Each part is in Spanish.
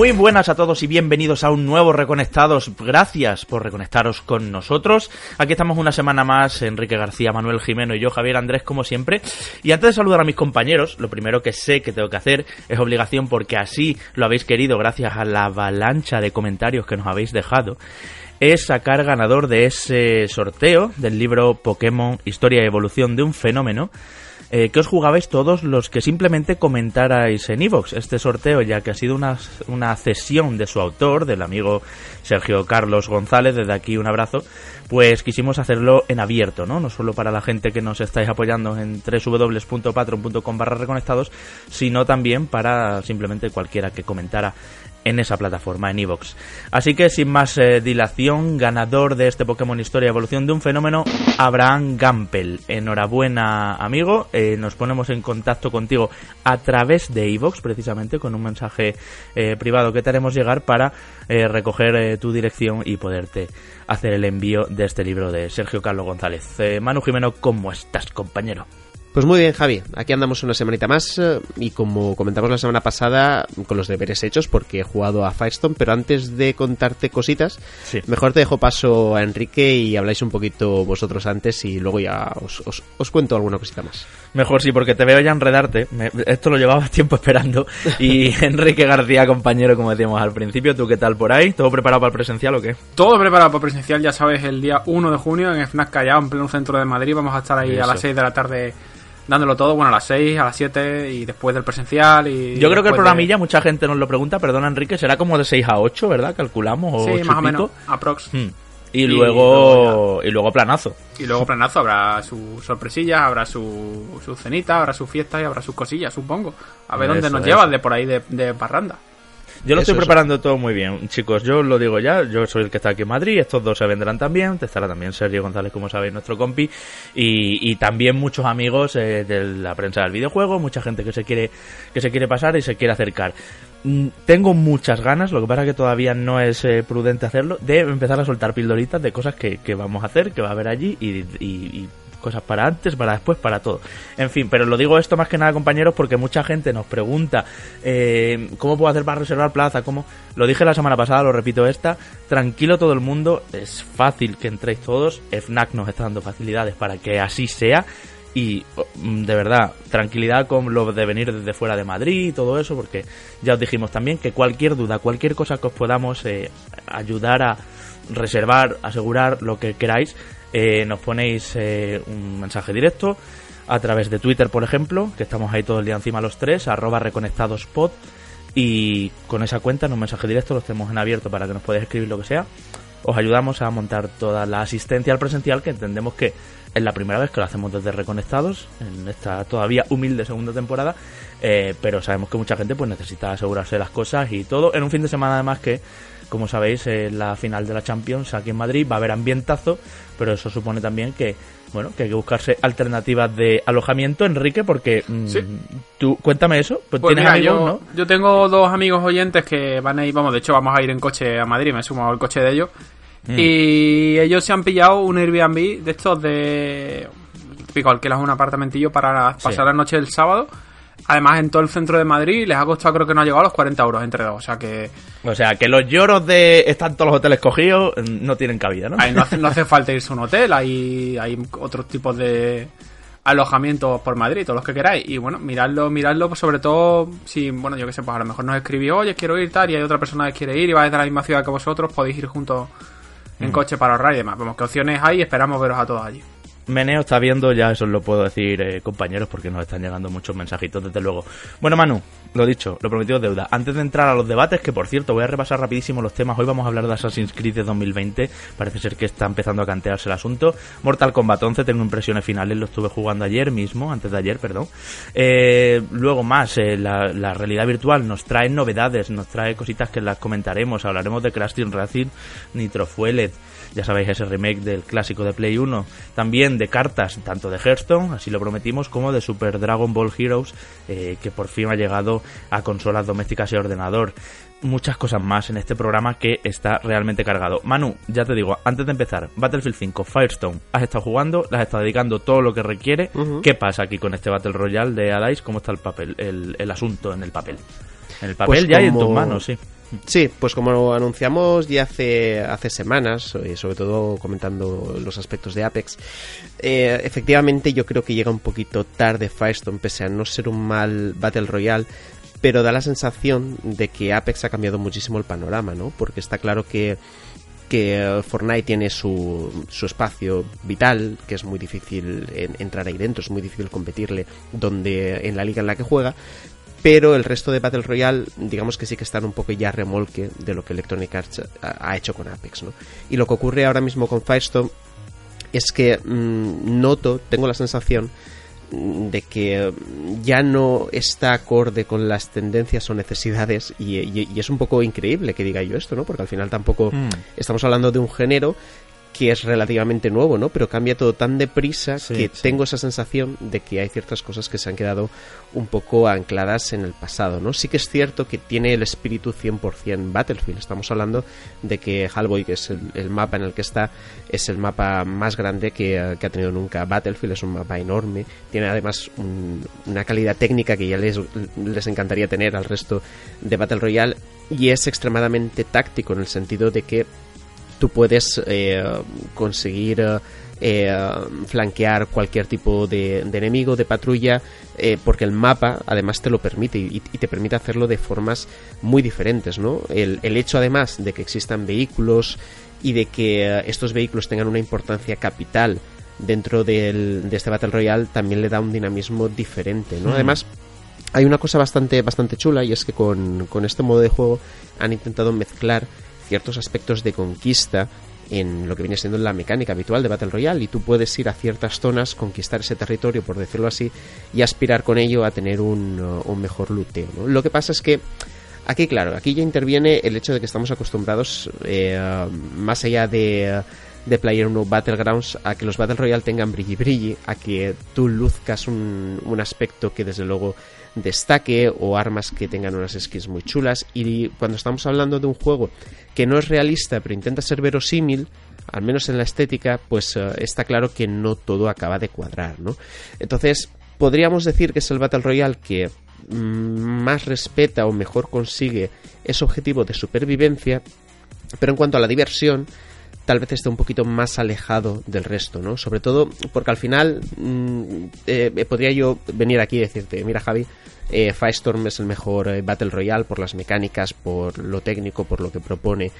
Muy buenas a todos y bienvenidos a un nuevo Reconectados. Gracias por reconectaros con nosotros. Aquí estamos una semana más, Enrique García, Manuel Jimeno y yo, Javier Andrés, como siempre. Y antes de saludar a mis compañeros, lo primero que sé que tengo que hacer es obligación porque así lo habéis querido gracias a la avalancha de comentarios que nos habéis dejado es sacar ganador de ese sorteo del libro Pokémon Historia y Evolución de un Fenómeno eh, que os jugabais todos los que simplemente comentarais en Evox este sorteo, ya que ha sido una, una cesión de su autor, del amigo Sergio Carlos González, desde aquí un abrazo, pues quisimos hacerlo en abierto, ¿no? No solo para la gente que nos estáis apoyando en www.patron.com barra reconectados, sino también para simplemente cualquiera que comentara en esa plataforma, en Evox. Así que sin más eh, dilación, ganador de este Pokémon Historia Evolución de un Fenómeno, Abraham Gampel. Enhorabuena, amigo. Eh, nos ponemos en contacto contigo a través de Evox, precisamente, con un mensaje eh, privado que te haremos llegar para recoger tu dirección y poderte hacer el envío de este libro de Sergio Carlos González. Manu Jimeno, ¿cómo estás, compañero? Pues muy bien, Javi. Aquí andamos una semanita más eh, y como comentamos la semana pasada, con los deberes hechos porque he jugado a Firestone, pero antes de contarte cositas, mejor te dejo paso a Enrique y habláis un poquito vosotros antes y luego ya os, os, cuento alguna cosita más. Mejor sí, porque te veo ya enredarte. esto lo llevaba tiempo esperando. Y Enrique García, compañero, como decíamos al principio, ¿tú qué tal por ahí? ¿Todo preparado para el presencial o qué? Todo preparado para el presencial, ya sabes, el día 1 de junio en FNAC Callao, en pleno centro de Madrid. Vamos a estar ahí a las 6 de la tarde dándolo todo, bueno, a las 6, a las 7 y después del presencial. y Yo creo que el programilla, mucha gente nos lo pregunta, perdona Enrique, será como de 6 a 8, ¿verdad? Calculamos. sí, más o menos, aprox. Hmm. Y, luego, y luego planazo. Y luego planazo, habrá su sorpresilla, habrá su, su cenita, habrá su fiesta y habrá sus cosillas, supongo. A ver dónde nos llevas de por ahí de, de parranda. Yo lo estoy preparando todo muy bien, chicos. Yo lo digo ya, yo soy el que está aquí en Madrid, estos dos se vendrán también, te estará también Sergio González, como sabéis, nuestro compi, y, también muchos amigos eh, de la prensa del videojuego, mucha gente que se quiere que se quiere pasar y se quiere acercar. Mm, tengo muchas ganas, lo que pasa que todavía no es eh, prudente hacerlo, de empezar a soltar pildoritas de cosas que, vamos a hacer, que va a haber allí y cosas para antes, para después, para todo. En fin, pero lo digo esto más que nada, compañeros, porque mucha gente nos pregunta eh, cómo puedo hacer para reservar plaza, cómo... Lo dije la semana pasada, lo repito esta, tranquilo todo el mundo, es fácil que entréis todos, FNAC nos está dando facilidades para que así sea y mm, de verdad, tranquilidad con lo de venir desde fuera de Madrid y todo eso, porque ya os dijimos también que cualquier duda, cualquier cosa que os podamos eh, ayudar a reservar, asegurar lo que queráis, eh, nos ponéis eh, un mensaje directo a través de Twitter, por ejemplo, que estamos ahí todo el día encima los tres, arroba reconectadospod, y con esa cuenta en un mensaje directo lo tenemos en abierto para que nos podáis escribir lo que sea. Os ayudamos a montar toda la asistencia al presencial, que entendemos que es la primera vez que lo hacemos desde Reconectados, en esta todavía humilde segunda temporada, eh, pero sabemos que mucha gente pues necesita asegurarse las cosas y todo en un fin de semana además que como sabéis, en la final de la Champions aquí en Madrid va a haber ambientazo, pero eso supone también que bueno, que hay que buscarse alternativas de alojamiento, Enrique, porque mm, tú cuéntame eso, pues, pues tienes amigos, yo, ¿no? Yo tengo dos amigos oyentes que van a ir, vamos, de hecho vamos a ir en coche a Madrid, me he sumado el coche de ellos. Mm. Y ellos se han pillado un Airbnb de estos de pico alquilas un apartamentillo para pasar la noche del sábado Además, en todo el centro de Madrid les ha costado, creo que no ha llegado a los 40 euros entre dos. O sea que. O sea que los lloros de están todos los hoteles cogidos no tienen cabida, ¿no? no, hace, falta irse a un hotel, hay, hay otros tipos de alojamientos por Madrid, todos los que queráis. Y bueno, miradlo, miradlo, pues sobre todo si, bueno, yo que sé, pues a lo mejor nos escribió, oye, quiero ir tal, y hay otra persona que quiere ir y va desde la misma ciudad que vosotros, podéis ir juntos en mm. coche para ahorrar y demás. Vemos qué opciones hay y esperamos veros a todos allí. Meneo está viendo, ya eso lo puedo decir, eh, compañeros, porque nos están llegando muchos mensajitos, desde luego. Bueno, Manu, lo dicho, lo prometido es deuda. Antes de entrar a los debates, que por cierto, voy a repasar rapidísimo los temas. Hoy vamos a hablar de Assassin's Creed de 2020. Parece ser que está empezando a cantearse el asunto. Mortal Kombat 11, tengo impresiones finales, lo estuve jugando ayer mismo, antes de ayer, perdón. Eh, luego más, eh, la, la, realidad virtual nos trae novedades, nos trae cositas que las comentaremos. Hablaremos de Crash Team Racing, Nitro Fueled ya sabéis ese remake del clásico de Play 1, también de cartas tanto de Hearthstone, así lo prometimos, como de Super Dragon Ball Heroes, eh, que por fin ha llegado a consolas domésticas y ordenador. Muchas cosas más en este programa que está realmente cargado. Manu, ya te digo, antes de empezar, Battlefield 5, Firestone, has estado jugando, las has estado dedicando todo lo que requiere. ¿Qué pasa aquí con este Battle Royale de Allies? ¿Cómo está el papel, el, asunto en el papel? En el papel pues ya y en tus manos, sí Sí, pues como anunciamos ya hace, hace semanas, eh, sobre todo comentando los aspectos de Apex, eh, efectivamente yo creo que llega un poquito tarde Firestone, pese a no ser un mal Battle Royale, pero da la sensación de que Apex ha cambiado muchísimo el panorama, ¿no? Porque está claro que que Fortnite tiene su, su, espacio vital, que es muy difícil entrar ahí dentro, es muy difícil competirle donde en la liga en la que juega, pero el resto de Battle Royale, digamos que sí que están un poco ya remolque de lo que Electronic Arts ha, hecho con Apex, ¿no? Y lo que ocurre ahora mismo con Firestone es que mm, noto, tengo la sensación de que ya no está acorde con las tendencias o necesidades y, es un poco increíble que diga yo esto, ¿no? Porque al final tampoco mm. estamos hablando de un género que es relativamente nuevo, ¿no? Pero cambia todo tan deprisa que tengo esa sensación de que hay ciertas cosas que se han quedado un poco ancladas en el pasado, ¿no? Sí que es cierto que tiene el espíritu 100% Battlefield. Estamos hablando de que Hellboy, que es el, mapa en el que está, es el mapa más grande que, ha tenido nunca Battlefield. Es un mapa enorme. Tiene además una calidad técnica que ya les, les encantaría tener al resto de Battle Royale. Y es extremadamente táctico en el sentido de que tú puedes eh, conseguir eh, flanquear cualquier tipo de, enemigo, de patrulla, eh, porque el mapa además te lo permite y, te permite hacerlo de formas muy diferentes, ¿no? El, hecho además de que existan vehículos y de que estos vehículos tengan una importancia capital dentro de este Battle Royale también le da un dinamismo diferente, ¿no? Hmm. Además, hay una cosa bastante, bastante chula y es que con, con este modo de juego han intentado mezclar ciertos aspectos de conquista en lo que viene siendo la mecánica habitual de Battle Royale y tú puedes ir a ciertas zonas, conquistar ese territorio, por decirlo así, y aspirar con ello a tener un, uh, mejor luteo. Lo que pasa es que aquí, claro, aquí ya interviene el hecho de que estamos acostumbrados, eh, más allá de, de Player 1 Battlegrounds, a que los Battle Royale tengan brilli, a que tú luzcas un, un aspecto que desde luego destaque o armas que tengan unas skins muy chulas y cuando estamos hablando de un juego que no es realista pero intenta ser verosímil al menos en la estética pues eh, está claro que no todo acaba de cuadrar ¿no? entonces podríamos decir que es el Battle Royale que mm, más respeta o mejor consigue ese objetivo de supervivencia pero en cuanto a la diversión tal vez esté un poquito más alejado del resto, ¿no? Sobre todo porque al final mm, eh, podría yo venir aquí y decirte, mira Javi, eh, Firestorm es el mejor eh, Battle Royale por las mecánicas, por lo técnico, por lo que propone,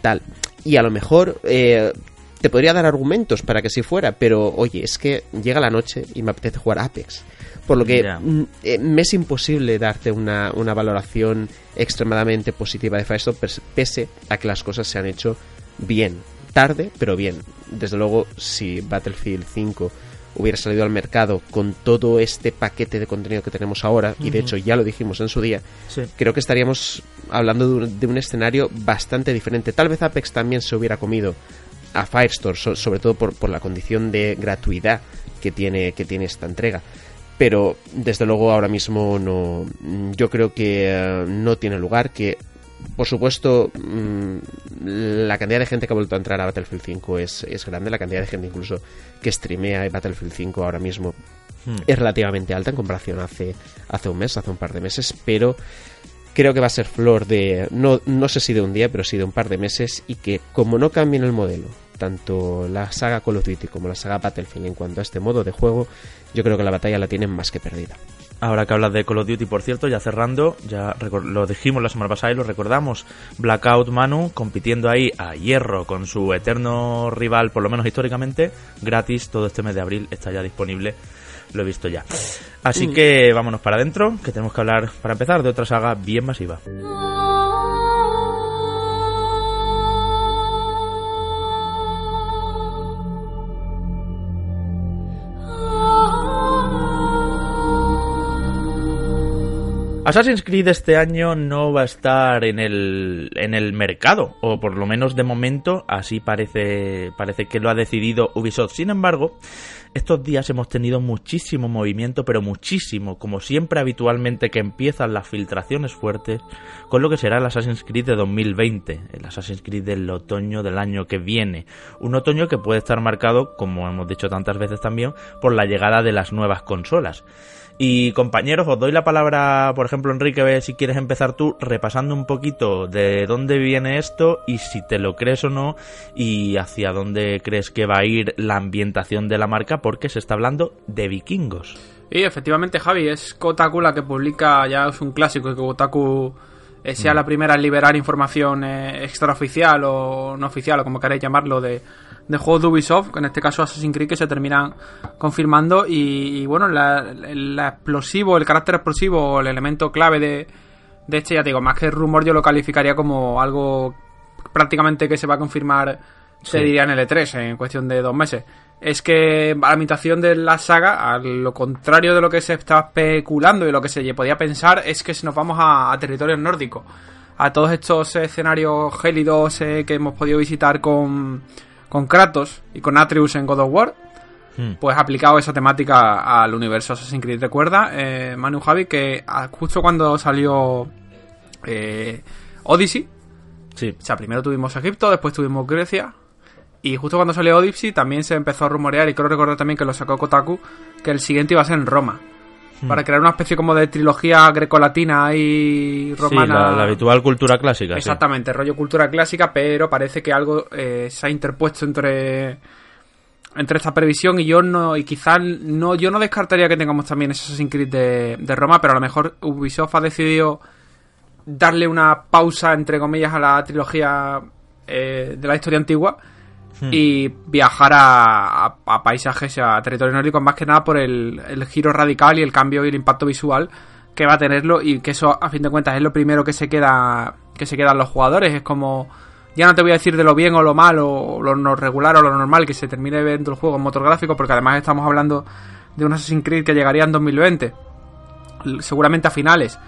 tal. Y a lo mejor te podría dar argumentos para que si fuera, pero oye, es que llega la noche y me apetece jugar Apex. Por lo que mm, me es imposible darte una, una valoración extremadamente positiva de Firestorm, pese a que las cosas se han hecho bien tarde, pero bien. Desde luego, si Battlefield 5 hubiera salido al mercado con todo este paquete de contenido que tenemos ahora, y de hecho ya lo dijimos en su día, creo que estaríamos hablando de un, escenario bastante diferente. Tal vez Apex también se hubiera comido a Firestore, sobre todo por, por, la condición de gratuidad que tiene, que tiene esta entrega. Pero desde luego ahora mismo no, yo creo que eh, no tiene lugar, que por supuesto, mm, la cantidad de gente que ha vuelto a entrar a Battlefield 5 es, es grande, la cantidad de gente incluso que streamea Battlefield 5 ahora mismo hmm. es relativamente alta en comparación hace, hace un mes, hace un par de meses, pero creo que va a ser flor de, no, no sé si de un día, pero sí de un par de meses y que como no cambien el modelo, tanto la saga Call of Duty como la saga Battlefield en cuanto a este modo de juego, yo creo que la batalla la tienen más que perdida. Ahora que hablas de Call of Duty, por cierto, ya cerrando, ya lo dijimos la semana pasada y lo recordamos, Blackout Manu compitiendo ahí a hierro con su eterno rival, por lo menos históricamente, gratis todo este mes de abril, está ya disponible, lo he visto ya. Así mm. que vámonos para adentro, que tenemos que hablar, para empezar, de otra saga bien masiva. Assassin's Creed este año no va a estar en el, en el mercado, o por lo menos de momento así parece, parece que lo ha decidido Ubisoft. Sin embargo, estos días hemos tenido muchísimo movimiento, pero muchísimo, como siempre habitualmente que empiezan las filtraciones fuertes, con lo que será el Assassin's Creed de 2020, el Assassin's Creed del otoño del año que viene. Un otoño que puede estar marcado, como hemos dicho tantas veces también, por la llegada de las nuevas consolas. Y compañeros, os doy la palabra, por ejemplo, Enrique, si quieres empezar tú repasando un poquito de dónde viene esto y si te lo crees o no y hacia dónde crees que va a ir la ambientación de la marca porque se está hablando de vikingos. Y efectivamente, Javi, es Kotaku la que publica, ya es un clásico que Kotaku eh, sea mm. la primera en liberar información eh, extraoficial o no oficial o como queráis llamarlo de de juegos de Ubisoft, en este caso Assassin's Creed, que se terminan confirmando. Y, bueno, el explosivo, el carácter explosivo, el elemento clave de, de este, ya te digo, más que rumor, yo lo calificaría como algo prácticamente que se va a confirmar, se diría en el E3, en cuestión de dos meses. Es que a la imitación de la saga, a lo contrario de lo que se estaba especulando y lo que se podía pensar, es que nos vamos a, a territorios nórdicos. A todos estos escenarios gélidos eh, que hemos podido visitar con con Kratos y con Atreus en God of War, hmm. pues ha aplicado esa temática al universo Assassin's Creed. Recuerda, eh, Manu Javi, que justo cuando salió eh, Odyssey, sí. o sea, primero tuvimos Egipto, después tuvimos Grecia, y justo cuando salió Odyssey también se empezó a rumorear, y creo recordar también que lo sacó Kotaku, que el siguiente iba a ser en Roma. Hmm. Para crear una especie como de trilogía grecolatina y romana. Sí, la, habitual cultura clásica. Exactamente, rollo cultura clásica, pero parece que algo eh, se ha interpuesto entre entre esta previsión y yo no y quizás no yo no descartaría que tengamos también Assassin's Creed de, de Roma, pero a lo mejor Ubisoft ha decidido darle una pausa entre comillas a la trilogía eh, de la historia antigua Hmm. y viajar a, paisajes, a territorios nórdicos, más que nada por el, giro radical y el cambio y el impacto visual que va a tenerlo y que eso a fin de cuentas es lo primero que se queda que se quedan los jugadores. Es como ya no te voy a decir de lo bien o lo mal o lo regular o lo normal que se termine viendo el juego en motor gráfico porque además estamos hablando de un Assassin's Creed que llegaría en 2020 seguramente a finales.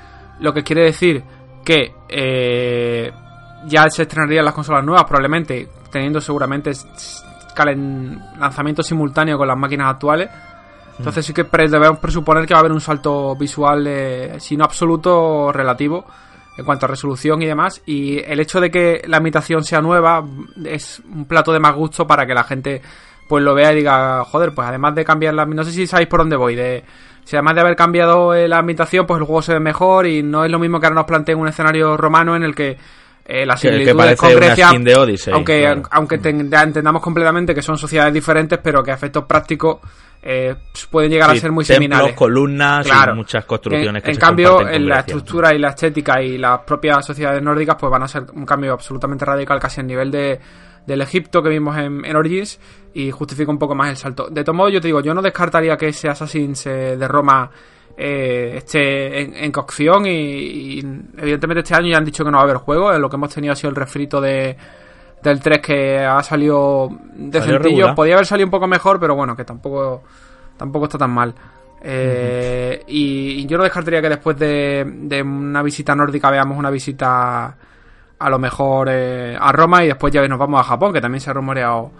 Lo que quiere decir que eh, ya se estrenarían las consolas nuevas probablemente teniendo seguramente lanzamiento simultáneo con las máquinas actuales. Entonces sí que debemos presuponer que va a haber un salto visual, eh, si no absoluto, relativo en cuanto a resolución y demás. Y el hecho de que la imitación sea nueva es un plato de más gusto para que la gente pues lo vea y diga, joder, pues además de cambiar la... No sé si sabéis por dónde voy, de... Si además de haber cambiado eh, la ambientación, pues el juego se ve mejor y no es lo mismo que ahora nos planteen un escenario romano en el que eh, las similitudes con Grecia, aunque, aunque entendamos completamente que son sociedades diferentes, pero que a efectos prácticos eh, pueden llegar a ser muy templos, similares. columnas y muchas construcciones en, en cambio, en la estructura y la estética y las propias sociedades nórdicas pues van a ser un cambio absolutamente radical casi a nivel de, del Egipto que vimos en, en, Origins y justifica un poco más el salto. De todo modo, yo te digo, yo no descartaría que ese Assassin's de Roma eh, esté en, cocción y, evidentemente este año ya han dicho que no va a haber juego, lo que hemos tenido ha sido el refrito de, del 3 que ha salido de sencillo, podía haber salido un poco mejor, pero bueno, que tampoco tampoco está tan mal. Eh, y, yo no descartaría que después de, una visita nórdica veamos una visita a lo mejor eh, a Roma y después ya nos vamos a Japón, que también se ha rumoreado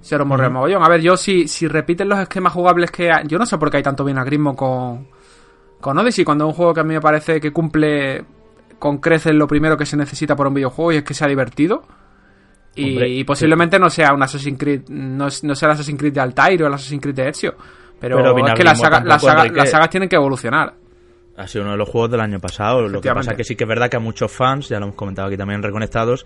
se rumorea mogollón. A ver, yo si, si repiten los esquemas jugables que... yo no sé por qué hay tanto vinagrismo con, con Odyssey, cuando es un juego que a mí me parece que cumple con creces lo primero que se necesita por un videojuego y es que sea divertido. Y, posiblemente no sea un Assassin's Creed, no, no sea el Assassin's Creed de Altair o el Assassin's Creed de Ezio. Pero, es que las sagas tienen que evolucionar. Ha sido uno de los juegos del año pasado. Lo que pasa es que sí que es verdad que a muchos fans, ya lo hemos comentado aquí también Reconectados,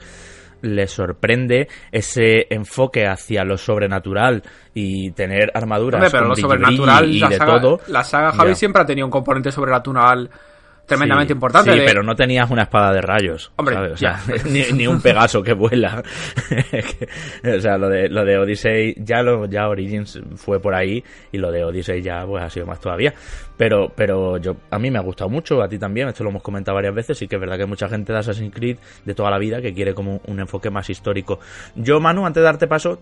les sorprende ese enfoque hacia lo sobrenatural y tener armaduras pero lo sobrenatural y, de todo. La saga Javi siempre ha tenido un componente sobrenatural tremendamente importante. Sí, pero no tenías una espada de rayos. Hombre, O sea, ni, un Pegaso que vuela. o sea, lo de, lo de Odyssey, ya, lo, ya Origins fue por ahí y lo de Odyssey ya pues ha sido más todavía. Pero, pero yo, a mí me ha gustado mucho, a ti también, esto lo hemos comentado varias veces y que es verdad que hay mucha gente de Assassin's Creed de toda la vida que quiere como un enfoque más histórico. Yo, Manu, antes de darte paso,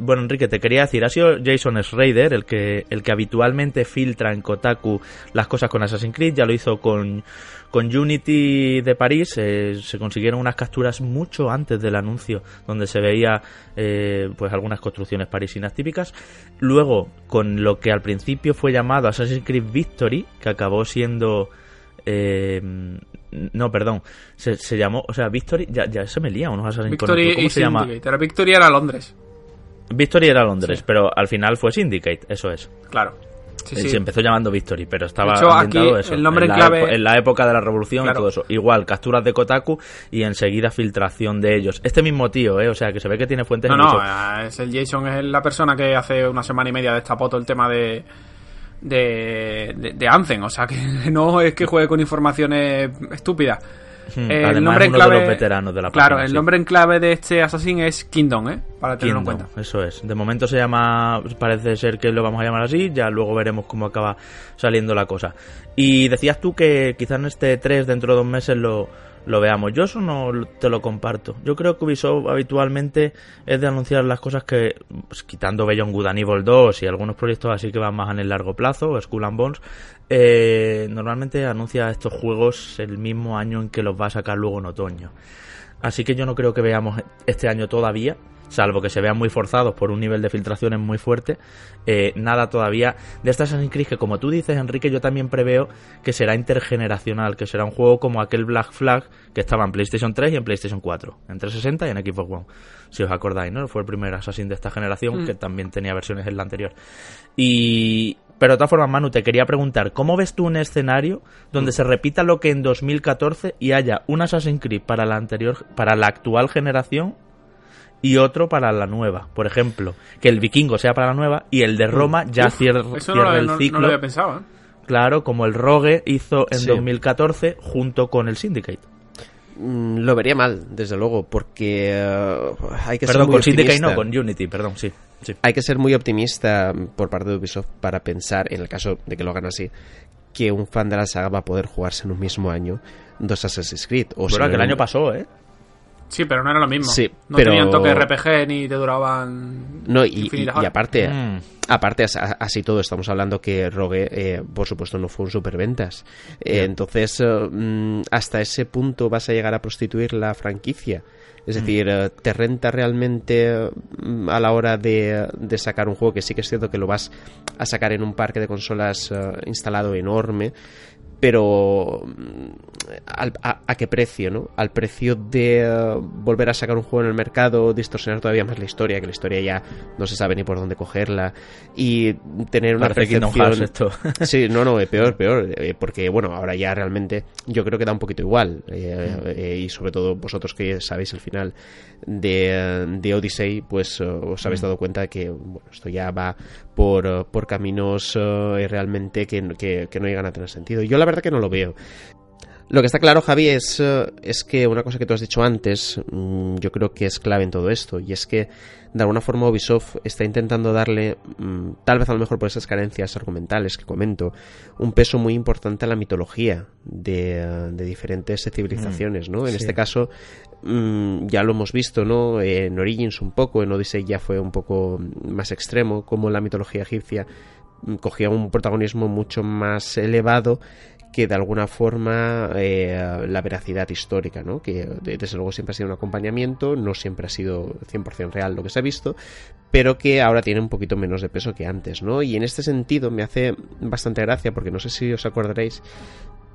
bueno, Enrique, te quería decir, ha sido Jason Schrader el que, el que habitualmente filtra en Kotaku las cosas con Assassin's Creed, ya lo hizo con con, con Unity de París eh, se consiguieron unas capturas mucho antes del anuncio, donde se veía eh, pues algunas construcciones parisinas típicas. Luego, con lo que al principio fue llamado Assassin's Creed Victory, que acabó siendo eh, no, perdón. Se, se, llamó, o sea, Victory, ya, ya se me lía unos Assassin's Victory ¿Cómo se llama? Era Victory era Londres. Victory era Londres, sí. pero al final fue Syndicate, eso es. Claro. Sí, se empezó llamando Victory, pero estaba hecho, ambientado aquí, eso. El nombre en, en, la clave... en la época de la revolución Claro. y todo eso. Igual, capturas de Kotaku y enseguida filtración de ellos. Este mismo tío, eh, o sea, que se ve que tiene fuentes No, no, mucho- eh, es el Jason es la persona que hace una semana y media destapó todo el tema de de, de, de Anthem, o sea que no es que juegue con informaciones estúpidas. Hmm, Eh, Además, el nombre es en uno clave, de los veteranos de la Claro, página, el sí. nombre en clave de este Assassin es Kingdom, ¿eh? Para tenerlo en cuenta. Eso es. De momento se llama, parece ser que lo vamos a llamar así, ya luego veremos cómo acaba saliendo la cosa. Y decías tú que quizás en este 3 dentro de dos meses lo, lo veamos. Yo eso no te lo comparto. Yo creo que Ubisoft habitualmente es de anunciar las cosas que, pues, quitando Beyond Good and Evil 2 y algunos proyectos así que van más en el largo plazo, Skull and Bones, eh, normalmente anuncia estos juegos el mismo año en que los va a sacar luego en otoño. Así que yo no creo que veamos este año todavía, salvo que se vean muy forzados por un nivel de filtraciones muy fuerte, eh, nada todavía de esta Assassin's Creed que como tú dices Enrique yo también preveo que será intergeneracional, que será un juego como aquel Black Flag que estaba en PlayStation 3 y en PlayStation 4, en 360 y en Xbox One, si os acordáis, ¿no? Fue el primer Assassin de esta generación Mm. que también tenía versiones en la anterior. Y pero de todas formas, Manu, te quería preguntar, ¿cómo ves tú un escenario donde se repita lo que en 2014 y haya un Assassin's Creed para la anterior, para la actual generación y otro para la nueva? Por ejemplo, que el Vikingo sea para la nueva y el de Roma ya Uf, cierre, Eso no lo, el no- no ciclo. lo había pensado, ¿eh? Claro, como el Rogue hizo en Sí. 2014 junto con el Syndicate. Mm, Lo vería mal, desde luego, porque eh, hay que ser Perdón, muy con Syndicate optimista. no, con Unity, perdón, sí. sí. Hay que ser muy optimista por parte de Ubisoft para pensar, en el caso de que lo hagan así, que un fan de la saga va a poder jugarse en un mismo año dos Assassin's Creed. O si Pero no que el año pasó, ¿eh? Sí, pero no era lo mismo. Sí, no pero- tenían toque RPG ni te duraban. No, y, y- y aparte, Mm. aparte así todo, estamos hablando que Rogue, eh, por supuesto, no fue un superventas. Eh. Entonces, eh, mm, hasta ese punto vas a llegar a prostituir la franquicia. Es Mm. decir, eh, ¿te renta realmente mm, a la hora de, de sacar un juego que sí que es cierto que lo vas a sacar en un parque de consolas eh, instalado enorme? Pero mm, al- a, a qué precio, ¿no? Al precio de eh, volver a sacar un juego en el mercado, distorsionar todavía más la historia, que la historia ya no se sabe ni por dónde cogerla, y tener una Parece percepción... Esto. Sí, no, no, peor, peor, eh, porque bueno, ahora ya realmente yo creo que da un poquito igual, eh, eh, y sobre todo vosotros que sabéis el final de, de Odyssey, pues os habéis dado cuenta que bueno, esto ya va por, eh, por caminos eh, realmente que, que, que no llegan a tener sentido. Yo la verdad que no lo veo. Lo que está claro, Javi, es, eh, es que una cosa que tú has dicho antes, mm, yo creo que es clave en todo esto, y es que de alguna forma Ubisoft está intentando darle, mm, tal vez a lo mejor por esas carencias argumentales que comento, un peso muy importante a la mitología de, de diferentes civilizaciones, ¿no? En sí. este caso, mm, ya lo hemos visto, ¿no? En Origins un poco, en Odyssey ya fue un poco más extremo, como la mitología egipcia mm, cogía un protagonismo mucho más elevado que de alguna forma eh, la veracidad histórica, ¿no? que de- desde luego siempre ha sido un acompañamiento, no siempre ha sido 100% real lo que se ha visto, pero que ahora tiene un poquito menos de peso que antes, ¿no? Y en este sentido me hace bastante gracia, porque no sé si os acordaréis,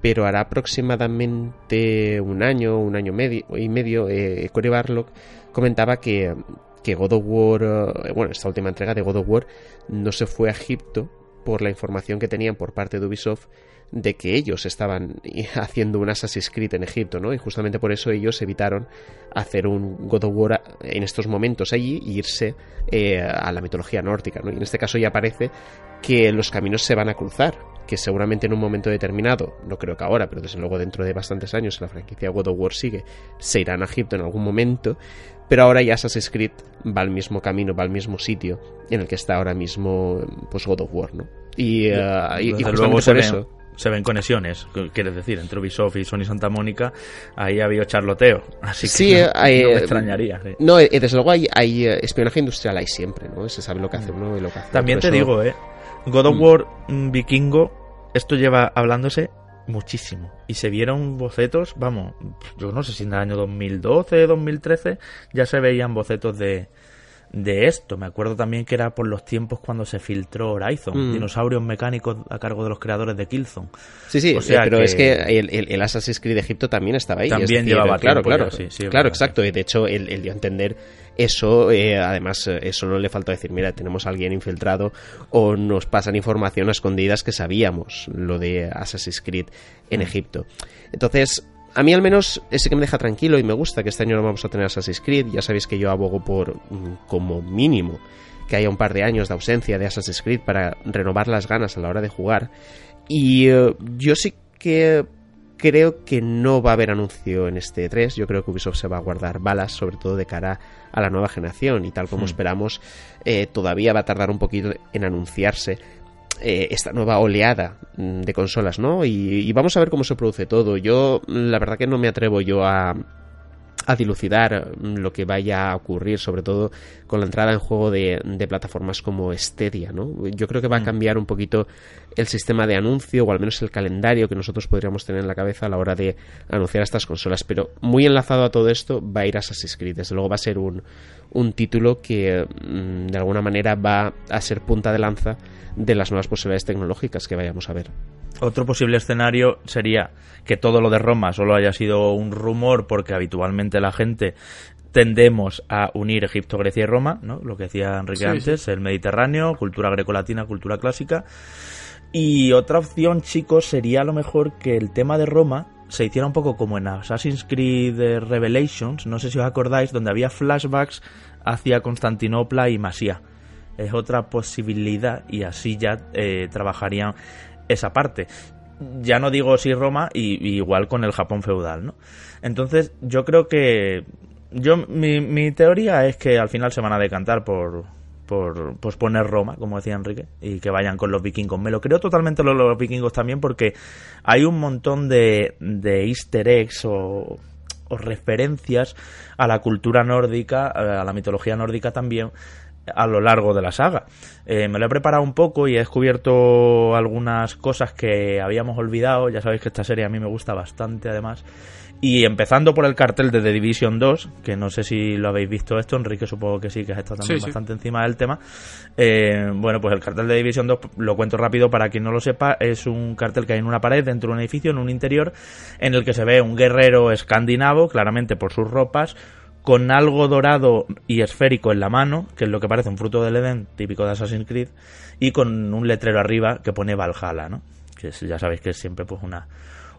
pero hará aproximadamente un año, un año y medio, eh, Cory Barlock comentaba que, que God of War, eh, bueno, esta última entrega de God of War no se fue a Egipto por la información que tenían por parte de Ubisoft de que ellos estaban haciendo un Assassin's Creed en Egipto, ¿no? Y justamente por eso ellos evitaron hacer un God of War en estos momentos allí e irse eh, a la mitología nórdica, ¿no? Y en este caso ya parece que los caminos se van a cruzar, que seguramente en un momento determinado, no creo que ahora, pero desde luego dentro de bastantes años la franquicia God of War sigue, se irán a Egipto en algún momento, pero ahora ya Assassin's Creed va al mismo camino, va al mismo sitio en el que está ahora mismo pues God of War, ¿no? Y, y- y Desde justamente luego se por eso... se ven conexiones, qu- quieres decir, entre Ubisoft y Sony Santa Mónica, ahí ha habido charloteo. Así que Sí, no, hay, no me eh, extrañaría. sí. No, eh, desde luego hay, hay, espionaje industrial, hay siempre, ¿no? Se sabe lo que hace uno y lo que hace También te eso- digo, ¿eh? God of Mm. War mm, Vikingo, esto lleva hablándose muchísimo. Y se vieron bocetos, vamos, yo no sé si en el año 2012, 2013 ya se veían bocetos de, de esto. Me acuerdo también que era por los tiempos cuando se filtró Horizon, mm. dinosaurios mecánicos a cargo de los creadores de Killzone. Sí, sí, pero es que el, el, Assassin's Creed de Egipto también estaba ahí. También llevaba claro, claro, sí, claro, exacto. Y de hecho, él, dio a entender eso, eh, además, eh, eso no le faltó decir, mira, tenemos a alguien infiltrado o nos pasan información a escondidas que sabíamos lo de Assassin's Creed en mm. Egipto. Entonces, a mí al menos ese que me deja tranquilo y me gusta que este año no vamos a tener Assassin's Creed. Ya sabéis que yo abogo por, mm, como mínimo, que haya un par de años de ausencia de Assassin's Creed para renovar las ganas a la hora de jugar. Y eh, yo sí que creo que no va a haber anuncio en este 3. Yo creo que Ubisoft se va a guardar balas, sobre todo de cara a la nueva generación. Y tal como hmm. esperamos, eh, todavía va a tardar un poquito en anunciarse. Eh, esta nueva oleada mm, de consolas, ¿no? Y, vamos a ver cómo se produce todo. Yo, la verdad que no me atrevo yo a, a dilucidar mm, lo que vaya a ocurrir, sobre todo con la entrada en juego de, de, plataformas como Stadia, ¿no? Yo creo que va a mm. cambiar un poquito el sistema de anuncio, o al menos el calendario que nosotros podríamos tener en la cabeza a la hora de anunciar estas consolas. Pero muy enlazado a todo esto va a ir Assassin's Creed. Desde luego va a ser un, un título que de alguna manera va a ser punta de lanza de las nuevas posibilidades tecnológicas que vayamos a ver. Otro posible escenario sería que todo lo de Roma solo haya sido un rumor porque habitualmente la gente tendemos a unir Egipto, Grecia y Roma, ¿no? Lo que decía Enrique antes, el Mediterráneo, cultura grecolatina, cultura clásica. Y otra opción, chicos, sería a lo mejor que el tema de Roma se hiciera un poco como en Assassin's Creed Revelations, no sé si os acordáis, donde había flashbacks hacia Constantinopla y Masía es otra posibilidad y así ya eh, trabajarían esa parte. Ya no digo si Roma y, igual con el Japón feudal, ¿no? Entonces yo creo que yo mi, mi teoría es que al final se van a decantar por por pues poner Roma, como decía Enrique, y que vayan con los vikingos. Me lo creo totalmente los, vikingos también porque hay un montón de, de easter eggs o, o referencias a la cultura nórdica, a la mitología nórdica también, a lo largo de la saga. Eh, me lo he preparado un poco y he descubierto algunas cosas que habíamos olvidado. Ya sabéis que esta serie a mí me gusta bastante además. Y empezando por el cartel de The Division 2, que no sé si lo habéis visto esto, Enrique supongo que sí, que está también bastante encima del tema. Eh, bueno, pues el cartel de Division 2, lo cuento rápido para quien no lo sepa, es un cartel que hay en una pared dentro de un edificio, en un interior, en el que se ve un guerrero escandinavo, claramente por sus ropas, con algo dorado y esférico en la mano, que es lo que parece un fruto del Edén, típico de Assassin's Creed, y con un letrero arriba que pone Valhalla, ¿no? Que ya sabéis que es siempre pues una,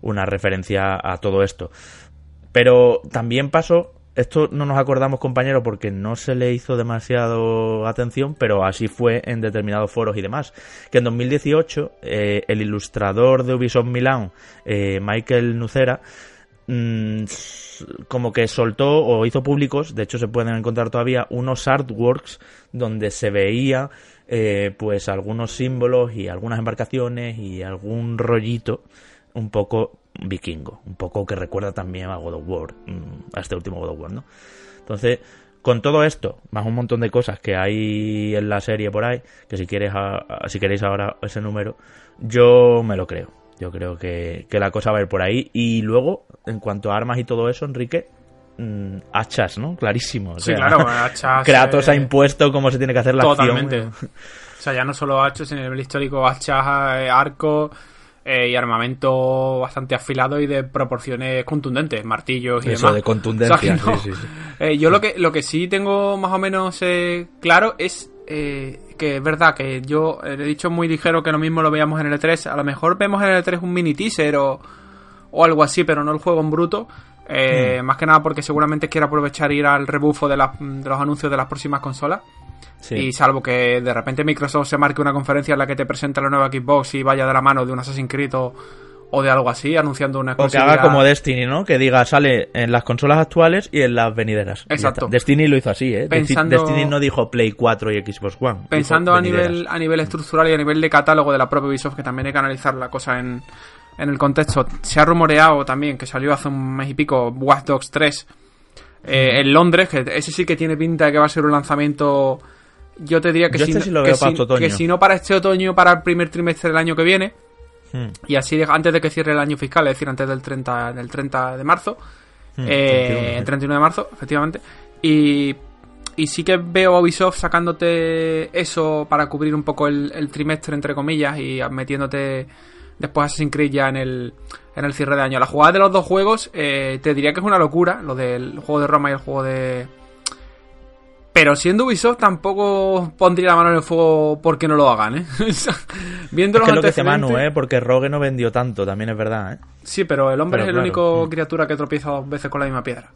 una referencia a todo esto. Pero también pasó, esto no nos acordamos compañeros porque no se le hizo demasiado atención, pero así fue en determinados foros y demás, que en 2018 eh, el ilustrador de Ubisoft Milán, eh, Michael Nucera, mm, como que soltó o hizo públicos, de hecho se pueden encontrar todavía unos artworks donde se veía eh, pues algunos símbolos y algunas embarcaciones y algún rollito un poco vikingo, un poco que recuerda también a God of War, mm, a este último God of War, ¿no? Entonces, con todo esto, más un montón de cosas que hay en la serie por ahí, que si quieres si queréis ahora ese número, yo me lo creo. Yo creo que, la cosa va a ir por ahí. Y luego, en cuanto a armas y todo eso, Enrique, mm, hachas, ¿no? Clarísimo. sí, claro, hachas. Kratos ha eh, impuesto cómo se tiene que hacer la totalmente. O sea, ya no solo hachas en el histórico, hachas, eh, arco eh, y armamento bastante afilado y de proporciones contundentes, martillos y Eso, de contundencia, sí, sí, yo lo que, lo que sí tengo más o menos claro es que es verdad que yo he dicho muy ligero que lo mismo lo veíamos en el E3. A lo mejor vemos en el E3 un mini teaser o, o algo así, pero no el juego en bruto. Eh, hmm. Más que nada porque seguramente quiere aprovechar ir al rebufo de, de los anuncios de las próximas consolas. Y salvo que de repente Microsoft se marque una conferencia en la que te presenta la nueva Xbox y vaya de la mano de un Assassin's Creed o, o de algo así, anunciando una cosa. O que haga como Destiny, ¿no? Que diga, sale en las consolas actuales y en las venideras. Exacto. Destiny lo hizo así, ¿eh? Destiny no dijo Play 4 y Xbox One. Pensando a nivel, a nivel estructural y a nivel de catálogo de la propia Ubisoft, que también hay que analizar la cosa en, en el contexto. Se ha rumoreado también que salió hace un mes y pico Watch Dogs 3 eh, en Londres, que ese sí que tiene pinta de que va a ser un lanzamiento. Yo te diría que, si, este no, que, si, que si no para este otoño, para el primer trimestre del año que viene Hmm. Y así, antes de que cierre el año fiscal, es decir, antes del 30, del 30 de marzo, hmm, eh, 31, de marzo, efectivamente, y, y sí que veo a Ubisoft sacándote eso para cubrir un poco el, trimestre, entre comillas, y metiéndote después Assassin's Creed ya en el, en el cierre de año. La jugada de los dos juegos, eh, te diría que es una locura, lo del juego de Roma y el juego de, pero siendo Ubisoft tampoco pondría la mano en el fuego porque no lo hagan, ¿eh? Viendo es lo que Manu, ¿eh? Porque Rogue no vendió tanto, también es verdad, ¿eh? Sí, pero el hombre es el único criatura que tropieza dos veces con la misma piedra.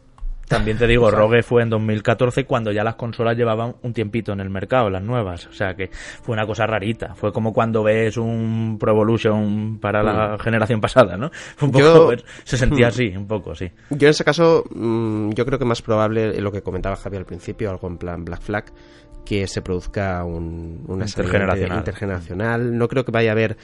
También te digo, Rogue fue en 2014 cuando ya las consolas llevaban un tiempito en el mercado, las nuevas. O sea que fue una cosa rarita. Fue como cuando ves un Pro Evolution para la mm. generación pasada, ¿no? un poco, pues, se sentía así, un poco, sí. Yo en ese caso, mm, yo creo que más probable, lo que comentaba Javier al principio, algo en plan Black Flag, que se produzca un, una intergeneracional. intergeneracional. No creo que vaya a haber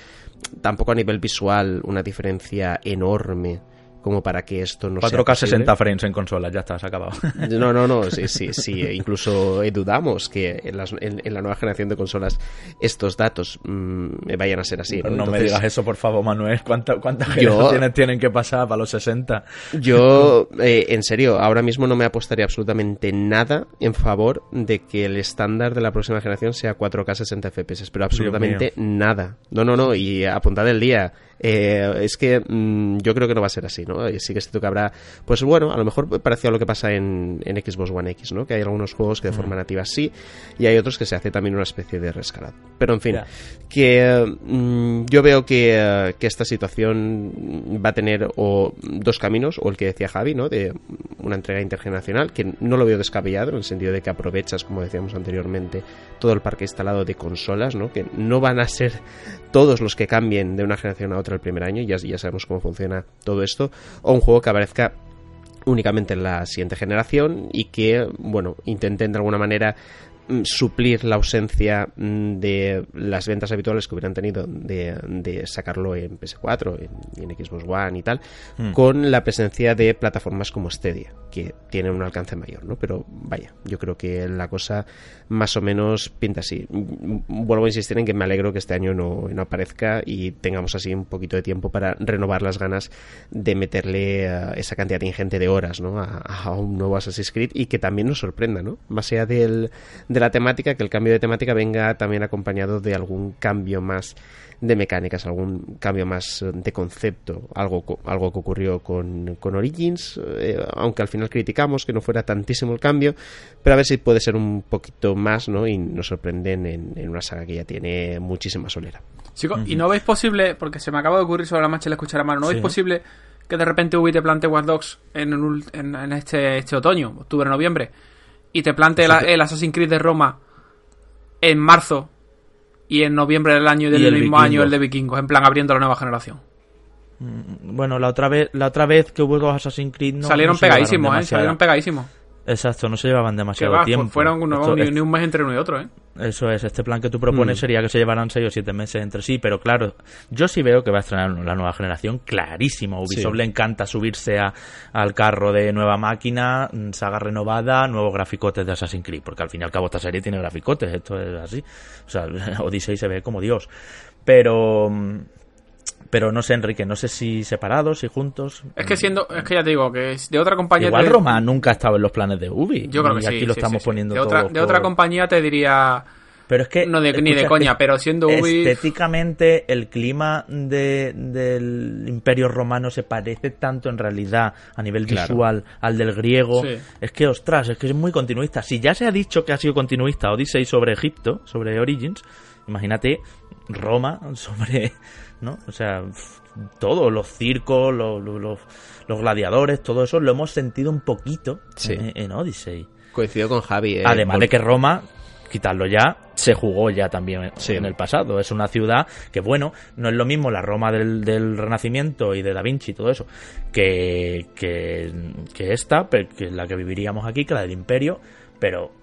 tampoco a nivel visual una diferencia enorme como para que esto no 4K 60 frames en consolas, ya está, se ha acabado. No, no, no, sí, sí, sí. incluso dudamos que en, la nueva generación de consolas estos datos mm, vayan a ser así. No, me digas eso, por favor, Manuel. ¿Cuántas generaciones tienen que pasar para los 60? Yo, eh, en serio, ahora mismo no me apostaría absolutamente nada en favor de que el estándar de la próxima generación sea 4K 60 FPS, pero absolutamente nada. No, no, no, y apuntad el día eh, es que mm, yo creo que no va a ser así, ¿no? sí que es cierto que habrá, pues bueno, a lo mejor parecido a lo que pasa en, en Xbox One X, ¿no? Que hay algunos juegos que de forma nativa sí y hay otros que se hace también una especie de rescalado. Pero en fin, que mm, yo veo que, que, esta situación va a tener o dos caminos, o el que decía Javi, ¿no? De una entrega intergeneracional, que no lo veo descabellado en el sentido de que aprovechas, como decíamos anteriormente, todo el parque instalado de consolas, ¿no? Que no van a ser todos los que cambien de una generación a otra el primer año, ya, ya sabemos cómo funciona todo esto, o un juego que aparezca únicamente en la siguiente generación y que, bueno, intenten de alguna manera suplir la ausencia mm, de las ventas habituales que hubieran tenido de, sacarlo en PS4 y en, Xbox One y tal, hmm. con la presencia de plataformas como Stadia, que tienen un alcance mayor, ¿no? Pero vaya, yo creo que la cosa más o menos pinta así. Mm, vuelvo a insistir en que me alegro que este año no, aparezca y tengamos así un poquito de tiempo para renovar las ganas de meterle eh, esa cantidad ingente de horas, ¿no? A, un nuevo Assassin's Creed y que también nos sorprenda, ¿no? Más allá del la temática, que el cambio de temática venga también acompañado de algún cambio más de mecánicas, algún cambio más eh, de concepto, algo, algo que ocurrió con, con Origins, eh, aunque al final criticamos que no fuera tantísimo el cambio, pero a ver si puede ser un poquito más, ¿no? Y nos sorprenden en, una saga que ya tiene muchísima solera. Chicos, ¿y no veis posible, porque se me acaba de ocurrir sobre la marcha el escuchar a mano, ¿no veis posible que de repente Ubi te plante Watch Dogs en, en, este, este otoño, octubre, noviembre? Y te plante el, Assassin's Creed de Roma en marzo y en noviembre del año del mismo año el de Vikingos, en plan abriendo la nueva generación. Mm, bueno, la otra vez, la otra vez que hubo dos Assassin's Creed no, salieron pegadísimos, eh, salieron pegadísimos. Exacto, no se llevaban demasiado tiempo. Fueron ni, un mes entre uno y otro, ¿eh? Eso es, este plan que tú propones mm. sería que se llevaran 6 o 7 meses entre sí, pero claro, yo sí veo que va a estrenar la nueva generación, clarísimo. Ubisoft le encanta subirse a, al carro de nueva máquina, mm, saga renovada, nuevos graficotes de Assassin's Creed, porque al fin y al cabo esta serie tiene graficotes, esto es así. O sea, Odyssey se ve como Dios. Pero mm, pero no sé, Enrique, no sé si separados, si juntos. Es que siendo, es que ya te digo, que de otra compañía. Igual Roma nunca ha estado en los planes de Ubi. Yo creo que y aquí lo estamos poniendo de otra, de otra compañía te diría. Pero es que. No ni de coña, pero siendo Ubi. Estéticamente, el clima de, del Imperio Romano se parece tanto en realidad a nivel visual al del griego. Es que, ostras, es que es muy continuista. Si ya se ha dicho que ha sido continuista Odyssey sobre Egipto, sobre Origins, imagínate Roma sobre ¿no? O sea, todo, los circos, los, los, gladiadores, todo eso lo hemos sentido un poquito en, Odyssey. Coincido con Javi. Eh, Además de que Roma, quitarlo ya, se jugó ya también en el pasado. Es una ciudad que, bueno, no es lo mismo la Roma del, del Renacimiento y de Da Vinci y todo eso, que, que, que esta, que la que viviríamos aquí, que la del Imperio, pero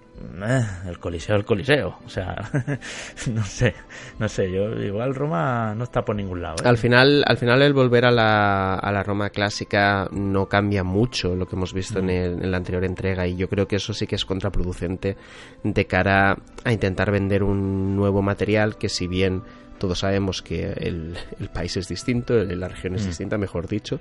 el Coliseo, el Coliseo. O sea, no sé, no sé, yo igual Roma no está por ningún lado. ¿eh? Al final, al final el volver a la, a la Roma clásica no cambia mucho lo que hemos visto en, en, la anterior entrega y yo creo que eso sí que es contraproducente de cara a intentar vender un nuevo material que si bien todos sabemos que el, país es distinto, la región es mm. distinta, mejor dicho,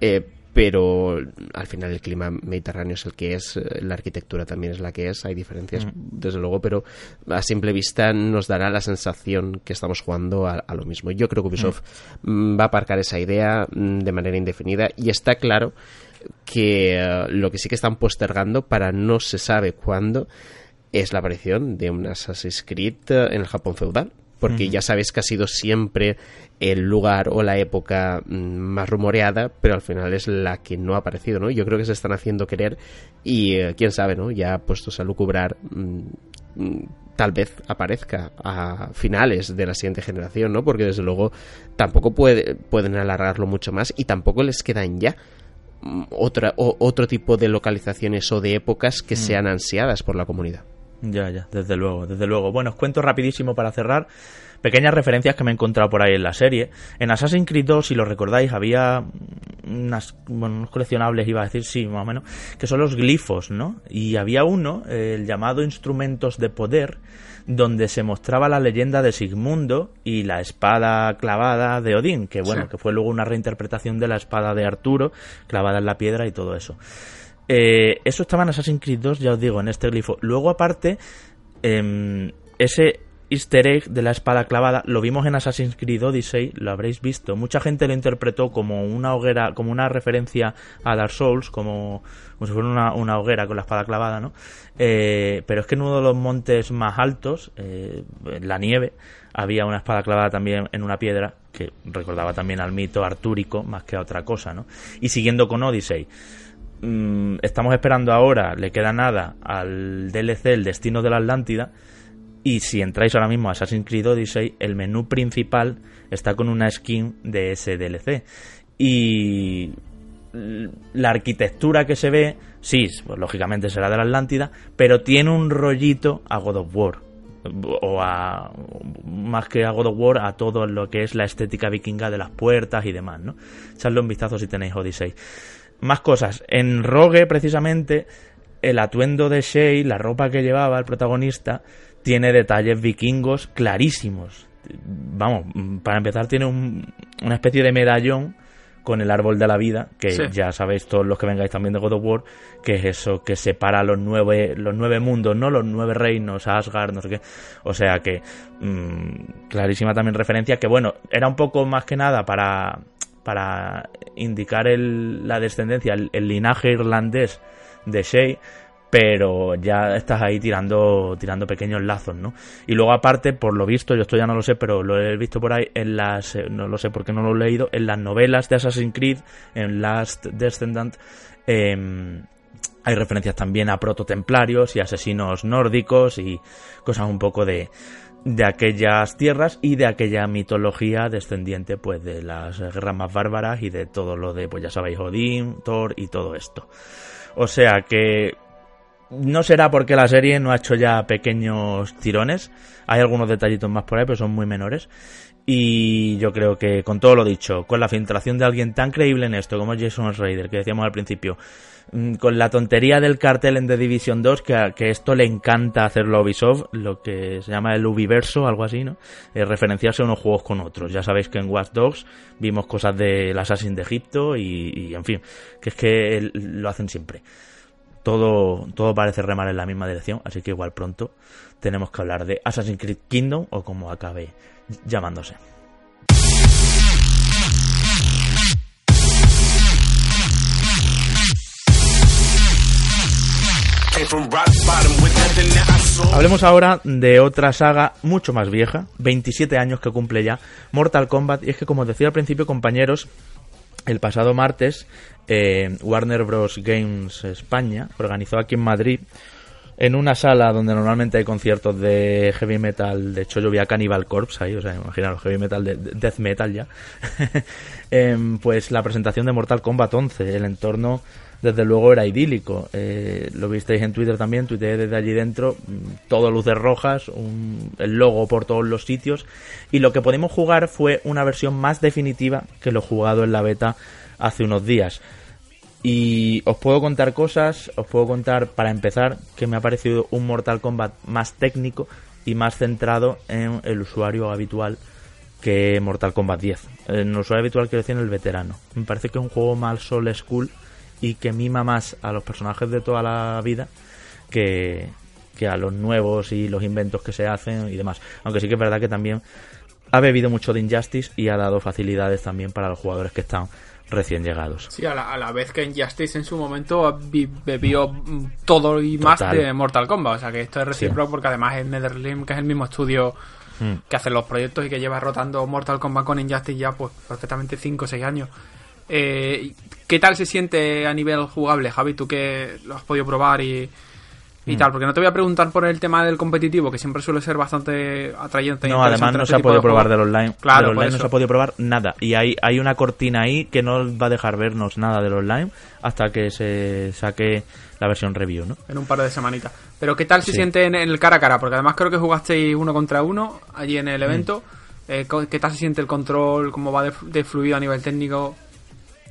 eh, pero al final el clima mediterráneo es el que es, eh, la arquitectura también es la que es, hay diferencias mm. desde luego, pero a simple vista nos dará la sensación que estamos jugando a, lo mismo. Yo creo que Ubisoft mm. va a aparcar esa idea de manera indefinida y está claro que lo que sí que están postergando para no se sabe cuándo es la aparición de un Assassin's Creed eh, en el Japón feudal. Porque ya sabes que ha sido siempre el lugar o la época mm, más rumoreada, pero al final es la que no ha aparecido, ¿no? Yo creo que se están haciendo querer y eh, quién sabe, ¿no? Ya puestos a lucubrar, mm, mm, tal vez aparezca a finales de la siguiente generación, ¿no? Porque desde luego tampoco puede, pueden alargarlo mucho más y tampoco les quedan ya otra, otro tipo de localizaciones o de épocas que sean ansiadas por la comunidad. Ya, ya, desde luego, desde luego. Bueno, os cuento rapidísimo para cerrar pequeñas referencias que me he encontrado por ahí en la serie. En Assassin's Creed 2, si lo recordáis, había unas, bueno, unos coleccionables, iba a decir, sí, más o menos, que son los glifos, ¿no? Y había uno, el llamado Instrumentos de Poder, donde se mostraba la leyenda de Sigmundo y la espada clavada de Odín, que bueno, que fue luego una reinterpretación de la espada de Arturo, clavada en la piedra y todo eso. Eh, eso estaba en Assassin's Creed 2, ya os digo, en este glifo. Luego, aparte, em, ese easter egg de la espada clavada lo vimos en Assassin's Creed Odyssey, lo habréis visto. Mucha gente lo interpretó como una hoguera, como una referencia a Dark Souls, como, si fuera una, hoguera con la espada clavada, ¿no? Eh, pero es que en uno de los montes más altos, eh, en la nieve, había una espada clavada también en una piedra que recordaba también al mito artúrico más que a otra cosa, ¿no? Y siguiendo con Odyssey. Mm, estamos esperando ahora, le queda nada al DLC El Destino de la Atlántida. Y si entráis ahora mismo a Assassin's Creed Odyssey, el menú principal está con una skin de ese DLC. Y la arquitectura que se ve, sí, pues lógicamente será de la Atlántida, pero tiene un rollito a God of War. O a, más que a God of War, a todo lo que es la estética vikinga de las puertas y demás, ¿no? Echadle un vistazo si tenéis Odyssey. Más cosas. En Rogue, precisamente, el atuendo de Shay, la ropa que llevaba el protagonista, tiene detalles vikingos clarísimos. Vamos, para empezar tiene una especie de medallón con el árbol de la vida, que ya sabéis todos los que vengáis también de God of War, que es eso que separa los nueve, los nueve mundos, ¿no? Los nueve reinos, Asgard, no sé qué. O sea que, mm, clarísima también referencia, que bueno, era un poco más que nada para para indicar la descendencia, el, linaje irlandés de Shay, pero ya estás ahí tirando tirando pequeños lazos, ¿no? Y luego aparte, por lo visto, yo esto ya no lo sé, pero lo he visto por ahí en las eh, no lo sé porque no lo he leído, en las novelas de Assassin's Creed, en Last Descendant em, hay referencias también a prototemplarios y asesinos nórdicos y cosas un poco de de aquellas tierras y de aquella mitología descendiente pues de las guerras más bárbaras y de todo lo de pues ya sabéis Odín, Thor y todo esto. O sea que no será porque la serie no ha hecho ya pequeños tirones, hay algunos detallitos más por ahí pero son muy menores y yo creo que con todo lo dicho, con la filtración de alguien tan creíble en esto como Jason Raider que decíamos al principio, Mm, con la tontería del cartel en The Division 2, que, que esto le encanta hacerlo a Ubisoft, lo que se llama el Ubiverso, algo así, ¿no? Eh, referenciarse unos juegos con otros. Ya sabéis que en Watch Dogs vimos cosas del Assassin de Egipto y, en fin, que es que lo hacen siempre. Todo, todo parece remar en la misma dirección, así que igual pronto tenemos que hablar de Assassin's Creed Kingdom o como acabe llamándose. Hablemos ahora de otra saga mucho más vieja, 27 años que cumple ya, Mortal Kombat, y es que como decía al principio compañeros, el pasado martes eh, Warner Bros. Games España organizó aquí en Madrid en una sala donde normalmente hay conciertos de heavy metal, de hecho yo vi a Cannibal Corpse ahí, o sea, imaginaros, heavy metal de, death metal ya, em, pues la presentación de Mortal Kombat 11, el entorno desde luego era idílico. Eh, lo visteis en Twitter también, tuiteé desde allí dentro, mm, todo luces rojas, el logo por todos los sitios. Y lo que pudimos jugar fue una versión más definitiva que lo jugado en la beta hace unos días. Y os puedo contar cosas, os puedo contar para empezar que me ha parecido un Mortal Kombat más técnico y más centrado en el usuario habitual que Mortal Kombat 10. En el usuario habitual quiero decir el veterano. Me parece que es un juego más old school y que mima más a los personajes de toda la vida que, que a los nuevos y los inventos que se hacen y demás. Aunque sí que es verdad que también ha bebido mucho de Injustice y ha dado facilidades también para los jugadores que están recién llegados. Sí, a la, vez que Injustice en su momento bebió todo y más de Mortal Kombat. O sea que esto es recíproco porque además es NetherRealm, que es el mismo estudio hmm. que hace los proyectos y que lleva rotando Mortal Kombat con Injustice ya pues perfectamente 5 o 6 años. Eh, ¿Qué tal se siente a nivel jugable, Javi? Tú que lo has podido probar y, y mm. tal, porque no te voy a preguntar por el tema del competitivo, que siempre suele ser bastante atrayente. No, además no este se ha podido probar del online. Claro, del online no se ha podido probar nada. Y hay, hay una cortina ahí que no va a dejar vernos nada del online hasta que se saque la versión review, ¿no? En un par de semanitas. Pero ¿qué tal se siente en, el cara a cara? Porque además creo que jugasteis uno contra uno allí en el evento. Mm. Eh, ¿Qué tal se siente el control? ¿Cómo va de fluido a nivel técnico?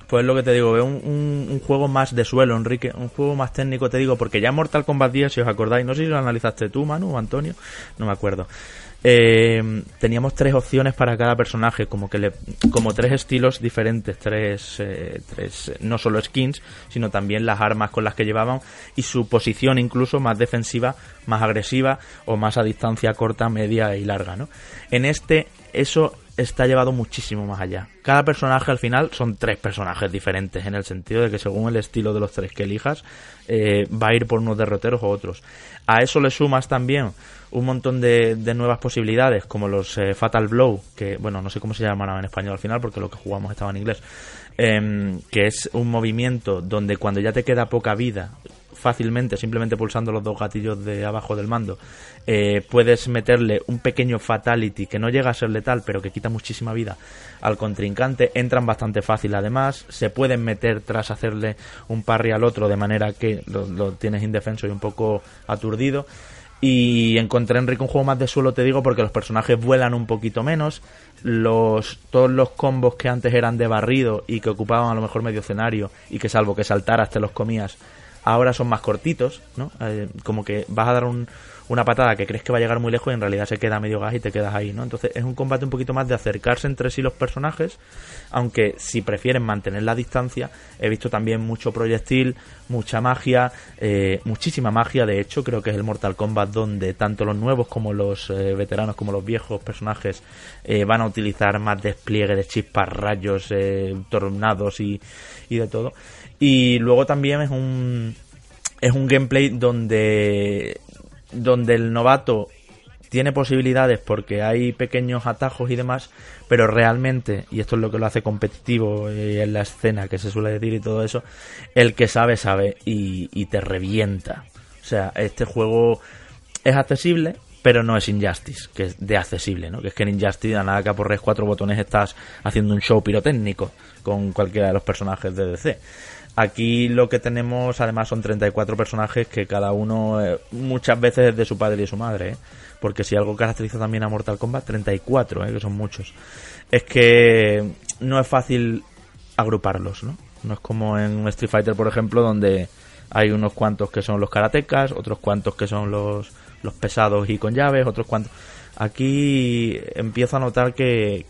Pues lo que te digo, veo un, un, juego más de suelo, Enrique, un juego más técnico, te digo, porque ya Mortal Kombat 10, si os acordáis, no sé si lo analizaste tú, Manu o Antonio, no me acuerdo. Eh, teníamos tres opciones para cada personaje, como que le, como tres estilos diferentes, tres, eh, tres, no solo skins, sino también las armas con las que llevaban y su posición incluso más defensiva, más agresiva o más a distancia corta, media y larga, ¿no? En este, eso está llevado muchísimo más allá. Cada personaje al final son tres personajes diferentes, en el sentido de que según el estilo de los tres que elijas, eh, va a ir por unos derroteros o otros. A eso le sumas también un montón de, nuevas posibilidades, como los eh, Fatal Blow, que bueno, no sé cómo se llaman en español al final, porque lo que jugamos estaba en inglés, em, que es un movimiento donde cuando ya te queda poca vida, fácilmente, simplemente pulsando los dos gatillos de abajo del mando, eh, puedes meterle un pequeño fatality que no llega a ser letal, pero que quita muchísima vida al contrincante. Entran bastante fácil además, se pueden meter tras hacerle un parry al otro de manera que lo, tienes indefenso y un poco aturdido. Y encontré Enrique un juego más de suelo, te digo, porque los personajes vuelan un poquito menos. Los, todos los combos que antes eran de barrido y que ocupaban a lo mejor medio escenario y que salvo que saltaras te los comías, ahora son más cortitos, ¿no? Eh, como que vas a dar una patada que crees que va a llegar muy lejos y en realidad se queda medio gas y te quedas ahí, ¿no? Entonces es un combate un poquito más de acercarse entre sí los personajes, aunque si prefieren mantener la distancia, he visto también mucho proyectil, mucha magia, eh, muchísima magia, de hecho creo que es el Mortal Kombat donde tanto los nuevos como los eh, veteranos como los viejos personajes van a utilizar más despliegue de chispas, rayos, tornados y, y de todo. Y luego también es un, es un gameplay donde, donde el novato tiene posibilidades porque hay pequeños atajos y demás, pero realmente, y esto es lo que lo hace competitivo eh, en la escena que se suele decir y todo eso, el que sabe, sabe y, y te revienta. O sea, este juego es accesible, pero no es Injustice, que es de accesible, ¿no? Que es que en Injustice a nada que aporres cuatro botones estás haciendo un show pirotécnico con cualquiera de los personajes de DC. Aquí lo que tenemos además son 34 personajes que cada uno eh, muchas veces es de su padre y su madre, ¿eh? porque si algo caracteriza también a Mortal Kombat, 34, ¿eh? que son muchos, es que no es fácil agruparlos, ¿no? No es como en Street Fighter, por ejemplo, donde hay unos cuantos que son los karatecas, otros cuantos que son los, los pesados y con llaves, otros cuantos... Aquí empiezo a notar que,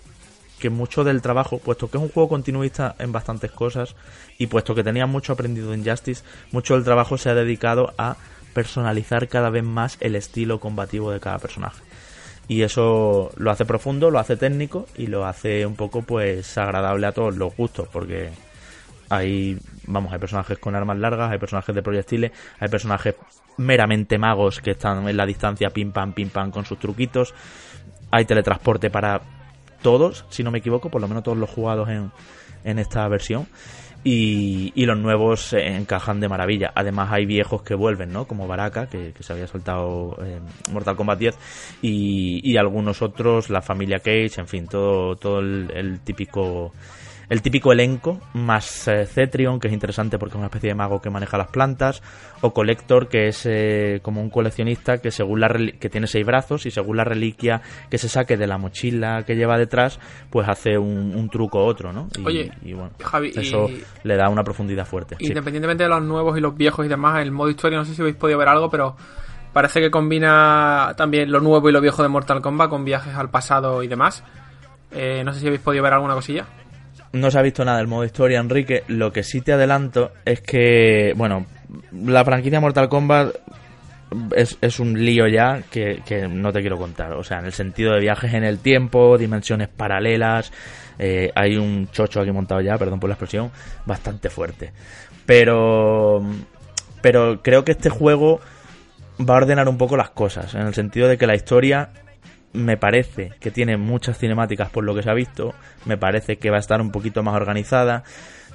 que mucho del trabajo, puesto que es un juego continuista en bastantes cosas y puesto que tenía mucho aprendido en Justice, mucho del trabajo se ha dedicado a personalizar cada vez más el estilo combativo de cada personaje. Y eso lo hace profundo, lo hace técnico y lo hace un poco pues agradable a todos los gustos, porque hay, vamos, hay personajes con armas largas, hay personajes de proyectiles, hay personajes meramente magos que están en la distancia pim pam pim pam con sus truquitos, hay teletransporte para todos, si no me equivoco, por lo menos todos los jugados en, en esta versión. Y, y, los nuevos encajan de maravilla. Además hay viejos que vuelven, ¿no? Como Baraka, que, se había soltado en Mortal Kombat 10, y, y, algunos otros, la familia Cage, en fin, todo, todo el típico el típico elenco, más eh, Cetrion, que es interesante porque es una especie de mago que maneja las plantas, o Collector, que es eh, como un coleccionista que según la que tiene seis brazos y según la reliquia que se saque de la mochila que lleva detrás, pues hace un, truco u otro, ¿no? Y, Oye, bueno, eso le da una profundidad fuerte. Independientemente de los nuevos y los viejos y demás, el modo historia, no sé si habéis podido ver algo, pero parece que combina también lo nuevo y lo viejo de Mortal Kombat con viajes al pasado y demás. Eh, no sé si habéis podido ver alguna cosilla. No se ha visto nada del modo historia, Enrique. Lo que sí te adelanto es que, bueno, la franquicia Mortal Kombat es, un lío ya que, que, no te quiero contar. O sea, en el sentido de viajes en el tiempo, dimensiones paralelas. Eh, hay un chocho aquí montado ya, perdón por la expresión, bastante fuerte. Pero, pero creo que este juego va a ordenar un poco las cosas. En el sentido de que la historia me parece que tiene muchas cinemáticas por lo que se ha visto, me parece que va a estar un poquito más organizada,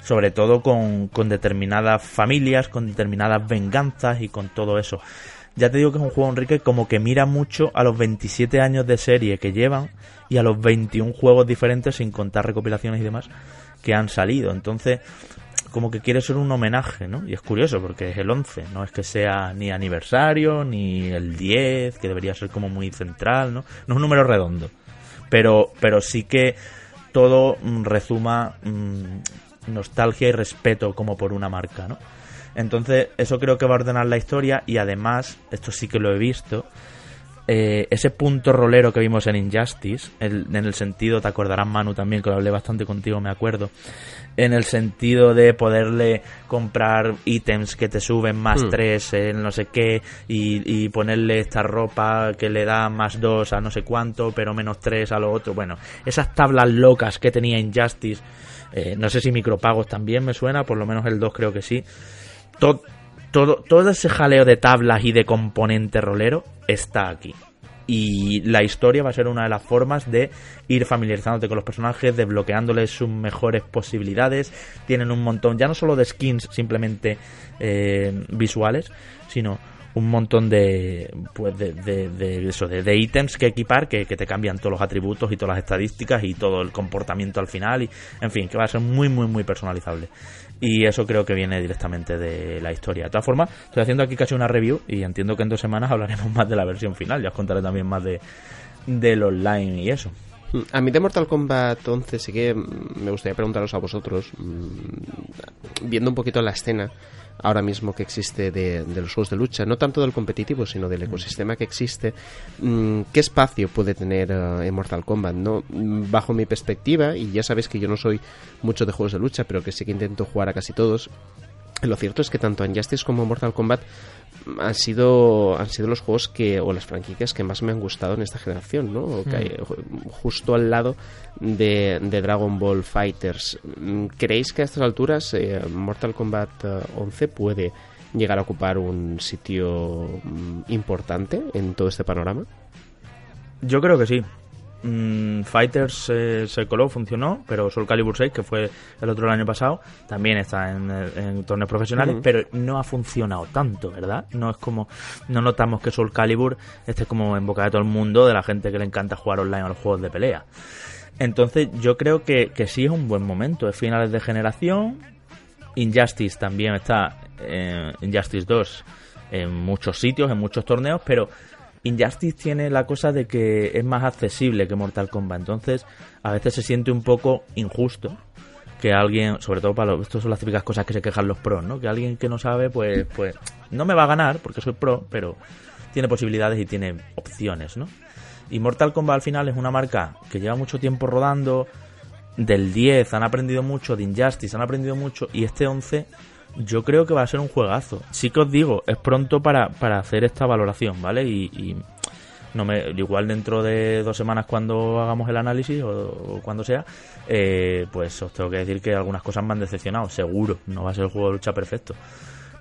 sobre todo con, con determinadas familias, con determinadas venganzas y con todo eso. Ya te digo que es un juego, Enrique, como que mira mucho a los 27 años de serie que llevan y a los 21 juegos diferentes, sin contar recopilaciones y demás, que han salido. Entonces, como que quiere ser un homenaje, ¿no? Y es curioso porque es el 11, no es que sea ni aniversario, ni el 10, que debería ser como muy central, ¿no? No es un número redondo. Pero, pero sí que todo mm, rezuma mmm, nostalgia y respeto como por una marca, ¿no? Entonces, eso creo que va a ordenar la historia y además, esto sí que lo he visto, eh, ese punto rolero que vimos en Injustice, el, en el sentido, te acordarás Manu también, que lo hablé bastante contigo, me acuerdo, en el sentido de poderle comprar ítems que te suben más 3 en no sé qué y, y, ponerle esta ropa que le da más 2 a no sé cuánto, pero menos 3 a lo otro. Bueno, esas tablas locas que tenía Injustice, eh, no sé si micropagos también me suena, por lo menos el 2 creo que sí. Todo, todo, todo ese jaleo de tablas y de componente rolero está aquí y la historia va a ser una de las formas de ir familiarizándote con los personajes, desbloqueándoles sus mejores posibilidades. Tienen un montón, ya no solo de skins simplemente eh, visuales, sino un montón de pues de, de, de eso de, de, ítems que equipar que, que, te cambian todos los atributos y todas las estadísticas y todo el comportamiento al final y en fin que va a ser muy muy muy personalizable y eso creo que viene directamente de la historia. De todas formas, estoy haciendo aquí casi una review y entiendo que en dos semanas hablaremos más de la versión final. Ya os contaré también más de del online y eso. A mí de Mortal Kombat 11 sí que me gustaría preguntaros a vosotros, mm, viendo un poquito la escena, ahora mismo que existe de, los juegos de lucha, no tanto del competitivo, sino del ecosistema que existe, mmm, ¿qué espacio puede tener uh, en Mortal Kombat? ¿no? Bajo mi perspectiva, y ya sabéis que yo no soy mucho de juegos de lucha, pero que sí que intento jugar a casi todos, lo cierto es que tanto Injustice como Mortal Kombat han sido han sido los juegos que o las franquicias que más me han gustado en esta generación, ¿no? Mm. Hay, justo al lado de, de, Dragon Ball Fighters. ¿Creéis que a estas alturas eh, Mortal Kombat 11 puede llegar a ocupar un sitio mm, importante en todo este panorama? Yo creo que sí. Mm, Fighters eh, se coló, funcionó, pero Soul Calibur 6, que fue el otro el año pasado, también está en, en torneos profesionales, uh -huh. pero no ha funcionado tanto, ¿verdad? No es como, no notamos que Soul Calibur esté como en boca de todo el mundo, de la gente que le encanta jugar online a los juegos de pelea. Entonces yo creo que, que sí es un buen momento, es finales de generación, Injustice también está, eh, Injustice 2, en muchos sitios, en muchos torneos, pero Injustice tiene la cosa de que es más accesible que Mortal Kombat, entonces a veces se siente un poco injusto que alguien, sobre todo para los, estas son las típicas cosas que se quejan los pros, ¿no? Que alguien que no sabe, pues, pues no me va a ganar porque soy pro, pero tiene posibilidades y tiene opciones, ¿no? Y Mortal Kombat al final es una marca que lleva mucho tiempo rodando, del 10 han aprendido mucho, de Injustice han aprendido mucho y este 11 yo creo que va a ser un juegazo. Sí que os digo, es pronto para, para hacer esta valoración, ¿vale? Y, no me igual dentro de dos semanas cuando hagamos el análisis o, cuando sea, eh, pues os tengo que decir que algunas cosas me han decepcionado, seguro. No va a ser el juego de lucha perfecto.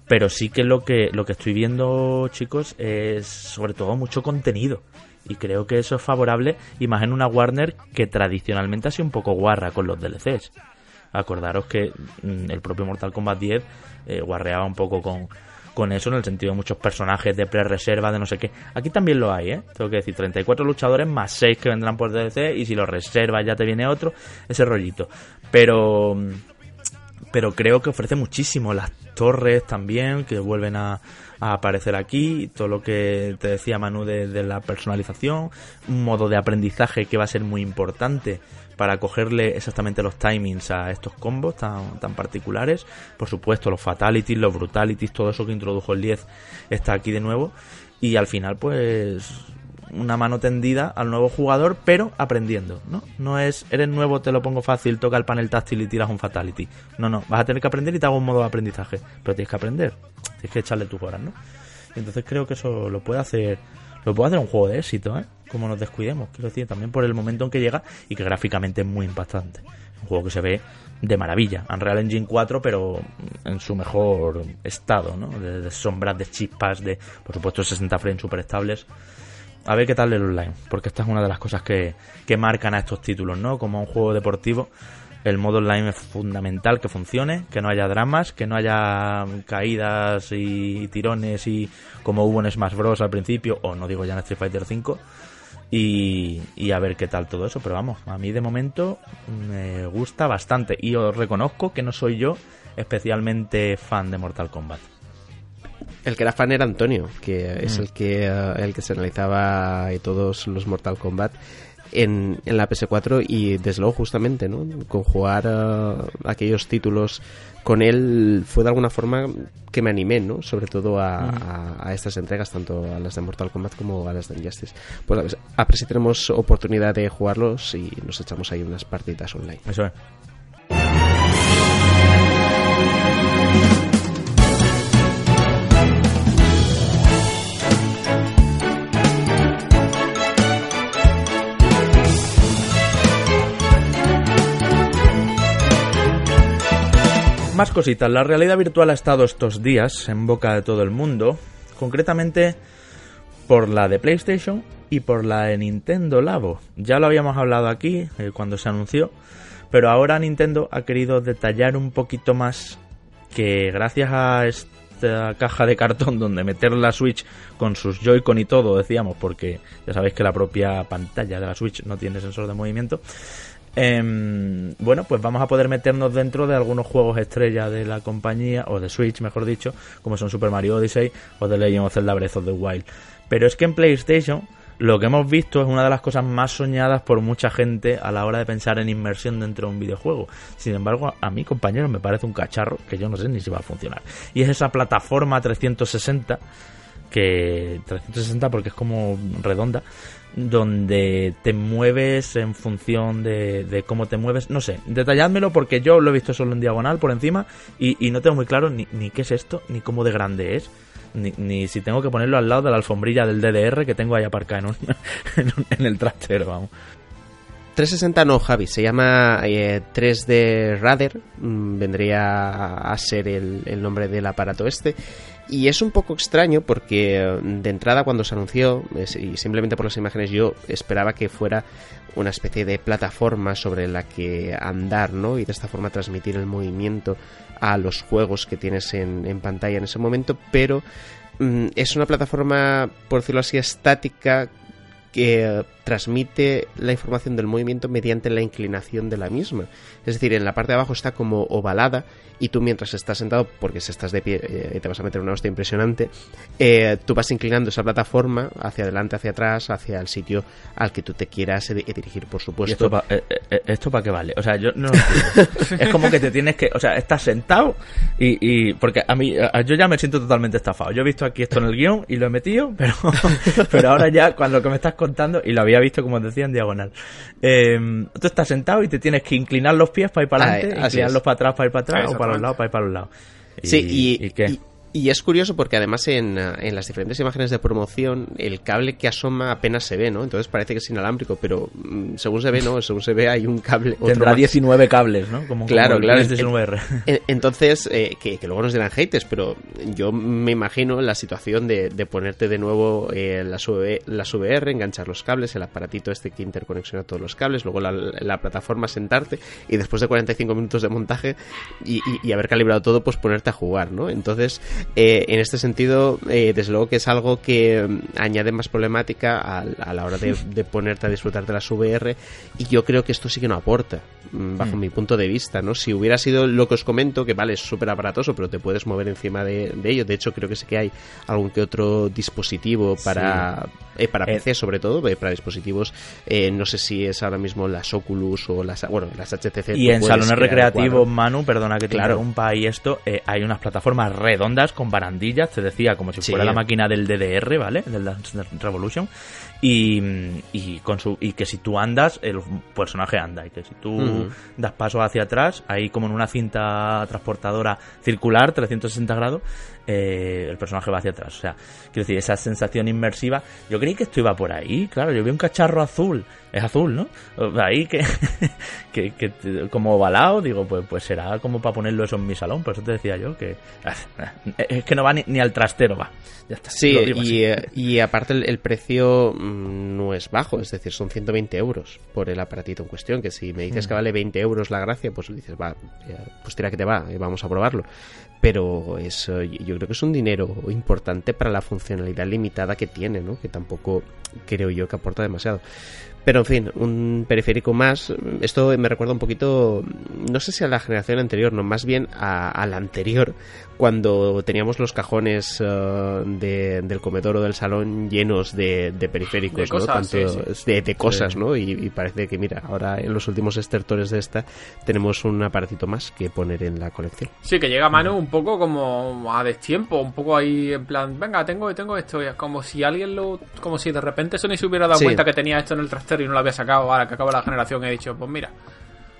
Pero sí que lo que lo que estoy viendo, chicos, es sobre todo mucho contenido. Y creo que eso es favorable, y una Warner que tradicionalmente ha sido un poco guarra con los DLCs acordaros que mm, el propio Mortal Kombat 10 eh, guarreaba un poco con, con eso en el sentido de muchos personajes de pre-reserva, de no sé qué. Aquí también lo hay, ¿eh? Tengo que decir, 34 luchadores más 6 que vendrán por DLC y si los reservas ya te viene otro, ese rollito. Pero pero creo que ofrece muchísimo las torres también que vuelven a, aparecer aquí, todo lo que te decía Manu de, de, la personalización, un modo de aprendizaje que va a ser muy importante para cogerle exactamente los timings a estos combos tan, tan particulares. Por supuesto, los fatalities, los brutalities, todo eso que introdujo el 10 está aquí de nuevo. Y al final, pues una mano tendida al nuevo jugador, pero aprendiendo, ¿no? No es, eres nuevo, te lo pongo fácil, toca el panel táctil y tiras un fatality. No, no, vas a tener que aprender y te hago un modo de aprendizaje, pero tienes que aprender, tienes que echarle tus horas, ¿no? Y entonces creo que eso lo puede hacer, lo puede hacer un juego de éxito, ¿eh? Como nos descuidemos, quiero decir, también por el momento en que llega y que gráficamente es muy impactante. Un juego que se ve de maravilla. Unreal Engine 4, pero en su mejor estado, ¿no? De, sombras, de chispas, de, por supuesto, 60 frames super estables. A ver qué tal el online, porque esta es una de las cosas que, que marcan a estos títulos, ¿no? Como un juego deportivo, el modo online es fundamental que funcione, que no haya dramas, que no haya caídas y tirones y como hubo en Smash Bros al principio, o no digo ya en Street Fighter 5 y, a ver qué tal todo eso. Pero vamos, a mí de momento me gusta bastante y os reconozco que no soy yo especialmente fan de Mortal Kombat. El que era fan era Antonio, que es mm. el que eh, el que se analizaba todos los Mortal Kombat en, en la PS4 y desde luego justamente, ¿no? Con jugar eh, aquellos títulos con él fue de alguna forma que me animé, ¿no? Sobre todo a, a, estas entregas, tanto a las de Mortal Kombat como a las de Injustice. Pues a ver si tenemos oportunidad de jugarlos y nos echamos ahí unas partidas online. Eso es. Más cositas. La realidad virtual ha estado estos días en boca de todo el mundo, concretamente por la de PlayStation y por la de Nintendo Labo. Ya lo habíamos hablado aquí eh, cuando se anunció, pero ahora Nintendo ha querido detallar un poquito más que gracias a esta caja de cartón donde meter la Switch con sus Joy-Con y todo, decíamos, porque ya sabéis que la propia pantalla de la Switch no tiene sensor de movimiento, Em, bueno, pues vamos a poder meternos dentro de algunos juegos estrella de la compañía, o de Switch, mejor dicho, como son Super Mario Odyssey o The Legend of Zelda Breath of the Wild. Pero es que en PlayStation lo que hemos visto es una de las cosas más soñadas por mucha gente a la hora de pensar en inmersión dentro de un videojuego. Sin embargo, a mí, compañero, me parece un cacharro que yo no sé ni si va a funcionar. Y es esa plataforma 360 que 360 porque es como redonda donde te mueves en función de, cómo te mueves. No sé, detalládmelo porque yo lo he visto solo en diagonal por encima y, no tengo muy claro ni, qué es esto, ni cómo de grande es, ni, si tengo que ponerlo al lado de la alfombrilla del DDR que tengo ahí aparcada en, el trastero, vamos. 360 no, Javi, se llama 3D eh, Radar, mm, vendría a ser el nombre del aparato este. Y es un poco extraño porque eh, de entrada cuando se anunció, y simplemente por las imágenes yo esperaba que fuera una especie de plataforma sobre la que andar, ¿no? Y de esta forma transmitir el movimiento a los juegos que tienes en, pantalla en ese momento, pero mm, es una plataforma, por decirlo así, estática que transmite la información del movimiento mediante la inclinación de la misma. Es decir, en la parte de abajo está como ovalada y tú mientras estás sentado, porque si estás de pie eh, te vas a meter una hostia impresionante, eh, tú vas inclinando esa plataforma hacia adelante, hacia atrás, hacia el sitio al que tú te quieras dirigir, por supuesto. esto para qué vale? O sea, yo no Es como que te tienes que... O sea, estás sentado y... y porque a mí... yo ya me siento totalmente estafado. Yo he visto aquí esto en el guion y lo he metido, pero, pero ahora ya, cuando lo que me estás contando, y lo había visto, como decía, en diagonal. Eh, tú estás sentado y te tienes que inclinar los pies para ir para adelante, inclinarlos para atrás para ir para atrás, o para los lados para ir para los lados. sí, y, y, es curioso porque además en, en, las diferentes imágenes de promoción el cable que asoma apenas se ve, ¿no? Entonces parece que es inalámbrico, pero mm, según se ve, ¿no? Según se ve hay un cable... Tendrá 19 cables, ¿no? Como, claro, claro. entonces, eh, que, luego nos dirán haters, pero yo me imagino la situación de, de ponerte de nuevo eh, las, las VR, enganchar los cables, el aparatito este que interconexiona todos los cables, luego la, la plataforma sentarte y después de 45 minutos de montaje y, y haber calibrado todo, pues ponerte a jugar, ¿no? Entonces eh, en este sentido, eh, desde luego que es algo que mm, añade más problemática a, la hora de, ponerte a disfrutar de las VR y yo creo que esto sí que no aporta, mm, bajo mm. mi punto de vista, ¿no? Si hubiera sido lo que os comento, que vale, es súper aparatoso, pero te puedes mover encima de, ello, de hecho creo que sí que hay algún que otro dispositivo para, eh, para PC sobre todo, para dispositivos, no sé si es ahora mismo las Oculus o las, bueno, las HTC. Y en salones recreativos, Manu, perdona que te claro. interrumpa y esto, hay unas plataformas redondas ruedas con barandillas, te decía, como si fuera la máquina del DDR, ¿vale? Del Dance Revolution. Y, y, con su, y que si tú andas, el personaje anda. Y que si tú das paso hacia atrás, ahí como en una cinta transportadora circular, 360 grados, eh, el personaje va hacia atrás. O sea, quiero decir, esa sensación inmersiva. Yo creí que esto iba por ahí, claro. Yo vi un cacharro azul. Es azul, ¿no? Ahí que, que, como ovalado, digo, pues, pues será como para ponerlo eso en mi salón. Por eso te decía yo que es que no va ni, al trastero, va. Ya está, sí, y, eh, y, aparte el, precio mm, no es bajo, es decir, son 120 euros por el aparatito en cuestión. Que si me dices que mm. vale 20 euros la gracia, pues dices, va, pues tira que te va, y vamos a probarlo pero es, yo creo que es un dinero importante para la funcionalidad limitada que tiene, ¿no? que tampoco creo yo que aporta demasiado. Pero en fin, un periférico más. Esto me recuerda un poquito, no sé si a la generación anterior, no, más bien a, la anterior, cuando teníamos los cajones eh, del comedor o del salón llenos de, periféricos, de cosas, ¿no? De, cosas, ¿no? Y, parece que, mira, ahora en los últimos estertores de esta tenemos un aparatito más que poner en la colección. Sí, que llega a mano un poco como a destiempo, un poco ahí en plan, venga, tengo, tengo esto, como si alguien lo, como si de repente Sony se hubiera dado cuenta que tenía esto en el trastero y no lo había sacado, ahora que acaba la generación he dicho, pues mira,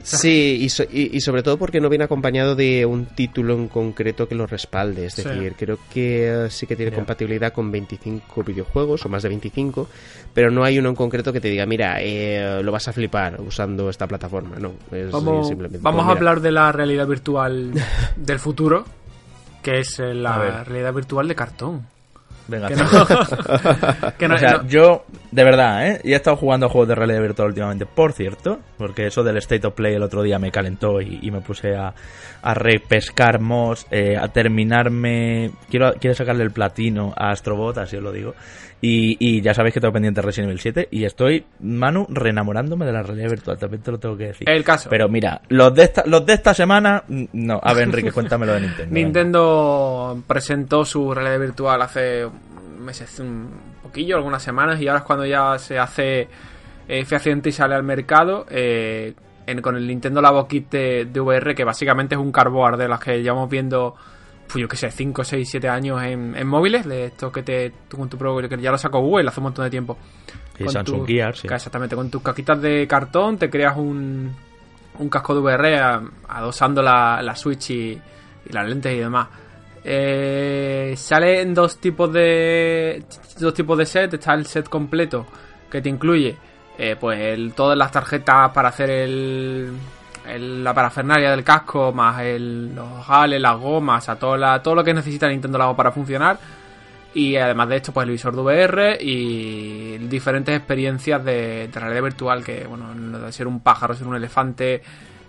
Sí, y, sobre todo porque no viene acompañado de un título en concreto que lo respalde. Es decir, creo que eh, sí que tiene compatibilidad con 25 videojuegos o más de 25, pero no hay uno en concreto que te diga, mira, eh, lo vas a flipar usando esta plataforma. No, es vamos, simplemente. Vamos a hablar de la realidad virtual del futuro, que es eh, la realidad virtual de cartón. Venga, que no, o sea, yo, de verdad, ¿eh? Y he estado jugando a juegos de realidad virtual últimamente, por cierto, porque eso del State of Play el otro día me calentó y, me puse a, a repescar mods, eh, a terminarme. Quiero, quiero sacarle el platino a Astrobot, así os lo digo. Y, ya sabéis que tengo pendiente Resident Evil 7 y estoy, Manu, reenamorándome de la realidad virtual, también te lo tengo que decir. El caso. Pero mira, los de esta, los de esta semana, no. A ver, Enrique, cuéntamelo de Nintendo. Nintendo presentó su realidad virtual hace meses, un poquillo, algunas semanas, y ahora es cuando ya se hace eh, fehaciente y sale al mercado. Eh, con el Nintendo Labo Kit de, VR, que básicamente es un carboard de las que llevamos viendo pues yo que sé, 5, 6, 7 años en, móviles, de esto que te tú con tu Pro, que ya lo sacó Google hace un montón de tiempo. Y Samsung Gear, sí. Exactamente, con tus caquitas de cartón te creas un, un casco de VR adosando la, la Switch y, y, las lentes y demás. Eh, sale en dos tipos de dos tipos de set, está el set completo que te incluye eh, pues todas las tarjetas para hacer el la parafernalia del casco, más el, los jales, las gomas, a todo, todo lo que necesita Nintendo Labo para funcionar. Y además de esto, pues el visor de VR y diferentes experiencias de, realidad virtual, que bueno, de ser un pájaro, ser un elefante,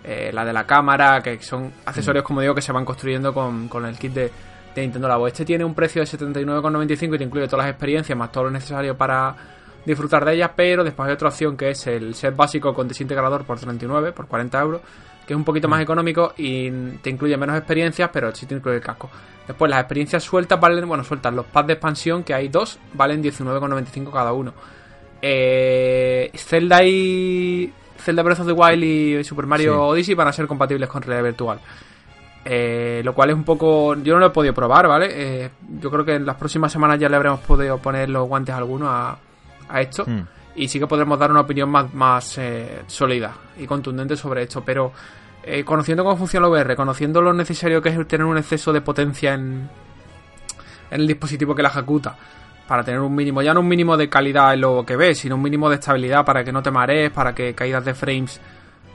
eh, la de la cámara, que son accesorios, mm. como digo, que se van construyendo con, con el kit de, de Nintendo Labo. Este tiene un precio de 79,95 y te incluye todas las experiencias, más todo lo necesario para disfrutar de ellas, pero después hay otra opción que es el set básico con desintegrador por 39, por 40 euros, que es un poquito más mm. económico y te incluye menos experiencias, pero sí te incluye el casco. Después las experiencias sueltas valen, bueno, sueltas los pads de expansión, que hay dos, valen 19,95 cada uno. Eh, Zelda y Zelda Breath of the Wild y Super Mario Odyssey van a ser compatibles con realidad virtual. Eh, lo cual es un poco. Yo no lo he podido probar, ¿vale? Eh, yo creo que en las próximas semanas ya le habremos podido poner los guantes a alguno a, a esto. Hmm. Y sí que podremos dar una opinión más, más eh, sólida y contundente sobre esto. Pero eh, conociendo cómo funciona el VR, conociendo lo necesario que es tener un exceso de potencia en, en el dispositivo que la ejecuta, para tener un mínimo, ya no un mínimo de calidad en lo que ves, sino un mínimo de estabilidad para que no te marees, para que caídas de frames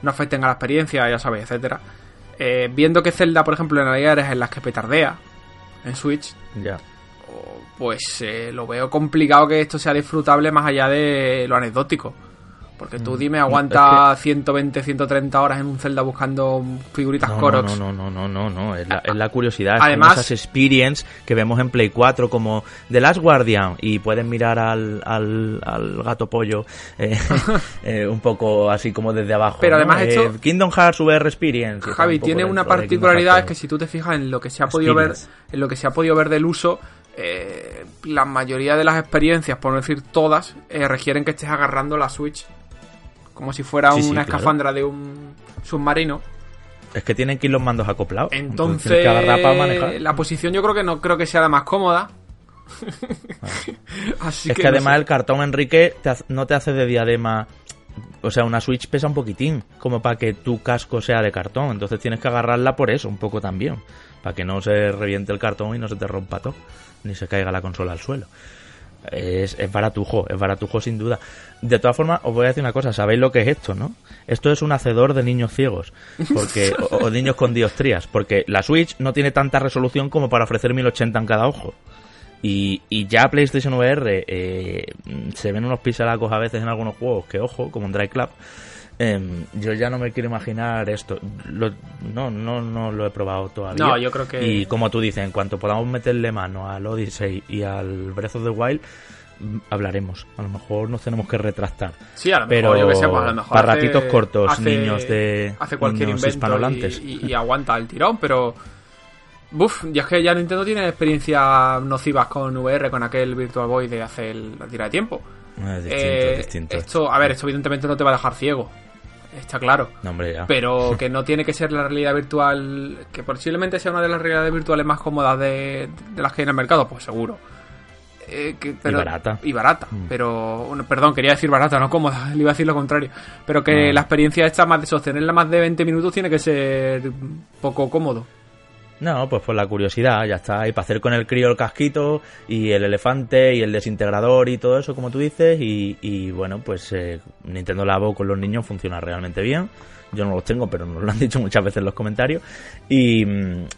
no afecten a la experiencia, ya sabes, etcétera. Eh, viendo que Zelda, por ejemplo, en realidad es en las que petardea en Switch, ya pues eh, lo veo complicado que esto sea disfrutable más allá de lo anecdótico. Porque tú mm. dime, aguanta 120, 130 horas en un Zelda buscando figuritas no, Koroks. No, no, no, no, no, Es, la, curiosidad. Además, esas experience que vemos en Play 4 como The Last Guardian y pueden mirar al, al, gato pollo eh, eh, un poco así como desde abajo. Pero además esto... Kingdom Hearts VR Experience. Javi, tiene una particularidad es que si tú te fijas en lo que se ha podido ver, en lo que se ha podido ver del uso, eh, la mayoría de las experiencias, por no decir todas, eh, requieren que estés agarrando la Switch como si fuera una escafandra de un submarino. Es que tienen que ir los mandos acoplados. Entonces, que agarrar para manejar. la posición yo creo que no creo que sea la más cómoda. es que, además el cartón Enrique no te hace de diadema. O sea, una Switch pesa un poquitín, como para que tu casco sea de cartón. Entonces tienes que agarrarla por eso, un poco también. Para que no se reviente el cartón y no se te rompa todo, ni se caiga la consola al suelo. Es, es, baratujo, es baratujo sin duda. De todas formas, os voy a decir una cosa, sabéis lo que es esto, ¿no? Esto es un hacedor de niños ciegos, porque o, niños con diostrías, porque la Switch no tiene tanta resolución como para ofrecer 1080 en cada ojo. Y, ya PlayStation VR eh, se ven unos pixelacos a veces en algunos juegos que, ojo, como en Drive Club, em, yo ya no me quiero imaginar esto. no, no, no lo he probado todavía. No, yo creo que. Y como tú dices, en cuanto podamos meterle mano al Odyssey y al Breath of the Wild, mm, hablaremos. A lo mejor nos tenemos que retractar. Sí, a lo mejor, Pero yo que sé, pues a lo mejor para ratitos cortos, niños de hace cualquier niños y, y, aguanta el tirón, pero Buf, ya es que ya Nintendo tiene experiencias nocivas con VR, con aquel Virtual Boy de hace la tira de tiempo. Es distinto, eh, distinto. Esto, a ver, esto evidentemente no te va a dejar ciego. Está claro. Pero que no tiene que ser la realidad virtual, que posiblemente sea una de las realidades virtuales más cómodas de, las que hay en el mercado, pues seguro. Eh, y barata. Y barata. Mm. Pero, perdón, quería decir barata, no cómoda, le iba a decir lo contrario. Pero que la experiencia esta más de sostenerla más de 20 minutos tiene que ser poco cómodo. No, pues por la curiosidad, ya está. Y para hacer con el crío el casquito y el elefante y el desintegrador y todo eso, como tú dices. Y, bueno, pues eh, Nintendo Labo con los niños funciona realmente bien. Yo no los tengo, pero nos lo han dicho muchas veces en los comentarios. Y,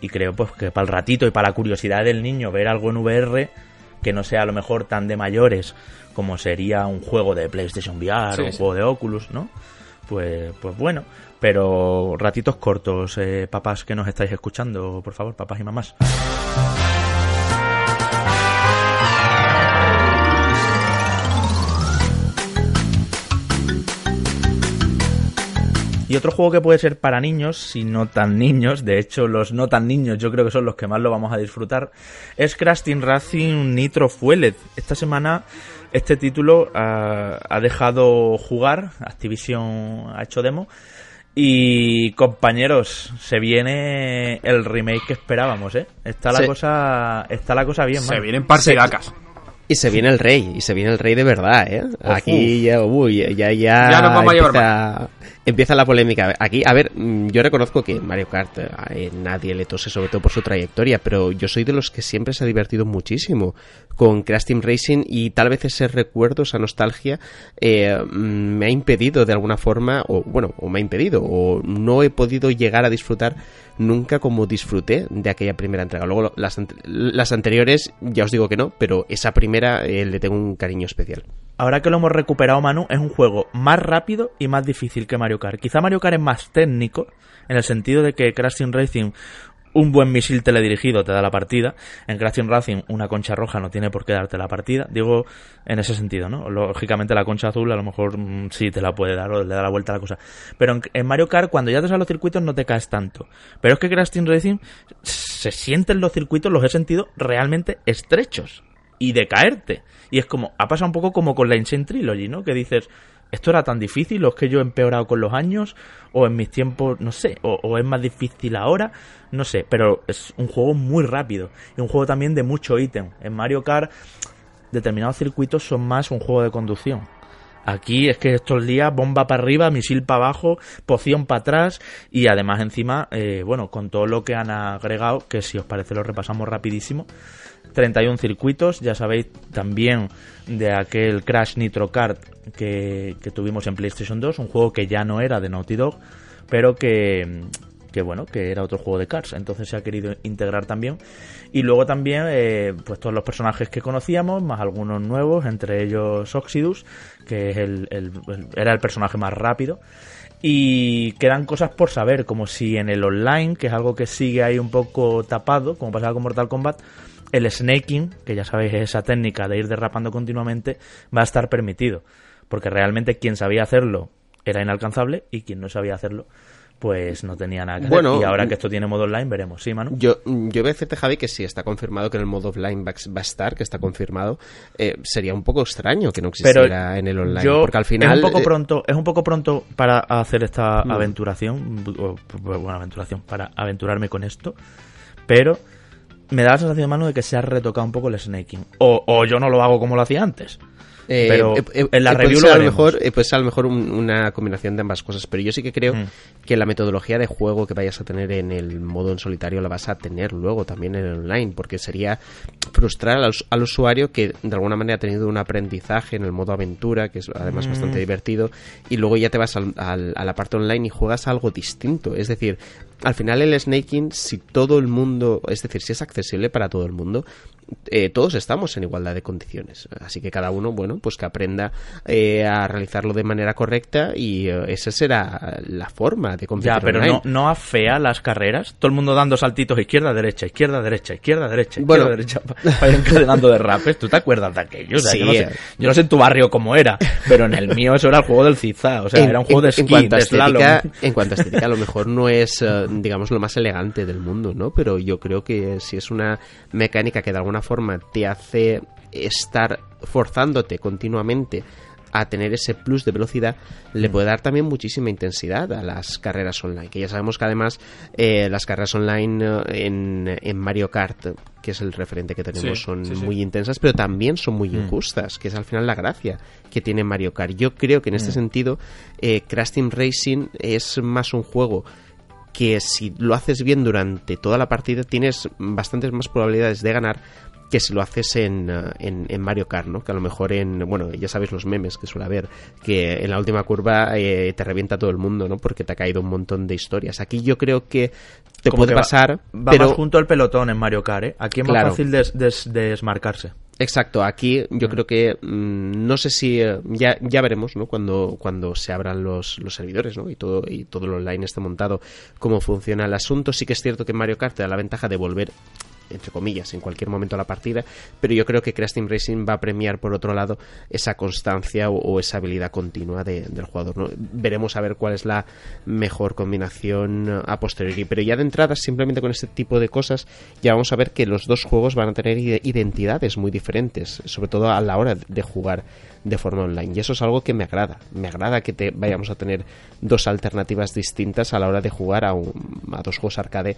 creo pues que para el ratito y para la curiosidad del niño ver algo en VR que no sea a lo mejor tan de mayores como sería un juego de PlayStation VR o un juego de Oculus, ¿no? Pues, pues bueno, pero ratitos cortos, eh, papás que nos estáis escuchando, por favor, papás y mamás. Y otro juego que puede ser para niños, si no tan niños, de hecho los no tan niños yo creo que son los que más lo vamos a disfrutar, es Crash Racing Nitro Fueled. Esta semana este título ah, ha dejado jugar, Activision ha hecho demo, y compañeros, se viene el remake que esperábamos, ¿eh? Está la cosa, está la cosa bien. Se vienen partidacas. Y se viene el rey, y se viene el rey de verdad, ¿eh? Aquí ya, uy, ya, ya, ya nos vamos a llevar empieza la polémica. Aquí, a ver, mm, yo reconozco que Mario Kart eh, nadie le tose, sobre todo por su trayectoria, pero yo soy de los que siempre se ha divertido muchísimo con Crash Team Racing y tal vez ese recuerdo, esa nostalgia, eh, mm, me ha impedido de alguna forma, o bueno, o me ha impedido, o no he podido llegar a disfrutar nunca como disfruté de aquella primera entrega. Luego las, las anteriores, ya os digo que no, pero esa primera eh, le tengo un cariño especial ahora que lo hemos recuperado, Manu, es un juego más rápido y más difícil que Mario Kart. Quizá Mario Kart es más técnico, en el sentido de que Crash Team Racing un buen misil teledirigido te da la partida. En Crash Team Racing una concha roja no tiene por qué darte la partida. Digo en ese sentido, ¿no? Lógicamente la concha azul a lo mejor mm, sí te la puede dar o le da la vuelta a la cosa. Pero en, Mario Kart cuando ya te salen los circuitos no te caes tanto. Pero es que Crash Team Racing se sienten los circuitos, los he sentido realmente estrechos y de caerte. Y es como, ha pasado un poco como con la Insane Trilogy, ¿no? Que dices, ¿esto era tan difícil? ¿O es que yo he empeorado con los años? ¿O en mis tiempos, no sé? ¿O, es más difícil ahora? No sé, pero es un juego muy rápido. Y un juego también de mucho ítem. En Mario Kart, determinados circuitos son más un juego de conducción. Aquí es que estos días bomba para arriba, misil para abajo, poción para atrás y además encima, eh, bueno, con todo lo que han agregado, que si os parece lo repasamos rapidísimo, 31 circuitos, ya sabéis también de aquel Crash Nitro Kart que, tuvimos en PlayStation 2, un juego que ya no era de Naughty Dog, pero que, que bueno, que era otro juego de Cars, entonces se ha querido integrar también. Y luego también, eh, pues todos los personajes que conocíamos, más algunos nuevos, entre ellos Oxidus, que es el, era el personaje más rápido. Y quedan cosas por saber, como si en el online, que es algo que sigue ahí un poco tapado, como pasaba con Mortal Kombat, el snaking, que ya sabéis es esa técnica de ir derrapando continuamente, va a estar permitido. Porque realmente quien sabía hacerlo era inalcanzable y quien no sabía hacerlo, pues no tenía nada que bueno, Y ahora que esto tiene modo online, veremos. ¿Sí, Manu? Yo, yo voy a decirte, Javi, que si está confirmado que en el modo offline va, a estar, que está confirmado, eh, sería un poco extraño que no existiera en el online. porque al final. Es un poco, eh, pronto, es un poco pronto para hacer esta mm. aventuración. bueno, aventuración, para aventurarme con esto. Pero me da la sensación, Manu, de que se ha retocado un poco el snaking. O, o yo no lo hago como lo hacía antes. Eh, pero eh, eh, en la review a lo mejor pues a lo mejor una combinación de ambas cosas pero yo sí que creo mm. que la metodología de juego que vayas a tener en el modo en solitario la vas a tener luego también en el online porque sería frustrar al, usuario que de alguna manera ha tenido un aprendizaje en el modo aventura que es además mm. bastante divertido y luego ya te vas al, a la parte online y juegas algo distinto es decir al final el snaking, si todo el mundo, es decir, si es accesible para todo el mundo, eh, todos estamos en igualdad de condiciones. Así que cada uno, bueno, pues que aprenda eh, a realizarlo de manera correcta y eh, esa será la forma de competir. Ya, pero no, no afea las carreras. Todo el mundo dando saltitos izquierda, derecha, izquierda, derecha, izquierda, derecha, izquierda, bueno. derecha, para encadenando de rapes. ¿Tú te acuerdas de aquello? sí. yo, no sé, yo, no sé, en tu barrio cómo era, pero en el mío eso era el juego del zigzag. O sea, era un juego de esquí, en de estética, En cuanto a estética, a lo mejor no es digamos, lo más elegante del mundo, ¿no? Pero yo creo que si es una mecánica que de alguna forma te hace estar forzándote continuamente a tener ese plus de velocidad, le mm. puede dar también muchísima intensidad a las carreras online. Que ya sabemos que además eh, las carreras online eh, en, Mario Kart, que es el referente que tenemos, son muy intensas, pero también son muy mm. injustas, que es al final la gracia que tiene Mario Kart. Yo creo que en este mm. sentido, eh, Crash Team Racing es más un juego que si lo haces bien durante toda la partida tienes bastantes más probabilidades de ganar que si lo haces en, uh, en, Mario Kart, ¿no? Que a lo mejor en, bueno, ya sabéis los memes que suele haber, que en la última curva eh, te revienta todo el mundo, ¿no? Porque te ha caído un montón de historias. Aquí yo creo que te puede pasar, va, pero... junto al pelotón en Mario Kart, ¿eh? Aquí es más fácil desmarcarse. Exacto, aquí yo mm. creo que mm, no sé si eh, ya, ya veremos ¿no? cuando, cuando se abran los, los servidores ¿no? y todo y todo lo online esté montado cómo funciona el asunto. Sí que es cierto que Mario Kart te da la ventaja de volver entre comillas, en cualquier momento de la partida, pero yo creo que Crash Team Racing va a premiar, por otro lado, esa constancia o, esa habilidad continua del jugador. Veremos a ver cuál es la mejor combinación a posteriori, pero ya de entrada, simplemente con este tipo de cosas, ya vamos a ver que los dos juegos van a tener identidades muy diferentes, sobre todo a la hora de jugar de forma online. Y eso es algo que me agrada. Me agrada que te vayamos a tener dos alternativas distintas a la hora de jugar a, a dos juegos arcade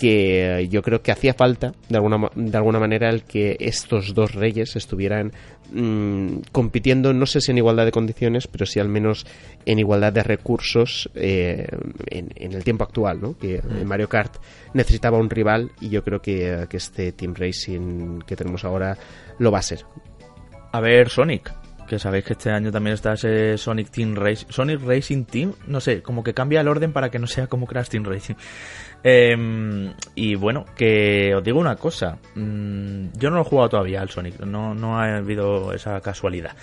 que yo creo que hacía falta de alguna, de alguna manera el que estos dos reyes estuvieran mm, compitiendo, no sé si en igualdad de condiciones, pero sí al menos en igualdad de recursos eh, en, el tiempo actual, ¿no? que mm. Mario Kart necesitaba un rival y yo creo que, que este Team Racing que tenemos ahora lo va a ser. A ver, Sonic, que sabéis que este año también está ese Sonic Team Racing, Sonic Racing Team, no sé, como que cambia el orden para que no sea como Crash Team Racing. Em, y bueno, que os digo una cosa, mm, yo no lo he jugado todavía al Sonic, no, no ha habido esa casualidad,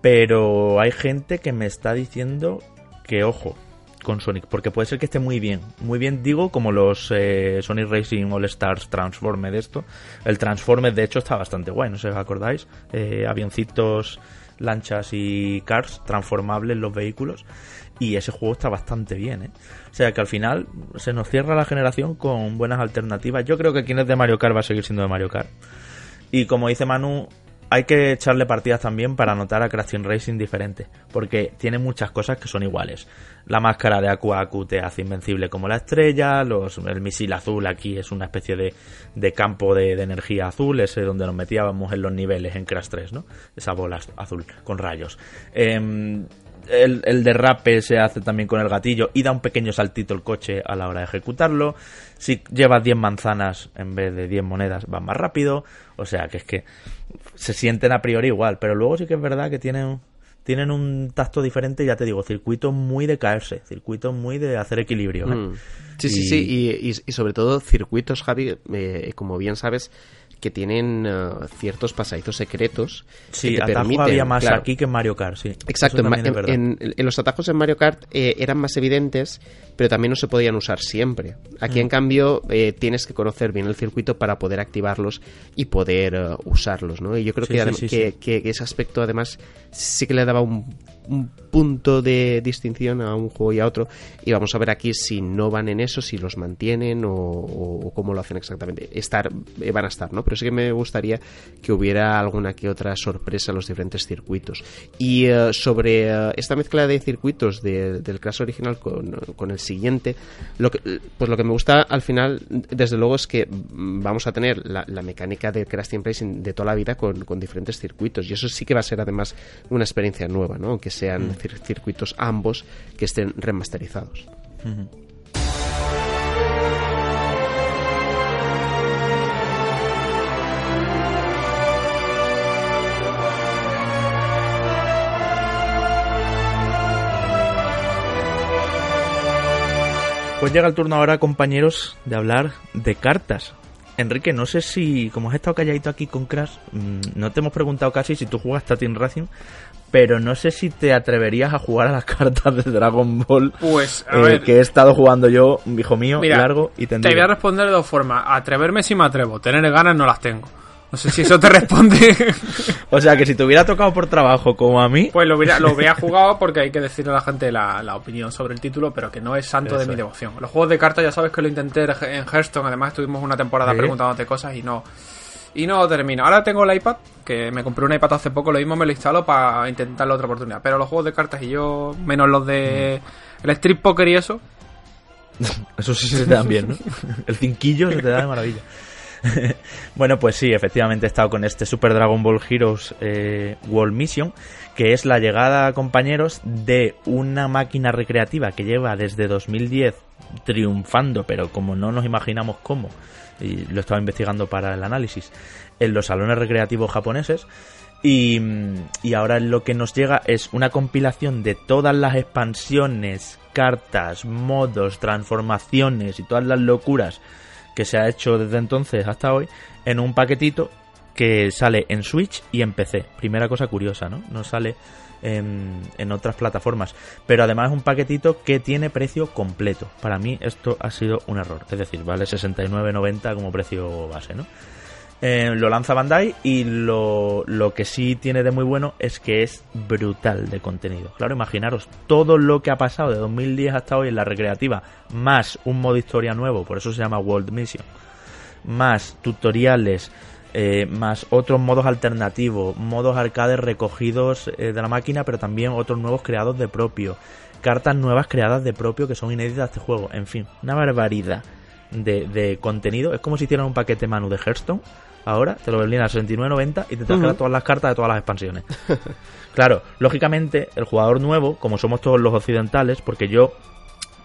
pero hay gente que me está diciendo que ojo con Sonic, porque puede ser que esté muy bien, muy bien digo como los eh, Sonic Racing All Stars Transformed esto, el Transformed de hecho está bastante guay, no sé si os acordáis, eh, avioncitos lanchas y cars transformables los vehículos y ese juego está bastante bien ¿eh? o sea que al final se nos cierra la generación con buenas alternativas yo creo que quien es de Mario Kart va a seguir siendo de Mario Kart y como dice Manu hay que echarle partidas también para notar a Crash Racing diferente, porque tiene muchas cosas que son iguales. La máscara de Aku Aku te hace invencible como la estrella, el misil azul aquí es una especie de, campo de, energía azul, ese donde nos metíamos en los niveles en Crash 3, ¿no? Esa bola azul con rayos. Em, el, el, derrape se hace también con el gatillo y da un pequeño saltito el coche a la hora de ejecutarlo. Si llevas 10 manzanas en vez de 10 monedas, va más rápido. O sea que es que se sienten a priori igual, pero luego sí que es verdad que tienen, tienen un tacto diferente, ya te digo, circuito muy de caerse, circuito muy de hacer equilibrio. ¿eh? Mm. Sí, sí, sí, y, y, sobre todo circuitos, Javi, eh, como bien sabes, que tienen eh, ciertos pasadizos secretos. Sí, que te atajo permiten, había más claro. aquí que en Mario Kart, sí. Exacto, en, en- en- en los atajos en Mario Kart eh, eran más evidentes, pero también no se podían usar siempre. Aquí, Mm. en cambio, eh, tienes que conocer bien el circuito para poder activarlos y poder eh, usarlos, ¿no? Y yo creo Sí, que, sí, adem- sí, que, sí. que- que ese aspecto, además, sí que le daba un, un punto de distinción a un juego y a otro. Y vamos a ver aquí si no van en eso, si los mantienen o, o- cómo lo hacen exactamente. Estar, eh, van a estar, ¿no? Pero sí que me gustaría que hubiera alguna que otra sorpresa en los diferentes circuitos. Y eh, sobre eh, esta mezcla de circuitos de- del Crash original con, con el siguiente, lo que, pues lo que me gusta al final, desde luego, es que vamos a tener la, la mecánica del Crash Team Racing de toda la vida con, con diferentes circuitos. Y eso sí que va a ser además una experiencia nueva, ¿no? Aunque sean cir- circuitos ambos que estén remasterizados. Pues llega el turno ahora, compañeros, de hablar de cartas. Enrique, no sé si, como has estado calladito aquí con Crash, mm, no te hemos preguntado casi si tú juegas Team Racing, pero no sé si te atreverías a jugar a las cartas de Dragon Ball Pues, a eh, ver, que he estado jugando yo, hijo mío, Mira, largo y te voy a tendido. responder de dos formas. Atreverme si me atrevo. Tener ganas no las tengo. No sé si eso te responde. O sea, que si te hubiera tocado por trabajo como a mí, Pues lo hubiera, lo hubiera jugado porque hay que decirle a la gente la, la opinión sobre el título, pero que no es santo de mi devoción. Los juegos de cartas ya sabes que lo intenté en Hearthstone, además estuvimos una temporada Sí. preguntándote cosas y no y no termino. Ahora tengo el iPad, que me compré un iPad hace poco, lo mismo me lo instalo para intentar la otra oportunidad. Pero los juegos de cartas y yo, menos los de el Street Poker y eso, Eso sí se te dan bien, ¿no? El cinquillo se te da de maravilla. bueno, pues sí, efectivamente he estado con este Super Dragon Ball Heroes eh, World Mission, que es la llegada, compañeros, de una máquina recreativa que lleva desde 2010 triunfando, pero como no nos imaginamos cómo, y lo estaba investigando para el análisis, en los salones recreativos japoneses. Y, y ahora lo que nos llega es una compilación de todas las expansiones, cartas, modos, transformaciones y todas las locuras que se ha hecho desde entonces hasta hoy en un paquetito que sale en Switch y en PC. Primera cosa curiosa, ¿no? No sale en, otras plataformas. Pero además es un paquetito que tiene precio completo. Para mí esto ha sido un error. Es decir, vale 69.90 como precio base, ¿no? Eh, lo lanza Bandai y lo, lo que sí tiene de muy bueno es que es brutal de contenido. Claro, imaginaros todo lo que ha pasado de 2010 hasta hoy en la recreativa, más un modo historia nuevo, por eso se llama World Mission, más tutoriales, eh, más otros modos alternativos, modos arcades recogidos eh, de la máquina, pero también otros nuevos creados de propio, cartas nuevas creadas de propio que son inéditas a este juego, en fin, una barbaridad de, de contenido. Es como si hicieran un paquete Manu de Hearthstone. Ahora te lo vendían a 69.90 y te trajeran Ujú. todas las cartas de todas las expansiones. claro, lógicamente, el jugador nuevo, como somos todos los occidentales, porque yo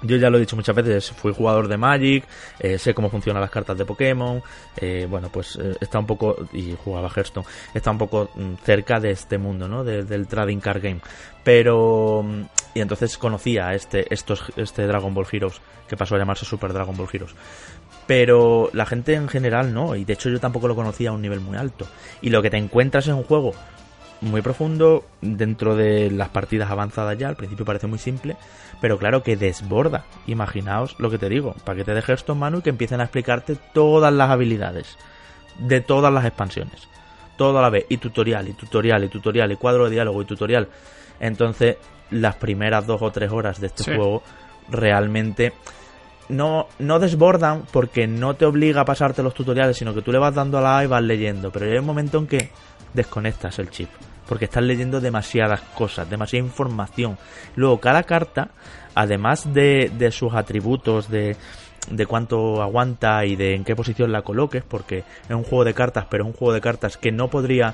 yo ya lo he dicho muchas veces, fui jugador de Magic, eh, sé cómo funcionan las cartas de Pokémon, eh, bueno, pues eh, está un poco, y jugaba Hearthstone, está un poco mm, cerca de este mundo, ¿no? De- del trading card game. Pero, mm, y entonces conocía este, estos, este Dragon Ball Heroes, que pasó a llamarse Super Dragon Ball Heroes. Pero la gente en general no, y de hecho yo tampoco lo conocía a un nivel muy alto. Y lo que te encuentras es un juego muy profundo dentro de las partidas avanzadas ya. Al principio parece muy simple, pero claro que desborda. Imaginaos lo que te digo, paquete de Hearthstone Manu y que empiecen a explicarte todas las habilidades de todas las expansiones. Todo a la vez, y tutorial, y tutorial, y tutorial, y cuadro de diálogo, y tutorial. Entonces, las primeras dos o tres horas de este Sí. juego realmente no, no desbordan porque no te obliga a pasarte los tutoriales, sino que tú le vas dando a la A y vas leyendo. Pero hay un momento en que desconectas el chip. Porque estás leyendo demasiadas cosas, demasiada información. Luego, cada carta, además de, de sus atributos, de, de cuánto aguanta y de en qué posición la coloques, porque es un juego de cartas, pero es un juego de cartas que no podría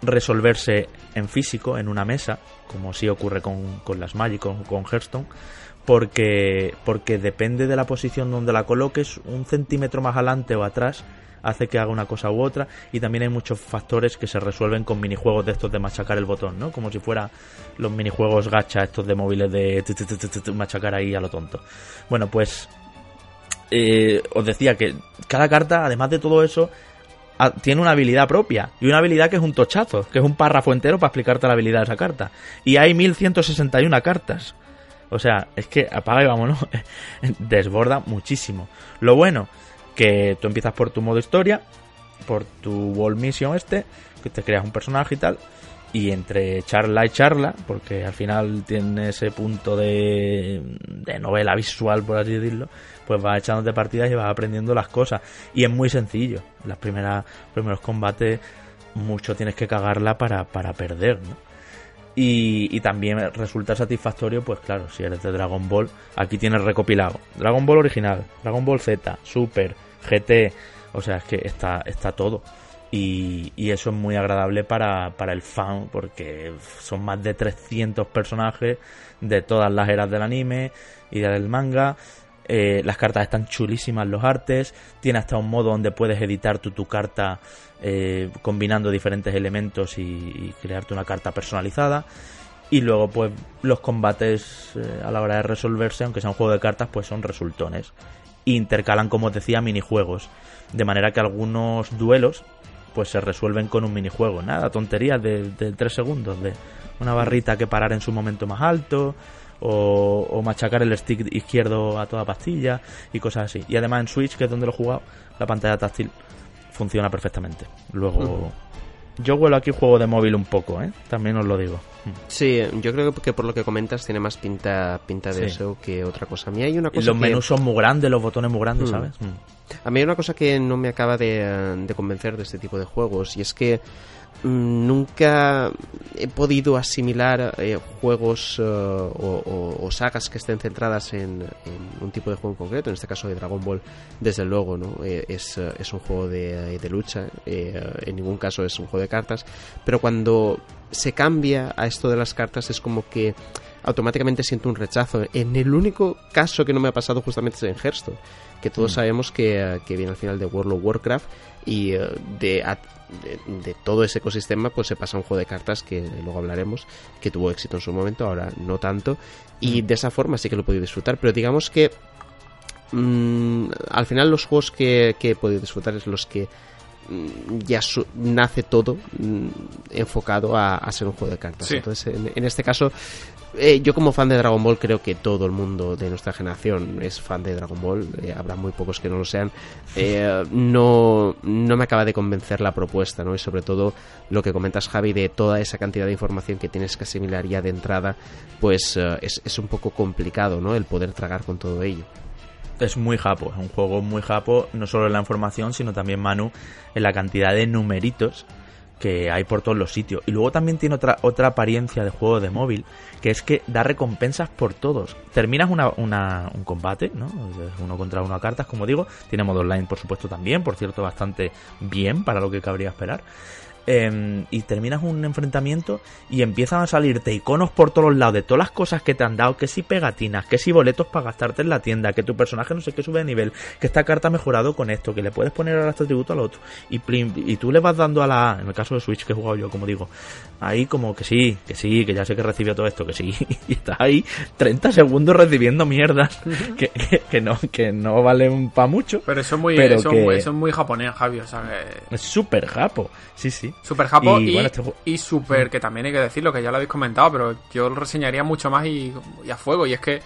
resolverse en físico, en una mesa, como sí ocurre con, con las Magic, con, con Hearthstone, porque, porque depende de la posición donde la coloques, un centímetro más adelante o atrás hace que haga una cosa u otra y también hay muchos factores que se resuelven con minijuegos de estos de machacar el botón, ¿no? Como si fuera los minijuegos gacha estos de móviles de machacar ahí a lo tonto. Bueno, pues eh, os decía que cada carta, además de todo eso, tiene una habilidad propia y una habilidad que es un tochazo, que es un párrafo entero para explicarte la habilidad de esa carta. Y hay 1161 cartas. O sea, es que apaga y vámonos. Desborda muchísimo. Lo bueno, que tú empiezas por tu modo historia, por tu wall mission este, que te creas un personaje y tal. Y entre charla y charla, porque al final tiene ese punto de, de novela visual, por así decirlo, pues vas echándote partidas y vas aprendiendo las cosas. Y es muy sencillo. Primeras primeros combates, mucho tienes que cagarla para, para perder, ¿no? Y, también resulta satisfactorio, pues claro, si eres de Dragon Ball, aquí tienes recopilado Dragon Ball original, Dragon Ball Z, Super, GT, o sea, es que está, está todo. Y, y, eso es muy agradable para, para, el fan porque son más de 300 personajes de todas las eras del anime y del manga eh, las cartas están chulísimas, los artes. Tiene hasta un modo donde puedes editar tu, tu carta eh, combinando diferentes elementos y, crearte una carta personalizada. Y luego, pues, los combates eh, a la hora de resolverse, aunque sea un juego de cartas, pues son resultones. Intercalan, como os decía, minijuegos. De manera que algunos duelos, pues se resuelven con un minijuego. Nada, tonterías de, de 3 segundos, de una barrita que parar en su momento más alto o, machacar el stick izquierdo a toda pastilla y cosas así. Y además en Switch, que es donde lo he jugado, la pantalla táctil funciona perfectamente. Luego, yo vuelo aquí juego de móvil un poco, ¿eh? También os lo digo. Sí, yo creo que por lo que comentas tiene más pinta pinta de eso que otra cosa. A mí hay una cosa y los menús son muy grandes, los botones muy grandes, mm. ¿sabes? A mí hay una cosa que no me acaba de, de convencer de este tipo de juegos y es que Mm, nunca he podido asimilar eh, juegos eh, o, sagas que estén centradas en, un tipo de juego en concreto, en este caso de Dragon Ball, desde luego, ¿no? Eh, es, un juego de, de lucha, en ningún caso es un juego de cartas, pero cuando se cambia a esto de las cartas es como que automáticamente siento un rechazo. En el único caso que no me ha pasado justamente es en Hearthstone, que todos mm. sabemos que, que, viene al final de World of Warcraft y de, de, todo ese ecosistema, pues se pasa a un juego de cartas que luego hablaremos, que tuvo éxito en su momento, ahora no tanto, y mm. de esa forma sí que lo he podido disfrutar, pero digamos que mm, al final los juegos que, que he podido disfrutar es los que mm, ya nace todo enfocado a, ser un juego de cartas. Entonces, en, este caso, eh, yo como fan de Dragon Ball creo que todo el mundo de nuestra generación es fan de Dragon Ball, eh, habrá muy pocos que no lo sean. Eh, no, no me acaba de convencer la propuesta, ¿no? Y sobre todo lo que comentas Javi de toda esa cantidad de información que tienes que asimilar ya de entrada, pues es, es un poco complicado, ¿no? El poder tragar con todo ello es muy japo, es un juego muy japo, no solo en la información, sino también, Manu, en la cantidad de numeritos que hay por todos los sitios. Y luego también tiene otra, otra apariencia de juego de móvil, que es que da recompensas por todos. Terminas una, un combate, ¿no? Uno contra uno a cartas, como digo. Tiene modo online, por supuesto, también, por cierto, bastante bien para lo que cabría esperar. Em, y terminas un enfrentamiento y empiezan a salirte iconos por todos lados de todas las cosas que te han dado, que si pegatinas, que si boletos para gastarte en la tienda, que tu personaje no sé qué sube de nivel, que esta carta ha mejorado con esto, que le puedes poner ahora este atributo al otro. Y, y tú le vas dando a la en el caso de Switch que he jugado yo, como digo, ahí como que sí, que sí, que ya sé que recibió todo esto, que sí, y estás ahí 30 segundos recibiendo mierda que, que, no, que no valen para mucho. Pero eso es muy, eso, es muy japonés, Javi, o sea Es súper japo, sí, sí. Super japo y, y, este super, que también hay que decirlo, que ya lo habéis comentado, pero yo lo reseñaría mucho más y, a fuego. Y es que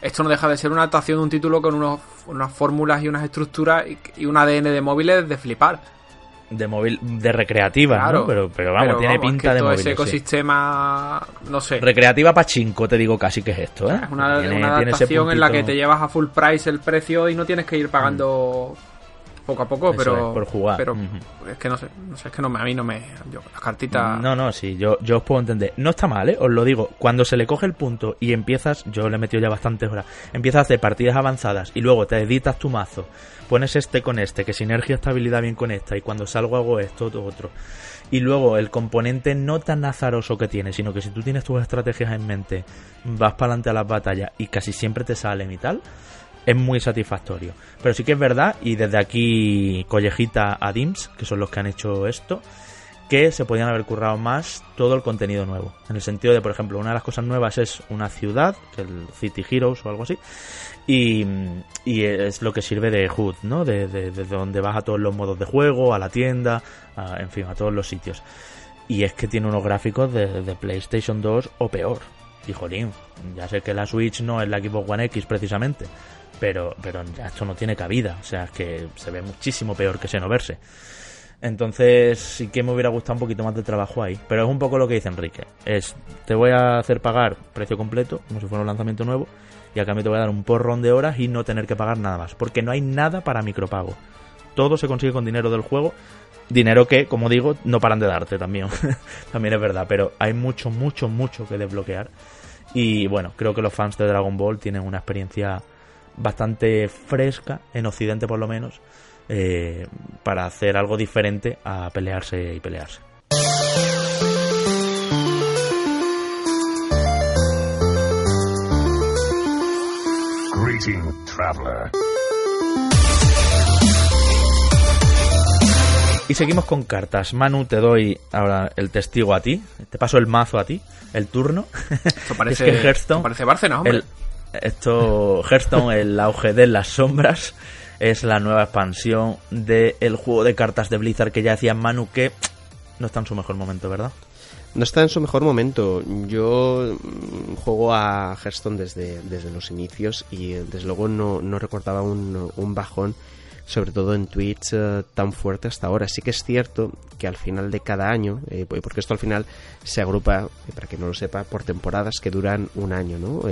esto no deja de ser una adaptación de un título con unos, unas fórmulas y unas estructuras y, un ADN de móviles de flipar. De móvil, de recreativa, ¿no? Pero, pero vamos, tiene pinta de todo ese ecosistema, no sé. Recreativa pachinko, te digo casi que es esto, ¿eh? Es una, adaptación en la que te llevas a full price el precio y no tienes que ir pagando poco a poco, pero. por jugar. Pero es que no sé, no sé, es que no me, a mí no me. Yo, las cartitas. No, no, sí, yo, yo os puedo entender. No está mal, ¿eh? Os lo digo. Cuando se le coge el punto y empiezas, yo le he metido ya bastantes horas, empiezas a hacer partidas avanzadas y luego te editas tu mazo, pones este con este, que sinergia estabilidad bien con esta, y cuando salgo hago esto, otro, otro. Y luego el componente no tan azaroso que tiene, sino que si tú tienes tus estrategias en mente, vas para adelante a las batallas y casi siempre te salen y tal es muy satisfactorio. Pero sí que es verdad, y desde aquí collejita a Dims, que son los que han hecho esto, que se podían haber currado más todo el contenido nuevo. En el sentido de, por ejemplo, una de las cosas nuevas es una ciudad, que el City Heroes o algo así, y, es lo que sirve de HUD, ¿no? De, de, donde vas a todos los modos de juego, a la tienda, en fin, a todos los sitios. Y es que tiene unos gráficos de, de PlayStation 2 o peor. Y jolín, ya sé que la Switch no es la Xbox One X precisamente, pero, pero esto no tiene cabida. O sea, es que se ve muchísimo peor que Xenoverse. Entonces sí que me hubiera gustado un poquito más de trabajo ahí. Pero es un poco lo que dice Enrique. Es, te voy a hacer pagar precio completo, como si fuera un lanzamiento nuevo, y a cambio te voy a dar un porrón de horas y no tener que pagar nada más. Porque no hay nada para micropago. Todo se consigue con dinero del juego Dinero que, como digo, no paran de darte también. también es verdad, pero hay mucho, mucho, mucho que desbloquear. Y bueno, creo que los fans de Dragon Ball tienen una experiencia bastante fresca, en Occidente por lo menos, eh, para hacer algo diferente a pelearse y pelearse. Greeting, traveler. Y seguimos con cartas. Manu, te doy ahora el testigo a ti. Te paso el mazo a ti, el turno. Esto parece, es que Hearthstone, parece Barcelona, hombre. Esto, Hearthstone, el auge de las sombras, es la nueva expansión del juego de cartas de Blizzard que ya decía Manu que no está en su mejor momento, ¿verdad? No está en su mejor momento. Yo mm, juego a Hearthstone desde, desde los inicios y desde luego no, no recordaba un, un bajón sobre todo en Twitch eh, tan fuerte hasta ahora. Sí que es cierto que al final de cada año, eh, porque esto al final se agrupa, eh, para que no lo sepa, por temporadas que duran un año, ¿no?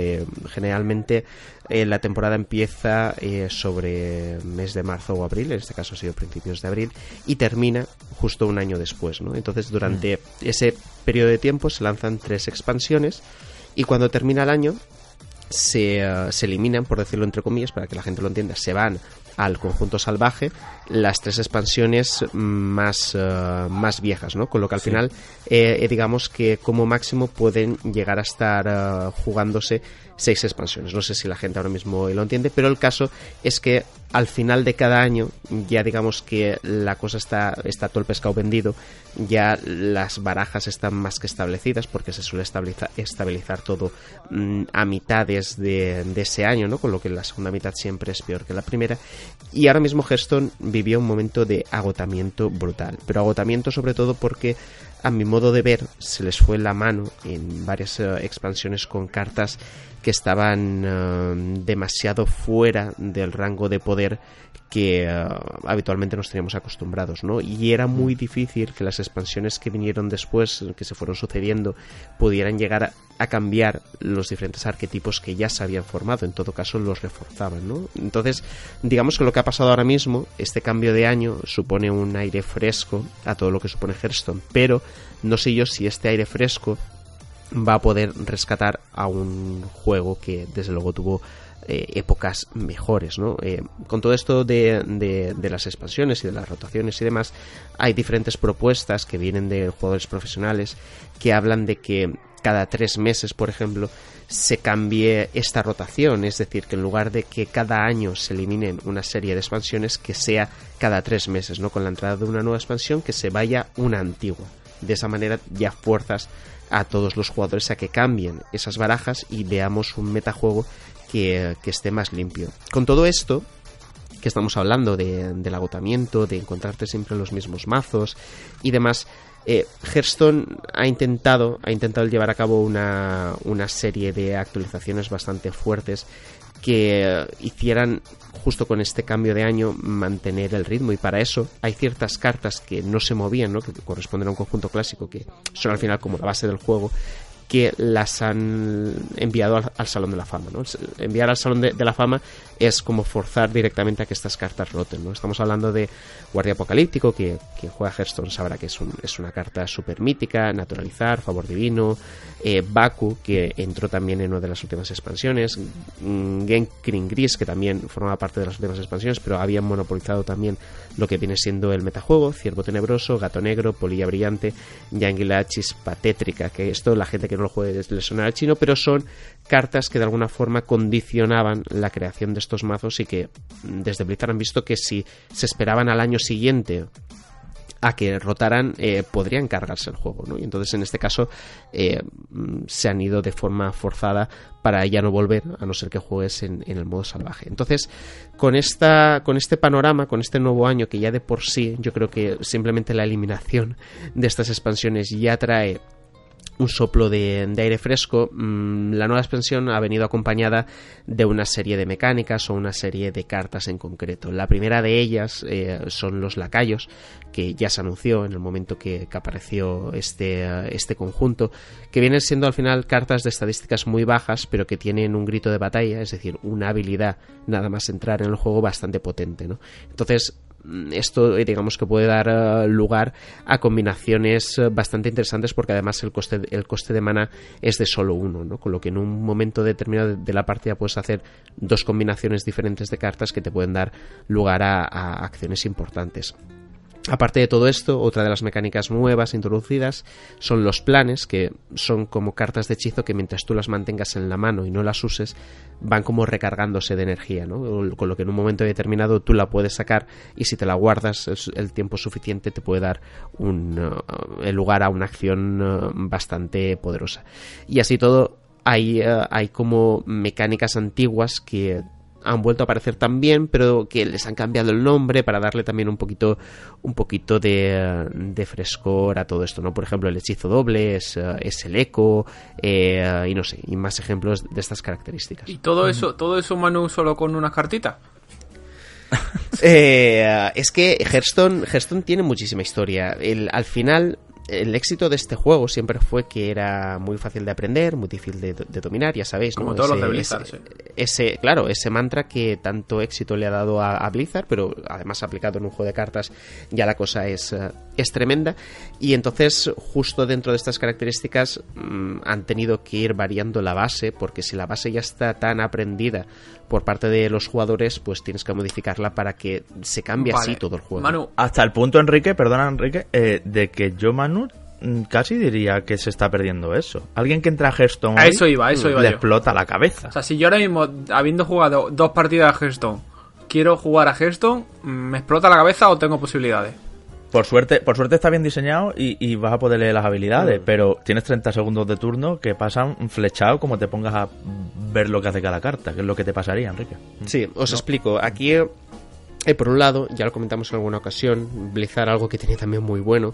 generalmente la temporada empieza sobre mes de marzo o abril, en este caso ha sido principios de abril, y termina justo un año después, ¿no? Entonces durante mm. ese periodo de tiempo se lanzan tres expansiones y cuando termina el año se, se, eliminan, por decirlo entre comillas, para que la gente lo entienda, se van al conjunto salvaje las tres expansiones más, eh, más viejas, ¿no? Con lo que al final, eh, eh, digamos que como máximo pueden llegar a estar jugándose seis expansiones. No sé si la gente ahora mismo lo entiende, pero el caso es que al final de cada año, ya digamos que la cosa está, está todo el pescado vendido, ya las barajas están más que establecidas, porque se suele estabilizar, todo mm, a mitades de, de, ese año, ¿no? Con lo que la segunda mitad siempre es peor que la primera. Y ahora mismo Hearthstone vivió un momento de agotamiento brutal, pero agotamiento sobre todo porque a mi modo de ver se les fue la mano en varias eh, expansiones con cartas que estaban eh, demasiado fuera del rango de poder que eh, habitualmente nos teníamos acostumbrados, ¿no? Y era muy difícil que las expansiones que vinieron después, que se fueron sucediendo, pudieran llegar a, cambiar los diferentes arquetipos que ya se habían formado, en todo caso los reforzaban, ¿no? Entonces, digamos que lo que ha pasado ahora mismo, este cambio de año supone un aire fresco a todo lo que supone Hearthstone, pero no sé yo si este aire fresco va a poder rescatar a un juego que desde luego tuvo eh, épocas mejores, ¿no? Eh, con todo esto de, de, las expansiones y de las rotaciones y demás, hay diferentes propuestas que vienen de jugadores profesionales que hablan de que cada tres meses, por ejemplo, se cambie esta rotación, es decir, que en lugar de que cada año se eliminen una serie de expansiones, que sea cada tres meses, ¿no? Con la entrada de una nueva expansión, que se vaya una antigua. De esa manera ya fuerzas a todos los jugadores a que cambien esas barajas y veamos un metajuego que, esté más limpio. Con todo esto, que estamos hablando de, del agotamiento, de encontrarte siempre los mismos mazos y demás, eh, Hearthstone ha intentado, ha intentado llevar a cabo una, una serie de actualizaciones bastante fuertes que hicieran justo con este cambio de año mantener el ritmo y para eso hay ciertas cartas que no se movían, ¿no? que corresponden a un conjunto clásico que son al final como la base del juego que las han enviado al, Salón de la Fama. ¿no? Enviar al Salón de, la Fama es como forzar directamente a que estas cartas roten. ¿no? Estamos hablando de Guardia Apocalíptico, que quien juega Hearthstone sabrá que es, un, es una carta súper mítica, Naturalizar, Favor Divino, eh, Baku, que entró también en una de las últimas expansiones, mm, Genkrin Gris, que también formaba parte de las últimas expansiones, pero habían monopolizado también lo que viene siendo el metajuego, Ciervo Tenebroso, Gato Negro, Polilla Brillante, Yanguila Chispa Tétrica, que esto la gente que no lo juegue le al chino, pero son cartas que de alguna forma condicionaban la creación de estos mazos y que desde Blizzard han visto que si se esperaban al año siguiente a que rotaran eh, podrían cargarse el juego, ¿no? Y entonces en este caso eh, mm, se han ido de forma forzada para ya no volver, a no ser que juegues en, en, el modo salvaje. Entonces, con esta, con este panorama, con este nuevo año que ya de por sí, yo creo que simplemente la eliminación de estas expansiones ya trae un soplo de, aire fresco, mm, la nueva expansión ha venido acompañada de una serie de mecánicas o una serie de cartas en concreto. La primera de ellas eh, son los lacayos, que ya se anunció en el momento que, apareció este, este conjunto, que vienen siendo al final cartas de estadísticas muy bajas, pero que tienen un grito de batalla, es decir, una habilidad nada más entrar en el juego bastante potente. ¿no? Entonces, esto eh, digamos que puede dar eh, lugar a combinaciones eh, bastante interesantes porque además el coste, el coste de mana es de solo uno, ¿no? con lo que en un momento determinado de la partida puedes hacer dos combinaciones diferentes de cartas que te pueden dar lugar a acciones importantes. Aparte de todo esto, otra de las mecánicas nuevas introducidas son los planes, que son como cartas de hechizo que mientras tú las mantengas en la mano y no las uses, van como recargándose de energía, ¿no? Con lo que en un momento determinado tú la puedes sacar y si te la guardas el tiempo suficiente te puede dar un, uh, lugar a una acción uh, bastante poderosa. Y así todo, hay, uh, hay como mecánicas antiguas que han vuelto a aparecer también, pero que les han cambiado el nombre para darle también un poquito, un poquito de, frescor a todo esto, ¿no? Por ejemplo, el hechizo doble es, el eco, eh, y no sé, y más ejemplos de estas características. ¿Y todo eso, todo eso, Manu, solo con unas cartitas? Eh, es que Hearthstone, Hearthstone tiene muchísima historia. El, al final, el éxito de este juego siempre fue que era muy fácil de aprender, muy difícil de, dominar, ya sabéis, Como todos los de Blizzard, ese, claro, ese mantra que tanto éxito le ha dado a, Blizzard, pero además aplicado en un juego de cartas, ya la cosa es, eh, es tremenda. Y entonces, justo dentro de estas características, mm, han tenido que ir variando la base, porque si la base ya está tan aprendida por parte de los jugadores, pues tienes que modificarla para que se cambie así todo el juego. Manu, hasta el punto, Enrique, perdona, Enrique, eh, de que yo, Manu, mm, casi diría que se está perdiendo eso. Alguien que entra a Hearthstone a eso iba, eso iba le explota la cabeza. O sea, si yo ahora mismo, habiendo jugado dos partidas de Hearthstone, quiero jugar a Hearthstone, mm, ¿me explota la cabeza o tengo posibilidades? Por suerte, por suerte está bien diseñado y, vas a poder leer las habilidades, mm. pero tienes 30 segundos de turno que pasan flechado como te pongas a ver lo que hace cada carta, que es lo que te pasaría, Enrique. Sí, os explico. Aquí, eh, por un lado, ya lo comentamos en alguna ocasión, Blizzard algo que tiene también muy bueno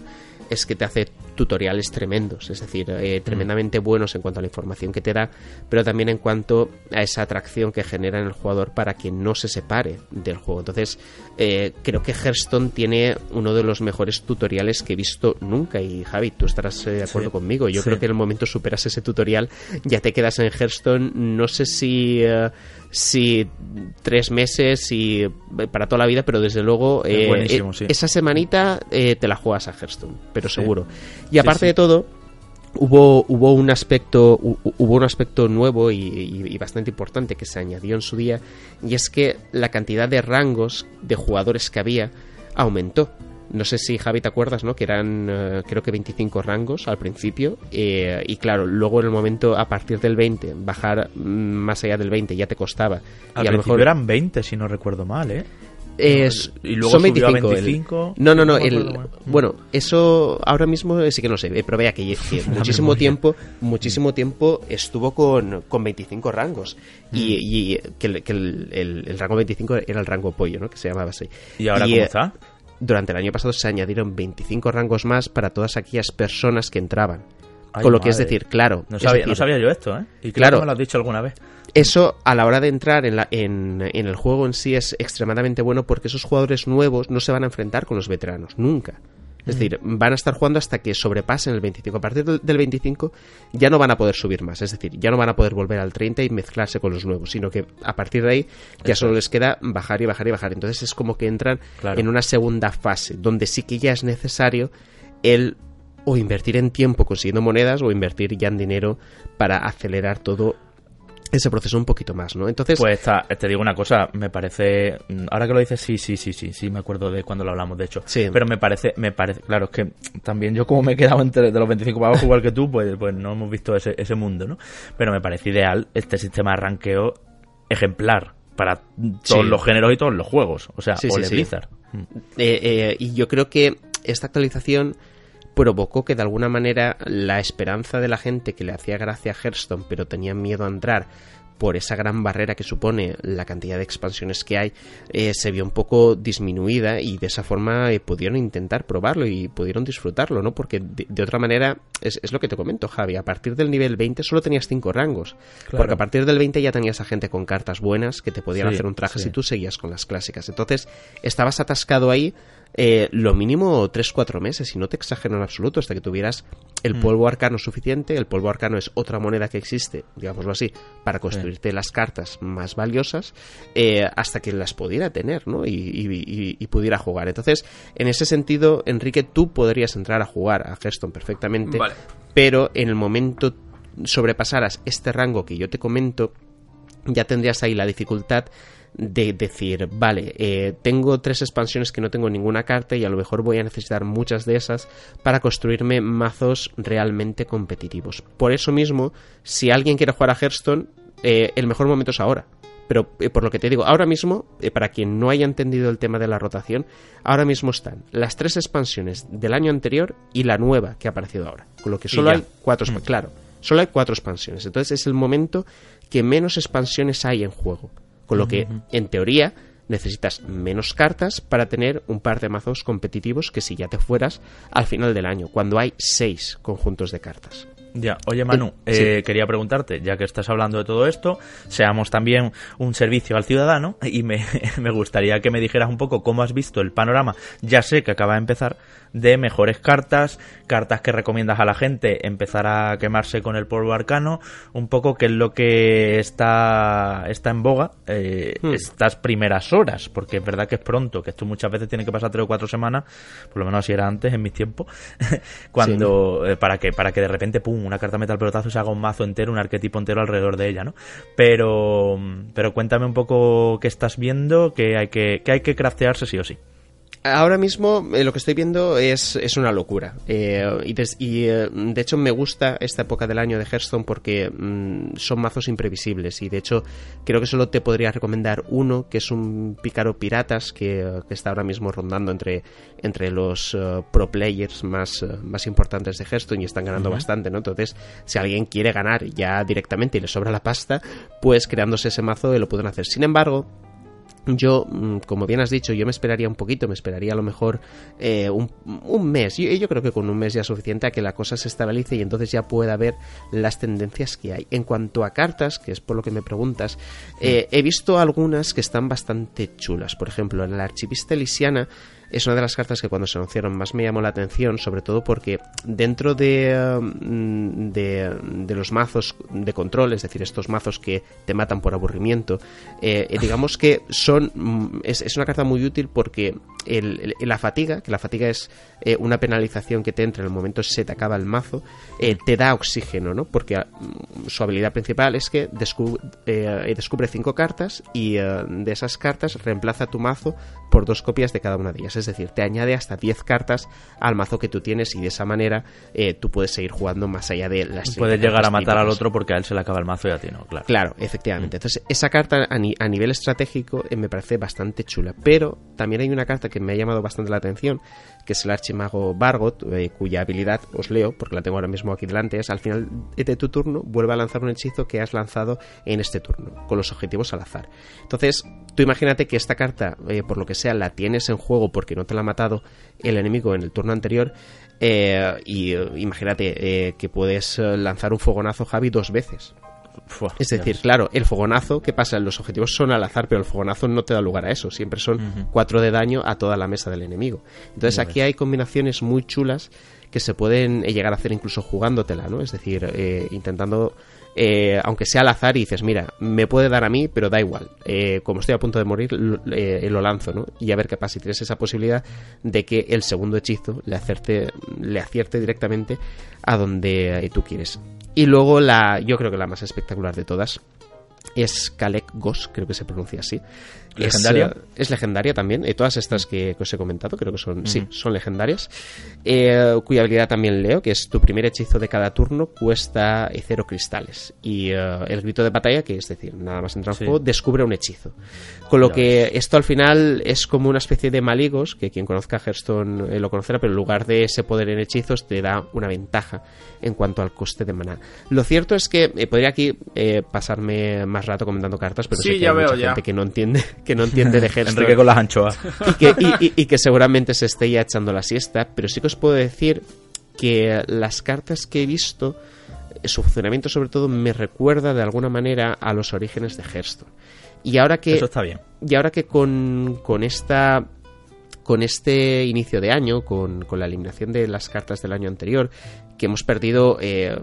es que te hace tutoriales tremendos, es decir, eh, mm. tremendamente buenos en cuanto a la información que te da, pero también en cuanto a esa atracción que genera en el jugador para que no se separe del juego. Entonces, eh, creo que Hearthstone tiene uno de los mejores tutoriales que he visto nunca y Javi, tú estarás eh, de acuerdo conmigo. Yo creo que en el momento superas ese tutorial, ya te quedas en Hearthstone, no sé si si tres meses y para toda la vida, pero desde luego esa semanita te la juegas a Hearthstone pero seguro. Y aparte de todo, hubo, hubo un aspecto hubo un aspecto nuevo y, bastante importante que se añadió en su día y es que la cantidad de rangos de jugadores que había aumentó no sé si Javi te acuerdas, ¿no? Que eran eh, creo que 25 rangos al principio eh, y claro, luego en el momento a partir del 20 bajar mm, más allá del 20 ya te costaba. Al y a lo mejor eran 20 si no recuerdo mal, ¿eh? Es, y luego son 25, no, no, no. El, bueno, eso ahora mismo sí que no sé, pero vea que, muchísimo tiempo muchísimo tiempo estuvo con, con 25 rangos. Y, mm. que, el, rango 25 era el rango pollo, ¿no? Que se llamaba así. ¿Y ahora cómo está? Durante el año pasado se añadieron 25 rangos más para todas aquellas personas que entraban. con lo que es decir, claro. No sabía, no sabía yo esto, ¿eh? Y claro, me lo has dicho alguna vez. Eso a la hora de entrar en, la, en, en, el juego en sí es extremadamente bueno porque esos jugadores nuevos no se van a enfrentar con los veteranos, nunca. Es decir, van a estar jugando hasta que sobrepasen el 25. A partir del 25 ya no van a poder subir más. Es decir, ya no van a poder volver al 30 y mezclarse con los nuevos, sino que a partir de ahí ya solo les queda bajar y bajar y bajar. Entonces es como que entran en una segunda fase, donde sí que ya es necesario el o invertir en tiempo consiguiendo monedas o invertir ya en dinero para acelerar todo ese proceso un poquito más, ¿no? Entonces... Pues te digo una cosa, me parece... Ahora que lo dices, sí, sí, sí, sí, sí, me acuerdo de cuando lo hablamos, de hecho. Sí. Pero me parece, me parece, claro, es que también yo como me he quedado entre de los 25 para abajo igual que tú, pues, pues no hemos visto ese, ese mundo, ¿no? Pero me parece ideal este sistema de ranqueo ejemplar para todos los géneros y todos los juegos. O sea, o Blizzard. Eh, eh, y yo creo que esta actualización provocó que de alguna manera la esperanza de la gente que le hacía gracia a Hearthstone pero tenía miedo a entrar por esa gran barrera que supone la cantidad de expansiones que hay, eh, se vio un poco disminuida y de esa forma eh, pudieron intentar probarlo y pudieron disfrutarlo, ¿no? Porque de, otra manera, es, lo que te comento, Javi, a partir del nivel 20 solo tenías 5 rangos, porque a partir del 20 ya tenías a gente con cartas buenas que te podían hacer un traje si tú seguías con las clásicas. Entonces, estabas atascado ahí eh, lo mínimo 3-4 meses, y no te exagero en absoluto, hasta que tuvieras el mm. polvo arcano suficiente. El polvo arcano es otra moneda que existe, digámoslo así, para construirte las cartas más valiosas, eh, hasta que las pudiera tener, ¿no? Y, pudiera jugar. Entonces, en ese sentido, Enrique, tú podrías entrar a jugar a Hearthstone perfectamente, pero en el momento sobrepasaras este rango que yo te comento, ya tendrías ahí la dificultad de decir, vale, eh, tengo tres expansiones que no tengo ninguna carta y a lo mejor voy a necesitar muchas de esas para construirme mazos realmente competitivos. Por eso mismo, si alguien quiere jugar a Hearthstone, eh, el mejor momento es ahora. Pero eh, por lo que te digo, ahora mismo, para quien no haya entendido el tema de la rotación, ahora mismo están las tres expansiones del año anterior y la nueva que ha aparecido ahora. Con lo que solo hay cuatro, mm. claro, solo hay cuatro expansiones. Entonces es el momento que menos expansiones hay en juego. Con lo que, en teoría, necesitas menos cartas para tener un par de mazos competitivos que si ya te fueras al final del año, cuando hay seis conjuntos de cartas. Ya, oye Manu, eh, quería preguntarte, ya que estás hablando de todo esto, seamos también un servicio al ciudadano y me, me, gustaría que me dijeras un poco cómo has visto el panorama, ya sé que acaba de empezar, de mejores cartas, cartas que recomiendas a la gente, empezar a quemarse con el polvo arcano, un poco qué es lo que está, está en boga eh, hmm. estas primeras horas, porque es verdad que es pronto, que esto muchas veces tiene que pasar tres o cuatro semanas, por lo menos así era antes en mis tiempos, cuando, eh, para que, para que de repente, pum, una carta metal pelotazo se haga un mazo entero, un arquetipo entero alrededor de ella, ¿no? Pero, pero cuéntame un poco qué estás viendo, que hay que, que hay que craftearse sí o sí ahora mismo eh, lo que estoy viendo es, es una locura. Eh, y, eh, de hecho me gusta esta época del año de Hearthstone porque mm, son mazos imprevisibles. Y de hecho creo que solo te podría recomendar uno, que es un pícaro piratas que, está ahora mismo rondando entre, entre los pro players más, más importantes de Hearthstone y están ganando bastante, ¿no? Entonces, si alguien quiere ganar ya directamente y le sobra la pasta, pues creándose ese mazo lo pueden hacer. Sin embargo, yo, mm, como bien has dicho, yo me esperaría un poquito, me esperaría a lo mejor eh, un, mes. Yo, yo, creo que con un mes ya es suficiente a que la cosa se estabilice y entonces ya pueda ver las tendencias que hay. En cuanto a cartas, que es por lo que me preguntas, eh, he visto algunas que están bastante chulas. Por ejemplo, en la archivista elisiana es una de las cartas que cuando se anunciaron más me llamó la atención, sobre todo porque dentro de, mm, de, los mazos de control, es decir, estos mazos que te matan por aburrimiento, eh, eh, digamos que son mm, es, una carta muy útil porque la fatiga, que la fatiga es eh, una penalización que te entra en el momento que se te acaba el mazo, te da oxígeno, ¿no? Porque mm, su habilidad principal es que descubre, descubre cinco cartas y de esas cartas reemplaza tu mazo por dos copias de cada una de ellas es decir, te añade hasta 10 cartas al mazo que tú tienes y de esa manera eh, tú puedes seguir jugando más allá de las... Puedes llegar a matar al otro porque a él se le acaba el mazo y a ti no, claro. Claro, efectivamente. Entonces, esa carta a, nivel estratégico eh, me parece bastante chula, pero también hay una carta que me ha llamado bastante la atención, que es el archimago Bargot, eh, cuya habilidad os leo, porque la tengo ahora mismo aquí delante, es al final de tu turno vuelve a lanzar un hechizo que has lanzado en este turno, con los objetivos al azar. Entonces, tú imagínate que esta carta, por lo que sea, la tienes en juego porque no te la ha matado el enemigo en el turno anterior. Eh, y eh, imagínate eh, que puedes lanzar un fogonazo, Javi, dos veces. es decir, claro, el fogonazo, ¿qué pasa? Los objetivos son al azar, pero el fogonazo no te da lugar a eso. Siempre son cuatro de daño a toda la mesa del enemigo. Entonces aquí hay combinaciones muy chulas que se pueden llegar a hacer incluso jugándotela, ¿no? Es decir, intentando eh, aunque sea al azar y dices, mira, me puede dar a mí, pero da igual. Eh, como estoy a punto de morir, eh, lo, lanzo, ¿no? Y a ver qué pasa. Y tienes esa posibilidad de que el segundo hechizo le, acerte, le acierte directamente a donde tú quieres. Y luego la, yo creo que la más espectacular de todas, es Kalek Gos, creo que se pronuncia así. ¿Legendaria? Es, es legendaria también. Eh, todas estas que, que os he comentado, creo que son, sí, son legendarias. Eh, cuya habilidad también leo, que es tu primer hechizo de cada turno cuesta cero cristales. Y eh, el grito de batalla, que es decir, nada más entrar en Sí. juego, descubre un hechizo. Con lo que esto al final es como una especie de maligos, que quien conozca Hearthstone eh, lo conocerá, pero en lugar de ese poder en hechizos te da una ventaja en cuanto al coste de maná. Lo cierto es que podría aquí pasarme más rato comentando cartas, pero Sí, sé que ya hay veo, mucha ya. gente que no entiende, que no entiende de Hearthstone Enrique con las anchoas. y que, y- y- y que seguramente se esté ya echando la siesta, pero sí que os puedo decir que las cartas que he visto, su funcionamiento sobre todo me recuerda de alguna manera a los orígenes de Hearthstone. Y ahora que, Eso está bien. y ahora que con, con esta con este inicio de año, con, con la eliminación de las cartas del año anterior, que hemos perdido eh,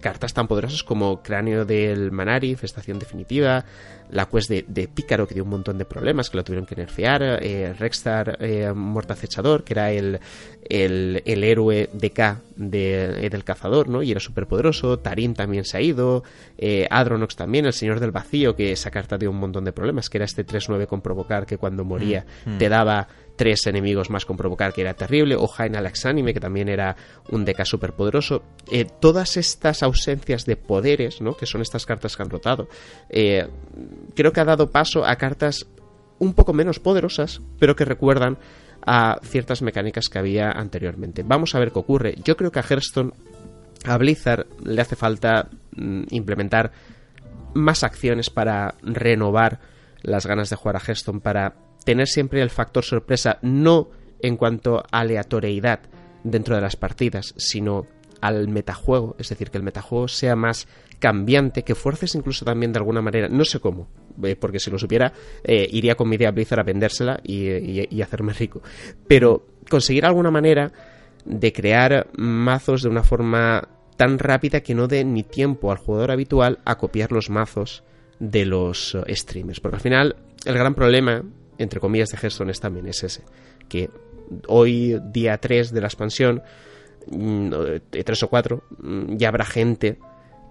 cartas tan poderosas como Cráneo del Manari, Festación Definitiva, la quest de, de Pícaro, que dio un montón de problemas, que lo tuvieron que nerfear, eh, Rexstar eh, Mortacechador, que era el, el, el héroe de K de, eh, del cazador, ¿no? Y era súper poderoso, Tarim también se ha ido, eh, Adronox también, el Señor del Vacío, que esa carta dio un montón de problemas, que era este 3-9 con provocar, que cuando moría te daba tres enemigos más con provocar, que era terrible, o Jaina Laxanime, que también era un deca súper poderoso. Eh, todas estas ausencias de poderes, ¿no? que son estas cartas que han rotado, eh, creo que ha dado paso a cartas un poco menos poderosas, pero que recuerdan a ciertas mecánicas que había anteriormente. Vamos a ver qué ocurre. Yo creo que a Hearthstone, a Blizzard, le hace falta mm, implementar más acciones para renovar las ganas de jugar a Hearthstone, para tener siempre el factor sorpresa, no en cuanto a aleatoriedad dentro de las partidas, sino al metajuego, es decir, que el metajuego sea más cambiante, que fuerces incluso también de alguna manera, no sé cómo, eh, porque si lo supiera, eh, iría con mi idea Blizzard a vendérsela y, y- y hacerme rico, pero conseguir alguna manera de crear mazos de una forma tan rápida que no dé ni tiempo al jugador habitual a copiar los mazos de los eh, streamers. Porque al final el gran problema, entre comillas, de Hearthstone es también es ese, que hoy, día 3 de la expansión, mm, eh, 3 o 4, ya habrá gente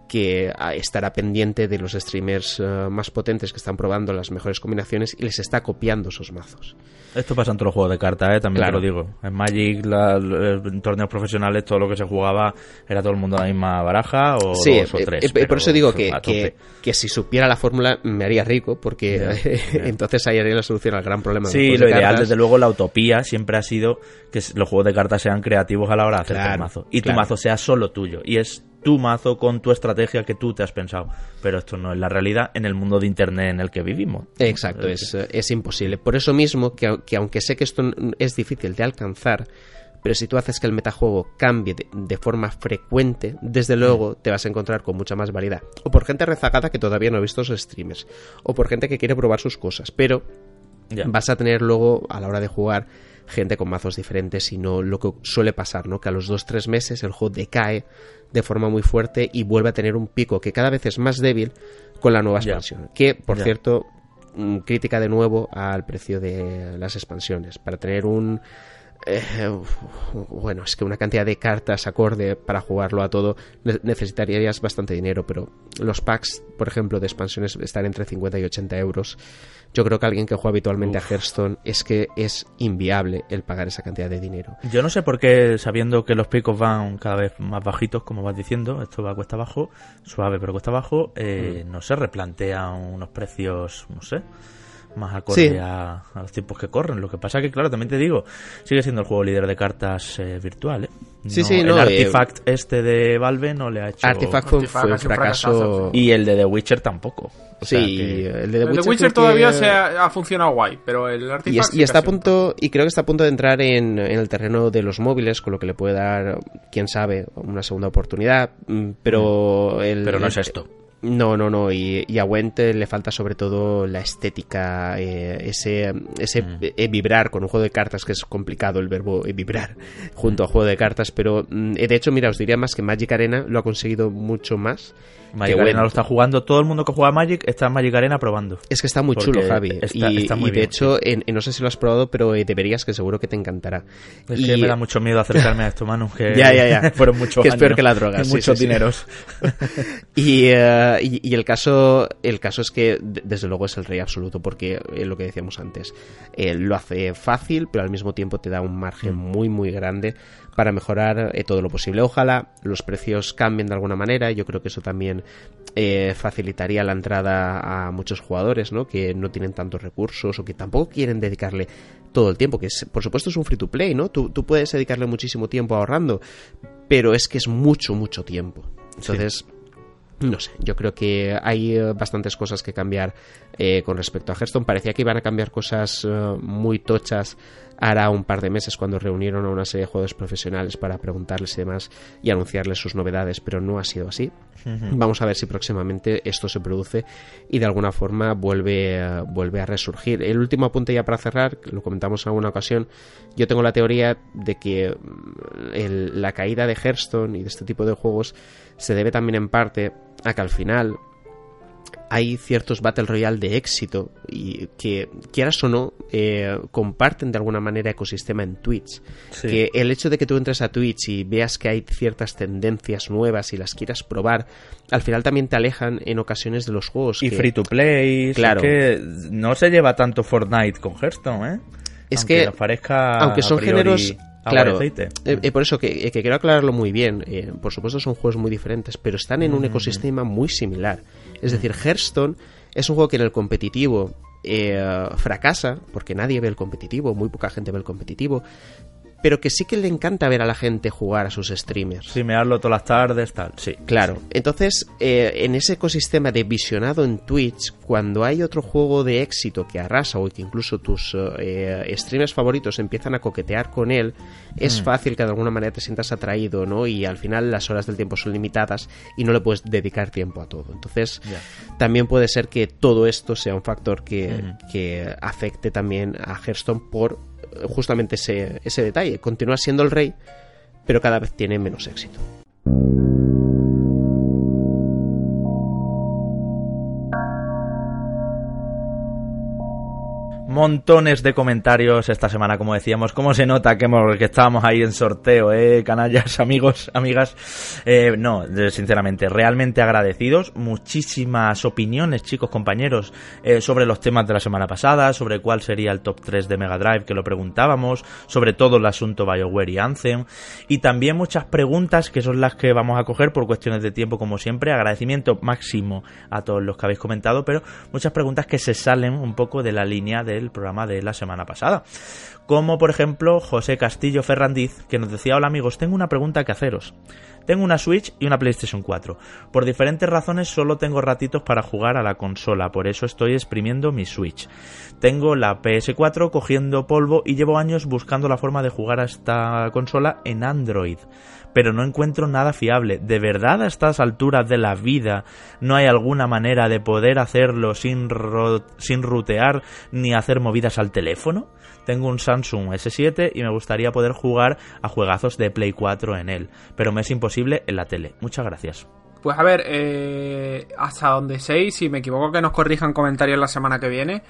que ah, estará pendiente de los streamers eh, más potentes que están probando las mejores combinaciones y les está copiando esos mazos. Esto pasa en todos los juegos de cartas, ¿eh? también Claro. te lo digo. En Magic, la- en torneos profesionales, todo lo que se jugaba era todo el mundo la misma baraja o Sí, dos o eh, tres. eh, por pero eso digo que, que, si supiera la fórmula me haría rico, porque entonces haría la solución al gran problema. de Sí, juegos lo de ideal, cartas. desde luego, la utopía siempre ha sido que los juegos de cartas sean creativos a la hora de hacer Claro, tu mazo. Y claro. tu mazo sea solo tuyo. Y es tu mazo con tu estrategia que tú te has pensado. Pero esto no es la realidad en el mundo de Internet en el que vivimos. Exacto, es, es imposible. Por eso mismo, que, que aunque sé que esto es difícil de alcanzar, pero si tú haces que el metajuego cambie de, de forma frecuente, desde luego te vas a encontrar con mucha más variedad. O por gente rezagada que todavía no ha visto los streamers, o por gente que quiere probar sus cosas, pero Vas a tener luego, a la hora de jugar, gente con mazos diferentes y no lo que suele pasar, ¿no? Que a los 2-3 meses el juego decae de forma muy fuerte y vuelve a tener un pico que cada vez es más débil con la nueva expansión. Que, por cierto, mm, crítica de nuevo al precio de las expansiones. Para tener un... eh, bueno, es que una cantidad de cartas acorde para jugarlo a todo ne- necesitarías bastante dinero, pero los packs, por ejemplo, de expansiones están entre 50 y 80 euros. Yo creo que alguien que juega habitualmente a Hearthstone es que es inviable el pagar esa cantidad de dinero. Yo no sé por qué, sabiendo que los picos van cada vez más bajitos, como vas diciendo, esto va cuesta abajo, suave pero cuesta abajo, eh, no se replantean unos precios, no sé, más acorde Sí. a, a los tiempos que corren. Lo que pasa que, claro, también te digo, sigue siendo el juego líder de cartas eh, virtual, ¿eh? Sí, sí, no, El eh, Artifact este de Valve no le ha hecho... Artifact fue, Artifact fue un fracaso. Y el de The Witcher tampoco. O sea sí, que- el de The El Witcher, todavía que- se ha, ha funcionado guay, pero el y, Artifact es- y está a punto y creo que está a punto de entrar en, en el terreno de los móviles con lo que le puede dar quién sabe una segunda oportunidad mm, pero el, Pero no es el- esto. No no no y, y a Went eh, le falta sobre todo la estética eh, ese ese Mm. eh, vibrar con un juego de cartas que es complicado el verbo eh, vibrar junto a juego de cartas pero mm, de hecho mira os diría más que Magic Arena lo ha conseguido mucho más Magic que Arena lo está jugando. Todo el mundo que juega Magic está en Magic Arena probando. Es que está muy Porque chulo, Javi. está- y está muy y de bien, hecho, en- en- no sé si lo has probado, pero eh, deberías, que seguro que te encantará. Es Y- que me da mucho miedo acercarme a esto, Manu. Que Ya, ya, ya. fueron muchos Que es peor que la droga, y sí, muchos sí, dineros. Y, Eh, y, el caso el caso es que desde luego es el rey absoluto porque eh, lo que decíamos antes eh, lo hace fácil pero al mismo tiempo te da un margen mm. muy muy grande para mejorar todo lo posible. Ojalá los precios cambien de alguna manera. Yo creo que eso también facilitaría la entrada a muchos jugadores ¿no? que no tienen tantos recursos o que tampoco quieren dedicarle todo el tiempo que por supuesto es un free to play no tú, tú puedes dedicarle muchísimo tiempo ahorrando pero es que es mucho mucho tiempo. Entonces no sé, yo creo que hay eh, bastantes cosas que cambiar eh, con respecto a Hearthstone. Parecía que iban a cambiar cosas eh, muy tochas hará un par de meses cuando reunieron a una serie de jugadores profesionales para preguntarles y demás y anunciarles sus novedades, pero no ha sido así. Vamos a ver si próximamente esto se produce y de alguna forma vuelve, vuelve a resurgir. El último apunte ya para cerrar, lo comentamos en alguna ocasión, yo tengo la teoría de que mm, la caída de Hearthstone y de este tipo de juegos se debe también en parte a que al final hay ciertos Battle Royale de éxito y que, quieras o no, eh, comparten de alguna manera ecosistema en Twitch. Que el hecho de que tú entres a Twitch y veas que hay ciertas tendencias nuevas y las quieras probar, al final también te alejan en ocasiones de los juegos. Y free to play, claro. que no se lleva tanto Fortnite con Hearthstone, ¿eh? Es aunque que, aunque son géneros Claro, eh, eh, por eso que, quiero aclararlo muy bien. por supuesto son juegos muy diferentes, pero están en un mm. ecosistema muy similar. Es decir, Hearthstone es un juego que en el competitivo eh, fracasa, porque nadie ve el competitivo, muy poca gente ve el competitivo, pero que sí que le encanta ver a la gente jugar a sus streamers. Sí, mearlo todas las tardes, tal, sí. Claro, entonces eh, en ese ecosistema de visionado en Twitch, cuando hay otro juego de éxito que arrasa o que incluso tus eh, streamers favoritos empiezan a coquetear con él, es mm. fácil que de alguna manera te sientas atraído, ¿no? Y al final las horas del tiempo son limitadas y no le puedes dedicar tiempo a todo. Entonces, también puede ser que todo esto sea un factor que, que afecte también a Hearthstone por justamente ese, ese detalle. Continúa siendo el rey, pero cada vez tiene menos éxito. Montones de comentarios esta semana, como decíamos. ¿Cómo se nota que, hemos, que estábamos ahí en sorteo, eh, canallas, amigos, amigas? Eh, no, sinceramente, realmente agradecidos. Muchísimas opiniones, chicos, compañeros, eh, sobre los temas de la semana pasada, sobre cuál sería el top 3 de Mega Drive, que lo preguntábamos, sobre todo el asunto BioWare y Anthem. Y también muchas preguntas, que son las que vamos a coger por cuestiones de tiempo, como siempre. Agradecimiento máximo a todos los que habéis comentado, pero muchas preguntas que se salen un poco de la línea del programa de la semana pasada. Como por ejemplo José Castillo Ferrandiz, que nos decía, hola amigos, tengo una pregunta que haceros. Tengo una Switch y una PlayStation 4. Por diferentes razones solo tengo ratitos para jugar a la consola, por eso estoy exprimiendo mi Switch. Tengo la PS4 cogiendo polvo y llevo años buscando la forma de jugar a esta consola en Android pero no encuentro nada fiable. ¿De verdad a estas alturas de la vida no hay alguna manera de poder hacerlo sin, sin rutear ni hacer movidas al teléfono? Tengo un Samsung S7 y me gustaría poder jugar a juegazos de Play 4 en él, pero me es imposible en la tele. Muchas gracias. Pues a ver, eh, hasta donde sé, si me equivoco que nos corrijan comentarios la semana que viene,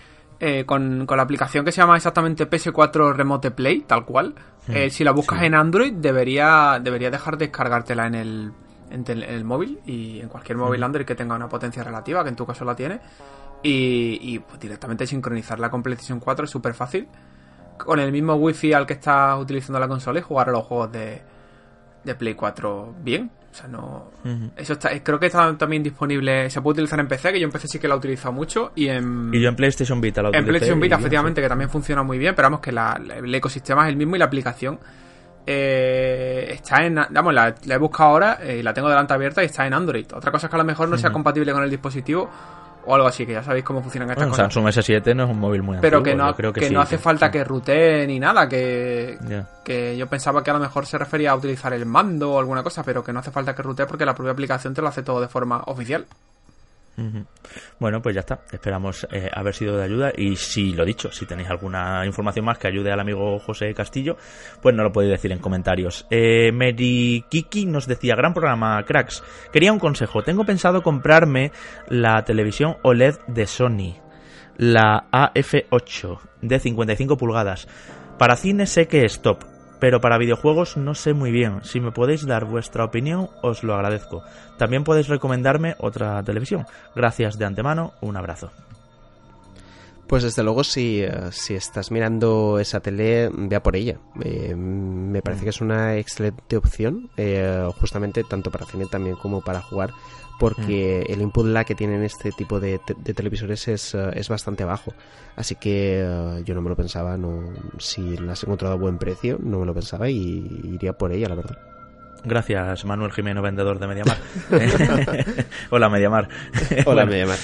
eh, con, la aplicación que se llama exactamente PS4 Remote Play, tal cual. Hmm, eh, si la buscas en Android, debería, debería dejar de descargártela en el, en, el móvil y en cualquier móvil hmm. Android que tenga una potencia relativa, que en tu caso la tiene. Y, pues, directamente sincronizarla con PlayStation 4 es súper fácil. Con el mismo wifi al que estás utilizando la consola y jugar a los juegos de, de Play 4 bien. O sea, no. Eso está, creo que está también disponible. Se puede utilizar en PC, que yo en PC sí que la he utilizado mucho. Y en. Y yo en PlayStation Vita la En PlayStation Vita, efectivamente, que también funciona muy bien. Pero vamos, que el ecosistema es el mismo y la aplicación eh, está en. Vamos, la, he buscado ahora eh, y la tengo delante abierta y está en Android. Otra cosa es que a lo mejor no sea compatible con el dispositivo o algo así, que ya sabéis cómo funcionan estas cosas. Samsung S7 no es un móvil muy Pero que no, creo que, no hace falta que rutee ni nada, que, que yo pensaba que a lo mejor se refería a utilizar el mando o alguna cosa, pero que no hace falta que rutee porque la propia aplicación te lo hace todo de forma oficial. Bueno, pues ya está. Esperamos eh, haber sido de ayuda. Y si lo dicho, si tenéis alguna información más que ayude al amigo José Castillo, pues no lo podéis decir en comentarios. Eh, Mary Kiki nos decía: Gran programa, cracks. Quería un consejo. Tengo pensado comprarme la televisión OLED de Sony, la AF8 de 55 pulgadas. Para cine sé que es top, pero para videojuegos no sé muy bien. Si me podéis dar vuestra opinión, os lo agradezco. También podéis recomendarme otra televisión. Gracias de antemano, un abrazo. Pues desde luego, si, eh, si estás mirando esa tele, vea por ella. Eh, me parece mm. que es una excelente opción, eh, justamente tanto para cine también como para jugar, porque mm. el input lag que tienen este tipo de, televisores es, es, bastante bajo. Así que yo no me lo pensaba, no si la has encontrado a buen precio, no me lo pensaba y iría por ella, la verdad. Gracias, Manuel Jimeno, vendedor de Mediamar. Hola, Mediamar. Hola, Mediamar.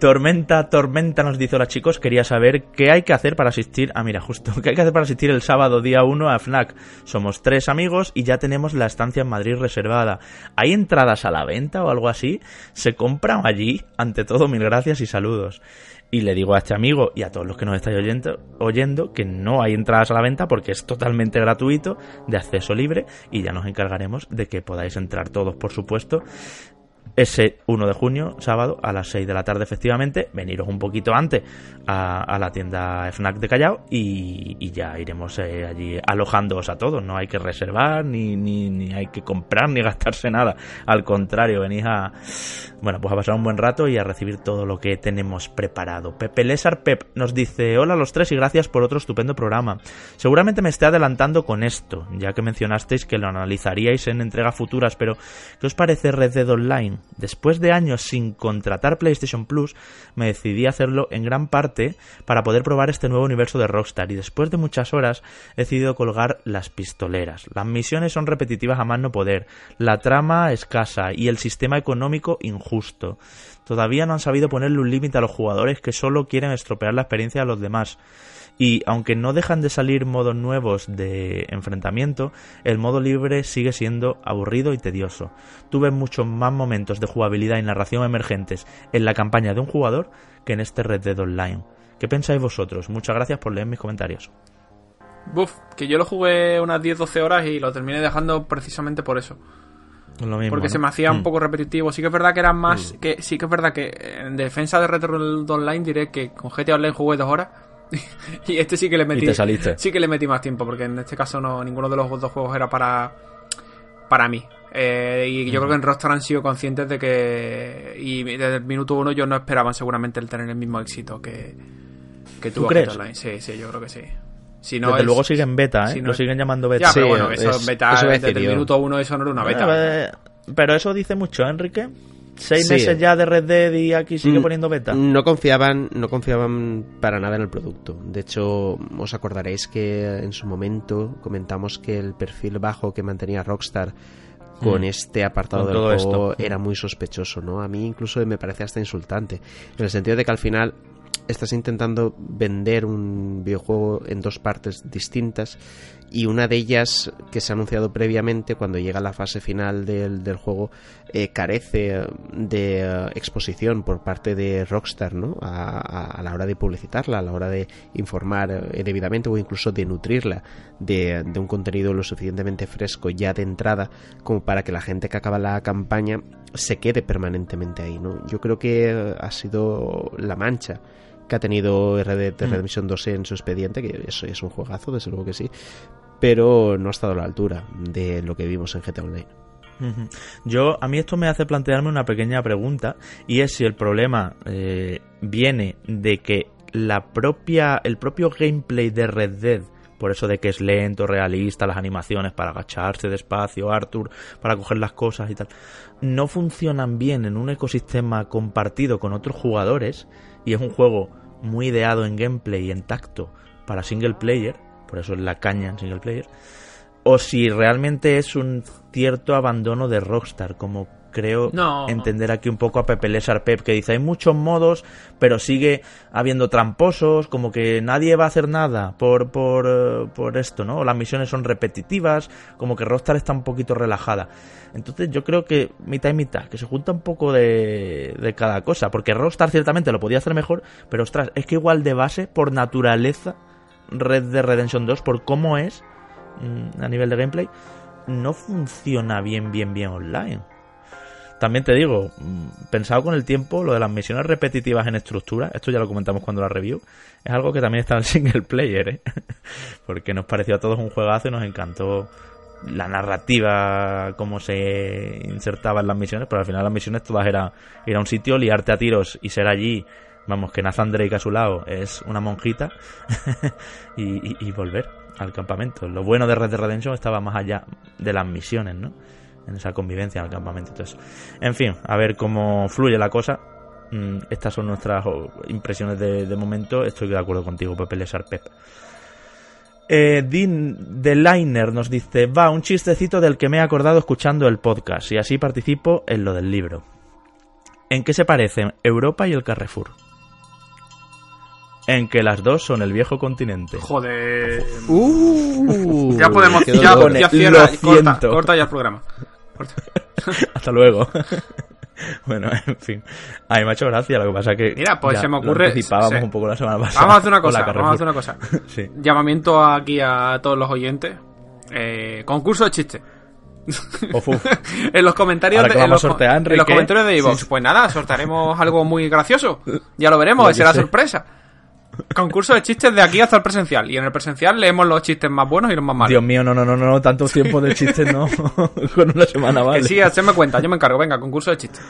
Tormenta, Tormenta nos dice, hola chicos, quería saber qué hay que hacer para asistir, ah mira, justo, qué hay que hacer para asistir el sábado día 1 a FNAC. Somos tres amigos y ya tenemos la estancia en Madrid reservada. ¿Hay entradas a la venta o algo así? ¿Se compran allí? Ante todo, mil gracias y saludos. Y le digo a este amigo y a todos los que nos estáis oyendo, oyendo que no hay entradas a la venta porque es totalmente gratuito, de acceso libre, y ya nos encargaremos de que podáis entrar todos, por supuesto ese 1 de junio, sábado, a las 6 de la tarde, efectivamente. Veniros un poquito antes a, la tienda FNAC de Callao y, ya iremos eh, allí alojándoos a todos. No hay que reservar, ni, ni, hay que comprar, ni gastarse nada. Al contrario, venís a, bueno, pues a pasar un buen rato y a recibir todo lo que tenemos preparado. Pepe Lesar Pep nos dice: Hola a los tres y gracias por otro estupendo programa. Seguramente me esté adelantando con esto, ya que mencionasteis que lo analizaríais en entregas futuras, pero ¿qué os parece Red Dead Online? Después de años sin contratar PlayStation Plus, me decidí a hacerlo en gran parte para poder probar este nuevo universo de Rockstar y después de muchas horas he decidido colgar las pistoleras. Las misiones son repetitivas a más no poder, la trama escasa y el sistema económico injusto. Todavía no han sabido ponerle un límite a los jugadores que solo quieren estropear la experiencia de los demás. Y aunque no dejan de salir modos nuevos de enfrentamiento, el modo libre sigue siendo aburrido y tedioso. Tuve muchos más momentos de jugabilidad y narración emergentes en la campaña de un jugador que en este Red Dead Online. ¿Qué pensáis vosotros? Muchas gracias por leer mis comentarios. Buf, que yo lo jugué unas 10-12 horas y lo terminé dejando precisamente por eso. Lo mismo, porque se me hacía un mm. poco repetitivo. Sí que es verdad que eran más. Mm. que Sí que es verdad que en defensa de Red Dead Online diré que con GTA Online jugué dos horas y este sí que le metí. Sí que le metí más tiempo, porque en este caso no ninguno de los dos juegos era para. para mí. Eh, y yo creo que en Rockstar han sido conscientes de que. Y desde el minuto uno yo no esperaban seguramente el tener el mismo éxito que, que tuvo ¿Tú crees? Online. Sí, sí, yo creo que sí. Si no desde luego siguen beta, ¿eh? lo siguen llamando beta. Ya, pero bueno, eso beta, desde el minuto uno eso no era una beta. Eh, pero eso dice mucho, ¿eh, Enrique seis meses ya de Red Dead y aquí sigue mm, poniendo beta. No confiaban, no confiaban para nada en el producto. De hecho, os acordaréis que en su momento comentamos que el perfil bajo que mantenía Rockstar con mm. este apartado del juego era muy sospechoso, ¿no? A mí incluso me parece hasta insultante, en el sentido de que al final estás intentando vender un videojuego en dos partes distintas y una de ellas que se ha anunciado previamente cuando llega la fase final del, del juego eh, carece de exposición por parte de Rockstar ¿no? A, la hora de publicitarla, a la hora de informar eh, debidamente o incluso de nutrirla de, de un contenido lo suficientemente fresco ya de entrada como para que la gente que acaba la campaña se quede permanentemente ahí. ¿no? Yo creo que ha sido la mancha que ha tenido Red Dead mm. Redemption 2 en su expediente, que eso es un juegazo, desde luego que sí, pero no ha estado a la altura de lo que vimos en GTA Online. Yo, a mí esto me hace plantearme una pequeña pregunta y es si el problema eh, viene de que la propia, el propio gameplay de Red Dead, por eso de que es lento, realista, las animaciones para agacharse despacio, Arthur, para coger las cosas y tal, no funcionan bien en un ecosistema compartido con otros jugadores y es un juego muy ideado en gameplay y en tacto para single player, por eso es la caña en single player, o si realmente es un cierto abandono de Rockstar, como creo entender aquí un poco a Pepe Lesar Pep, que dice hay muchos modos, pero sigue habiendo tramposos, como que nadie va a hacer nada por, por, por esto, ¿no? Las misiones son repetitivas, como que Rockstar está un poquito relajada. Entonces yo creo que mitad y mitad, que se junta un poco de, de cada cosa, porque Rockstar ciertamente lo podía hacer mejor, pero ostras, es que igual de base, por naturaleza, Red de Redemption 2, por cómo es mm, a nivel de gameplay, no funciona bien, bien, bien online. también te digo, mm, pensado con el tiempo, lo de las misiones repetitivas en estructura, esto ya lo comentamos cuando la review, es algo que también está en single player, ¿eh? porque nos pareció a todos un juegazo y nos encantó la narrativa, cómo se insertaba en las misiones, pero al final las misiones todas eran ir a un sitio, liarte a tiros y ser allí, vamos, que Nathan Drake a su lado es una monjita y, volver al campamento. Lo bueno de Red Dead Redemption estaba más allá de las misiones, ¿no? En esa convivencia en el campamento. Entonces, en fin, a ver cómo fluye la cosa. Mm, estas son nuestras impresiones de, momento. Estoy de acuerdo contigo, Pepe Lesar Pep. Eh, Dean de Liner nos dice, va, un chistecito del que me he acordado escuchando el podcast y así participo en lo del libro. ¿En qué se parecen Europa y el Carrefour? En que las dos son el viejo continente. Joder. Uh, ya podemos. Ya, ya cierra, corta, corta, ya el programa. Hasta luego. bueno, en fin. A mí me ha hecho gracia, lo que pasa que. Mira, pues se me ocurre. Anticipábamos un poco la semana pasada. Vamos a hacer una cosa. Vamos a hacer una cosa. Llamamiento aquí a todos los oyentes. Eh, concurso de chiste. en los comentarios de, en los, comentarios de iVoox. Pues nada, sortearemos algo muy gracioso. Ya lo veremos, será sorpresa. Concurso de chistes de aquí hasta el presencial. Y en el presencial leemos los chistes más buenos y los más malos. Dios mío, no, no, no, no, tanto tiempo de chistes no. Con una semana vale. sí, hazme cuenta, yo me encargo. Venga, concurso de chistes.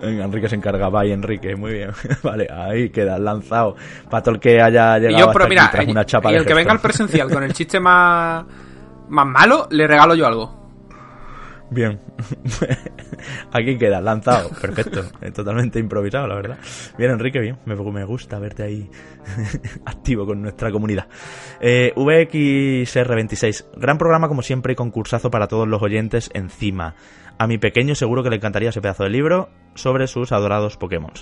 Venga, Enrique se encarga, bye Enrique, muy bien. vale, ahí queda lanzado. Para todo el que haya llegado y yo, pero mira, una chapa y el que venga al presencial con el chiste más, más malo, le regalo yo algo. Bien. Aquí queda, lanzado. Perfecto. Totalmente improvisado, la verdad. Bien, Enrique, bien. Me, me gusta verte ahí activo con nuestra comunidad. Eh, VXR26. Gran programa, como siempre, y concursazo para todos los oyentes encima. A mi pequeño seguro que le encantaría ese pedazo de libro sobre sus adorados Pokémon.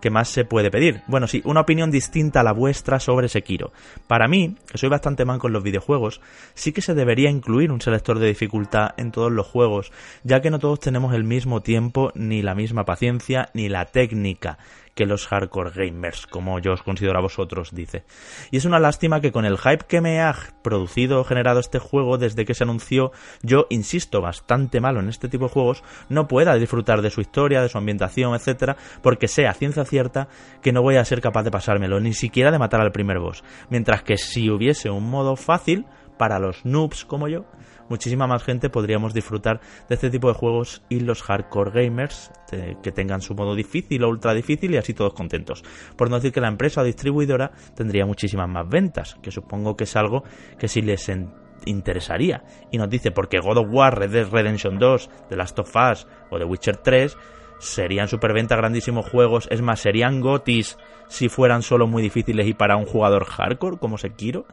¿Qué más se puede pedir? Bueno, sí, una opinión distinta a la vuestra sobre Sekiro. Para mí, que soy bastante mal con los videojuegos, sí que se debería incluir un selector de dificultad en todos los juegos, ya que no todos tenemos el mismo tiempo, ni la misma paciencia, ni la técnica que los hardcore gamers, como yo os considero a vosotros, dice. Y es una lástima que con el hype que me ha producido o generado este juego desde que se anunció, yo insisto bastante malo en este tipo de juegos, no pueda disfrutar de su historia, de su ambientación, etcétera, porque sé a ciencia cierta que no voy a ser capaz de pasármelo, ni siquiera de matar al primer boss. Mientras que si hubiese un modo fácil, para los noobs como yo, muchísima más gente podríamos disfrutar de este tipo de juegos y los hardcore gamers que tengan su modo difícil o ultra difícil y así todos contentos. Por no decir que la empresa o distribuidora tendría muchísimas más ventas, que supongo que es algo que sí les interesaría. Y nos dice, porque God of War, Red Dead Redemption 2, The Last of Us o The Witcher 3 serían superventa grandísimos juegos, es más, serían gotis si fueran solo muy difíciles y para un jugador hardcore como Sekiro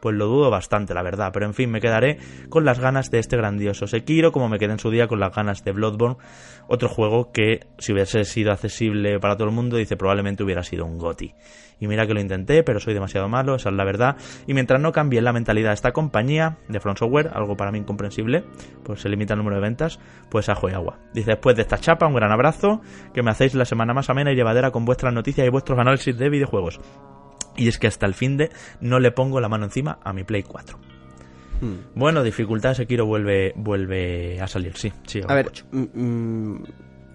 pues lo dudo bastante, la verdad. Pero en fin, me quedaré con las ganas de este grandioso Sekiro, como me quedé en su día con las ganas de Bloodborne, otro juego que, si hubiese sido accesible para todo el mundo, dice probablemente hubiera sido un GOTI. Y mira que lo intenté, pero soy demasiado malo, esa es la verdad. Y mientras no cambie la mentalidad de esta compañía, de Front Software, algo para mí incomprensible, pues se limita el número de ventas, pues ajo y agua. Dice, después de esta chapa, un gran abrazo, que me hacéis la semana más amena y llevadera con vuestras noticias y vuestros análisis de videojuegos. Y es que hasta el fin de no le pongo la mano encima a mi Play 4. Hmm. Bueno, dificultad Sekiro vuelve, vuelve a salir, sí. sí a ver, eh,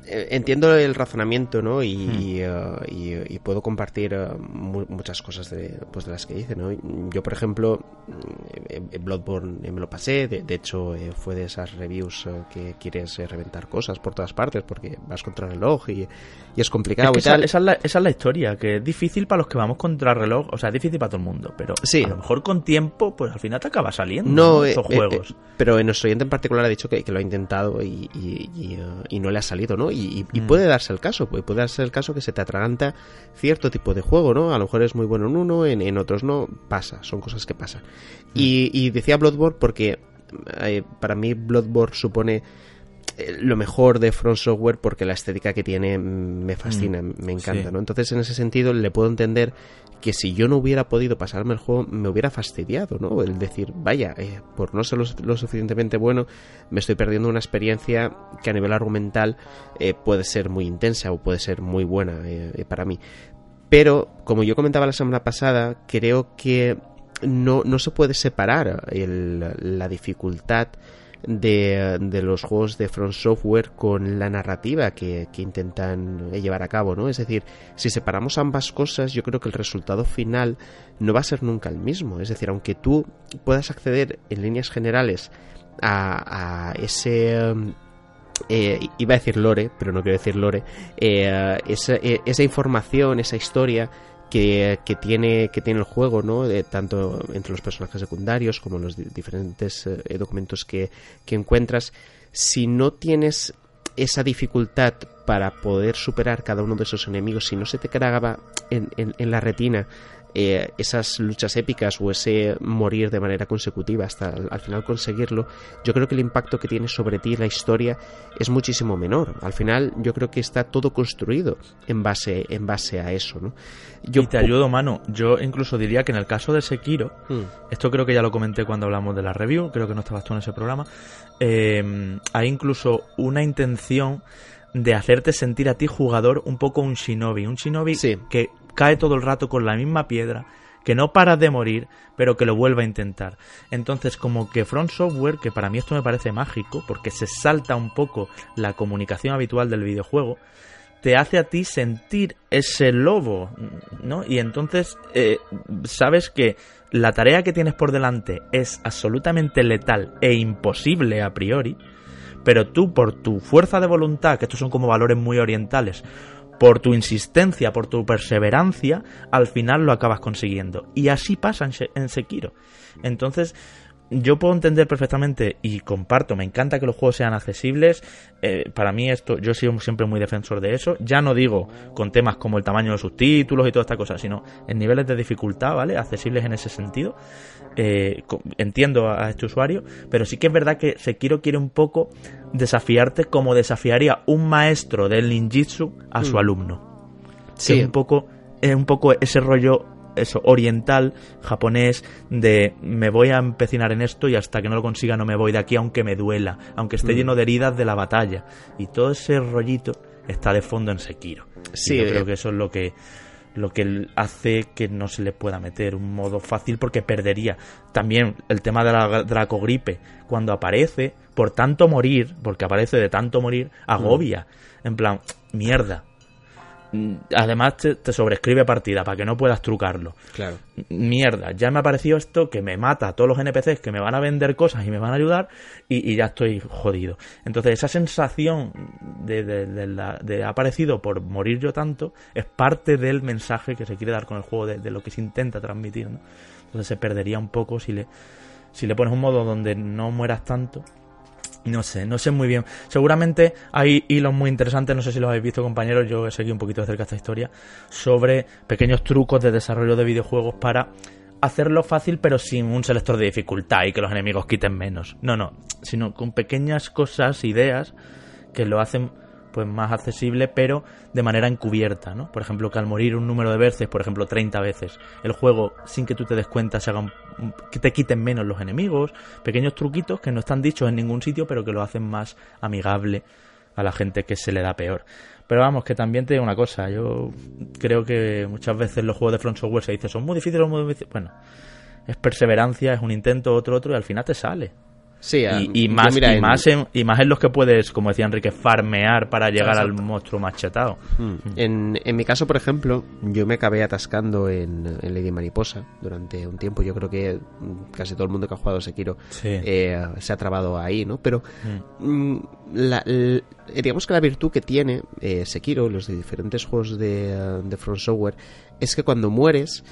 entiendo el razonamiento, ¿no? Y, hmm. eh, y, puedo compartir eh, muchas cosas de, pues de las que dice, ¿no? Yo, por ejemplo, Bloodborne me lo pasé, de, hecho fue de esas reviews que quieres reventar cosas por todas partes porque vas contra el reloj y, es complicado y tal. Esa, es la, esa, es la, historia, que es difícil para los que vamos contra el reloj, o sea, es difícil para todo el mundo, pero a lo mejor con tiempo, pues al final te acaba saliendo no, esos juegos. pero en nuestro oyente en particular ha dicho que, que lo ha intentado y, y no le ha salido, ¿no? Y, mm. puede darse el caso, puede, puede darse el caso que se te atraganta cierto tipo de juego, ¿no? A lo mejor es muy bueno en uno, en, otros no, pasa, son cosas que pasan. Mm. Y, decía Bloodborne porque eh, para mí Bloodborne supone lo mejor de Front Software porque la estética que tiene me fascina, mm. me encanta, ¿no? Entonces en ese sentido le puedo entender que si yo no hubiera podido pasarme el juego me hubiera fastidiado, ¿no? El decir, vaya, eh, por no ser lo, suficientemente bueno, me estoy perdiendo una experiencia que a nivel argumental eh, puede ser muy intensa o puede ser muy buena eh, para mí. Pero, como yo comentaba la semana pasada, creo que no, no se puede separar la dificultad de, de, los juegos de Front Software con la narrativa que, que, intentan llevar a cabo, ¿no? Es decir, si separamos ambas cosas, yo creo que el resultado final no va a ser nunca el mismo. Es decir, aunque tú puedas acceder en líneas generales a, a ese eh, iba a decir lore, pero no quiero decir lore, eh, esa, eh, esa, información, esa historia que, tiene, que tiene el juego, ¿no? tanto entre los personajes secundarios como los diferentes documentos que, que encuentras, si no tienes esa dificultad para poder superar cada uno de esos enemigos, si no se te graba en, en, en la retina eh, esas luchas épicas o ese morir de manera consecutiva hasta al, final conseguirlo, yo creo que el impacto que tiene sobre ti la historia es muchísimo menor. Al final yo creo que está todo construido en base, en base a eso. ¿no? Yo y te ayudo, mano. Yo incluso diría que en el caso de Sekiro, hmm. esto creo que ya lo comenté cuando hablamos de la review, creo que no estabas tú en ese programa, eh, hay incluso una intención de hacerte sentir a ti jugador un poco un shinobi, un shinobi que cae todo el rato con la misma piedra, que no para de morir, pero que lo vuelva a intentar. Entonces, como que Front Software, que para mí esto me parece mágico, porque se salta un poco la comunicación habitual del videojuego, te hace a ti sentir ese lobo, ¿no? Y entonces eh, sabes que la tarea que tienes por delante es absolutamente letal e imposible a priori, pero tú por tu fuerza de voluntad, que estos son como valores muy orientales, por tu insistencia, por tu perseverancia, al final lo acabas consiguiendo. Y así pasa en, Sekiro. Entonces, yo puedo entender perfectamente y comparto, me encanta que los juegos sean accesibles. Eh, para mí esto, yo he sido siempre muy defensor de eso. Ya no digo con temas como el tamaño de los subtítulos y toda esta cosa, sino en niveles de dificultad, ¿vale? Accesibles en ese sentido. Eh, entiendo a, este usuario, pero sí que es verdad que Sekiro quiere un poco desafiarte como desafiaría un maestro del ninjitsu a su mm. alumno. Sí. Es un poco, es un poco ese rollo eso, oriental, japonés, de me voy a empecinar en esto y hasta que no lo consiga no me voy de aquí aunque me duela, aunque esté mm. lleno de heridas de la batalla. Y todo ese rollito está de fondo en Sekiro. Sí, yo creo eh. que eso es lo que lo que hace que no se le pueda meter un modo fácil porque perdería. También el tema de la dracogripe, cuando aparece, por tanto morir, porque aparece de tanto morir, agobia. Mm. En plan, mierda, además te, sobrescribe partida para que no puedas trucarlo. Claro. Mierda, ya me ha parecido esto que me mata a todos los NPCs que me van a vender cosas y me van a ayudar y, ya estoy jodido. Entonces esa sensación de, de, ha aparecido por morir yo tanto es parte del mensaje que se quiere dar con el juego, de, lo que se intenta transmitir. Entonces se perdería un poco si le, si le pones un modo donde no mueras tanto no sé, no sé muy bien. Seguramente hay hilos muy interesantes, no sé si los habéis visto compañeros, yo he seguido un poquito de cerca esta historia, sobre pequeños trucos de desarrollo de videojuegos para hacerlo fácil pero sin un selector de dificultad y que los enemigos quiten menos. No, no, sino con pequeñas cosas, ideas que lo hacen pues más accesible, pero de manera encubierta, ¿no? Por ejemplo, que al morir un número de veces, por ejemplo, 30 veces, el juego, sin que tú te des cuenta, se haga que te quiten menos los enemigos, pequeños truquitos que no están dichos en ningún sitio, pero que lo hacen más amigable a la gente que se le da peor. Pero vamos, que también te digo una cosa, yo creo que muchas veces los juegos de Front Software se dice son muy difíciles, muy difíciles. Bueno, es perseverancia, es un intento, otro, otro, y al final te sale. Sí, y, más, y, más en, y más en los que puedes, como decía Enrique, farmear para llegar al monstruo machetado. Hmm. Hmm. En, en, mi caso, por ejemplo, yo me acabé atascando en, Lady Mariposa durante un tiempo. Yo creo que casi todo el mundo que ha jugado Sekiro eh, se ha trabado ahí, ¿no? Pero hmm. mm, la, digamos que la virtud que tiene eh, Sekiro, los de diferentes juegos de, de Front Software, es que cuando mueres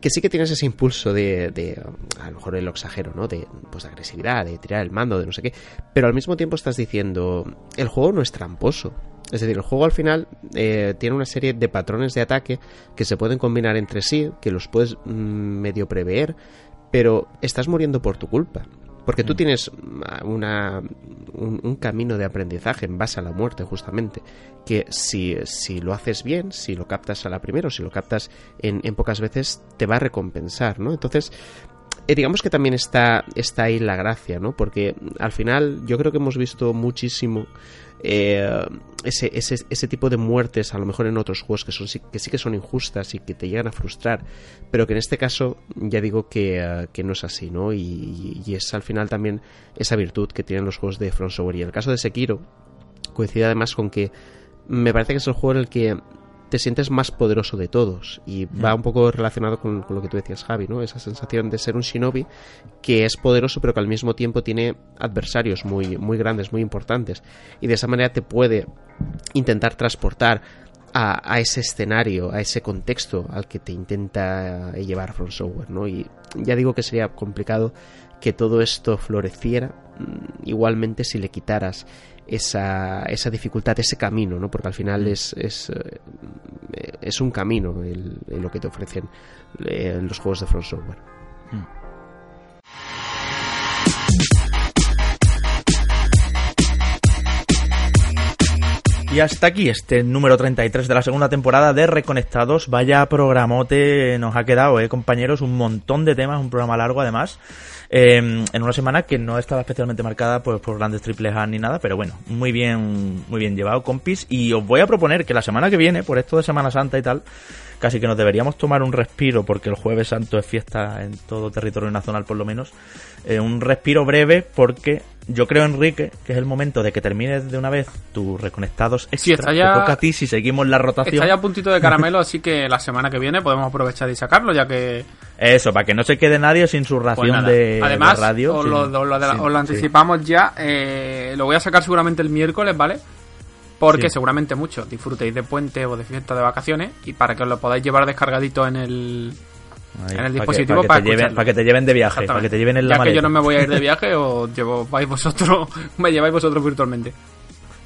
que sí que tienes ese impulso de, de a lo mejor el exagero, ¿no? De, pues, de agresividad, de tirar el mando, de no sé qué, pero al mismo tiempo estás diciendo, el juego no es tramposo. Es decir, el juego al final eh, tiene una serie de patrones de ataque que se pueden combinar entre sí, que los puedes mm, medio prever, pero estás muriendo por tu culpa. Porque tú mm. tienes una, un, camino de aprendizaje en base a la muerte, justamente, que si, si lo haces bien, si lo captas a la primera o si lo captas en, en, pocas veces, te va a recompensar, ¿no? Entonces, eh, digamos que también está, está ahí la gracia, ¿no? Porque al final yo creo que hemos visto muchísimo eh, ese, ese, ese, tipo de muertes, a lo mejor en otros juegos que, son, que sí que son injustas y que te llegan a frustrar, pero que en este caso ya digo que, eh, que no es así, ¿no? Y, y, es al final también esa virtud que tienen los juegos de Front Software. Y en el caso de Sekiro, coincide además con que me parece que es el juego en el que te sientes más poderoso de todos. Y va un poco relacionado con, lo que tú decías, Javi, ¿no? Esa sensación de ser un shinobi que es poderoso, pero que al mismo tiempo tiene adversarios muy, muy grandes, muy importantes. Y de esa manera te puede intentar transportar a, ese escenario, a ese contexto al que te intenta llevar From Software, ¿no? Y ya digo que sería complicado que todo esto floreciera, mm, igualmente si le quitaras esa, esa dificultad, ese camino, ¿no? Porque al final mm. es, es, eh, es un camino el, lo que te ofrecen eh, los juegos de Front Software. Mm. Y hasta aquí este número 33 de la segunda temporada de Reconectados. Vaya programote nos ha quedado, eh, compañeros. Un montón de temas, un programa largo además. Em, en una semana que no estaba especialmente marcada pues, por grandes triples A ni nada, pero bueno, muy bien, muy bien llevado, compis. Y os voy a proponer que la semana que viene, por esto de Semana Santa y tal, casi que nos deberíamos tomar un respiro, porque el Jueves Santo es fiesta en todo territorio nacional por lo menos. Eh, un respiro breve, porque yo creo, Enrique, que es el momento de que termines de una vez tus reconectados extra. Sí, está ya, toca a ti si seguimos la rotación. Está ya a puntito de caramelo, así que la semana que viene podemos aprovechar y sacarlo, ya que... Eso, para que no se quede nadie sin su pues ración de, Además, radio. Os lo, anticipamos ya. Eh, lo voy a sacar seguramente el miércoles, ¿vale? Porque seguramente muchos disfrutéis de puente o de fiesta de vacaciones y para que os lo podáis llevar descargadito en el en el dispositivo para, que, te lleven, de viaje, para que te lleven en la ya que yo no me voy a ir de viaje o llevo, vais vosotros, me lleváis vosotros virtualmente.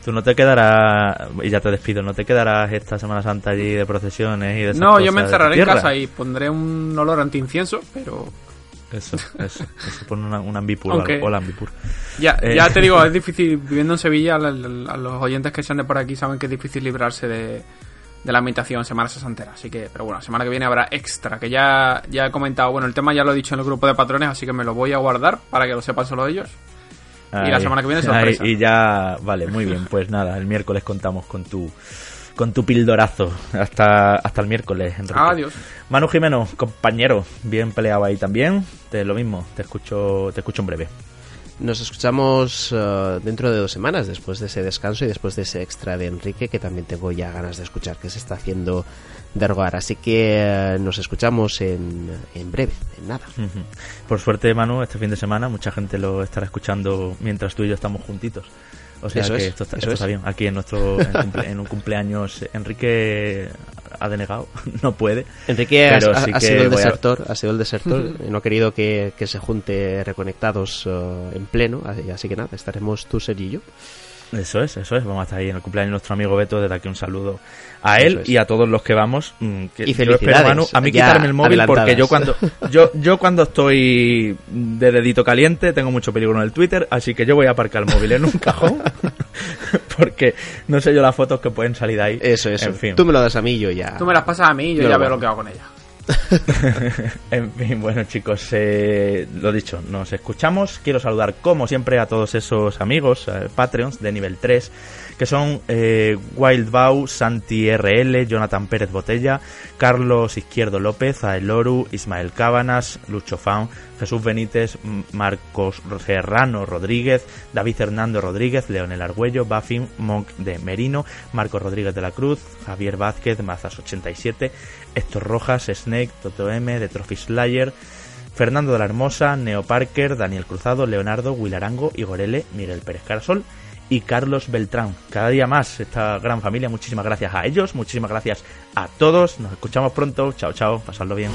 Tú no te quedarás, y ya te despido, no te quedarás esta Semana Santa allí de procesiones y de esas No, yo me encerraré en casa y pondré un olor anti-incienso, pero... Eso, eso, eso pone un ambipur o ambipur. Ya, eh, ya te digo, es difícil, viviendo en Sevilla, a los oyentes que sean de por aquí saben que es difícil librarse de, de la imitación Semana Santera. Así que, pero bueno, semana que viene habrá extra, que ya, ya he comentado, bueno, el tema ya lo he dicho en el grupo de patrones, así que me lo voy a guardar para que lo sepan solo ellos. y la semana que viene sorpresa. y ya, vale, muy bien, pues nada, el miércoles contamos con tu con tu pildorazo. Hasta, hasta el miércoles, Enrique. Adiós. Manu Jimeno, compañero, bien peleado ahí también. Te, lo mismo, te escucho, te escucho en breve. Nos escuchamos uh, dentro de dos semanas, después de ese descanso y después de ese extra de Enrique, que también tengo ya ganas de escuchar, que se está haciendo de Así que uh, nos escuchamos en, en, breve, en nada. Por suerte, Manu, este fin de semana mucha gente lo estará escuchando mientras tú y yo estamos juntitos. O sea que esto, está, bien. Aquí en nuestro en, un cumpleaños Enrique ha denegado, no puede. Enrique ha, sido el desertor, ha sido el desertor, no ha querido que, se junte reconectados uh, en pleno, así que nada, estaremos tú, Ser y yo. Eso es, eso es. Vamos a estar ahí en el cumpleaños de nuestro amigo Beto. Desde aquí un saludo a él y a todos los que vamos. Mm, y felicidades. a mí quitarme el móvil porque yo cuando yo yo cuando estoy de dedito caliente tengo mucho peligro en el Twitter, así que yo voy a aparcar el móvil en un cajón porque no sé yo las fotos que pueden salir de ahí. Eso, eso. En fin. Tú me lo das a mí yo ya. Tú me las pasas a mí y yo, ya veo lo que hago con ella. en fin, bueno chicos, eh, lo dicho, nos escuchamos. Quiero saludar como siempre a todos esos amigos, eh, Patreons de nivel 3 que son eh, Wildbau, Santi RL, Jonathan Pérez Botella, Carlos Izquierdo López, Aeloru, Ismael Cábanas, Lucho Fan, Jesús Benítez, Marcos Serrano Rodríguez, David Hernando Rodríguez, Leonel Argüello, Buffin, Monk de Merino, Marcos Rodríguez de la Cruz, Javier Vázquez, Mazas87, Héctor Rojas, Snake, Toto M, de Trophy Slayer, Fernando de la Hermosa, Neo Parker, Daniel Cruzado, Leonardo, Wilarango, Igorele, Miguel Pérez Carasol y Carlos Beltrán. Cada día más esta gran familia. Muchísimas gracias a ellos, muchísimas gracias a todos. Nos escuchamos pronto. Chao, chao. Pasadlo bien.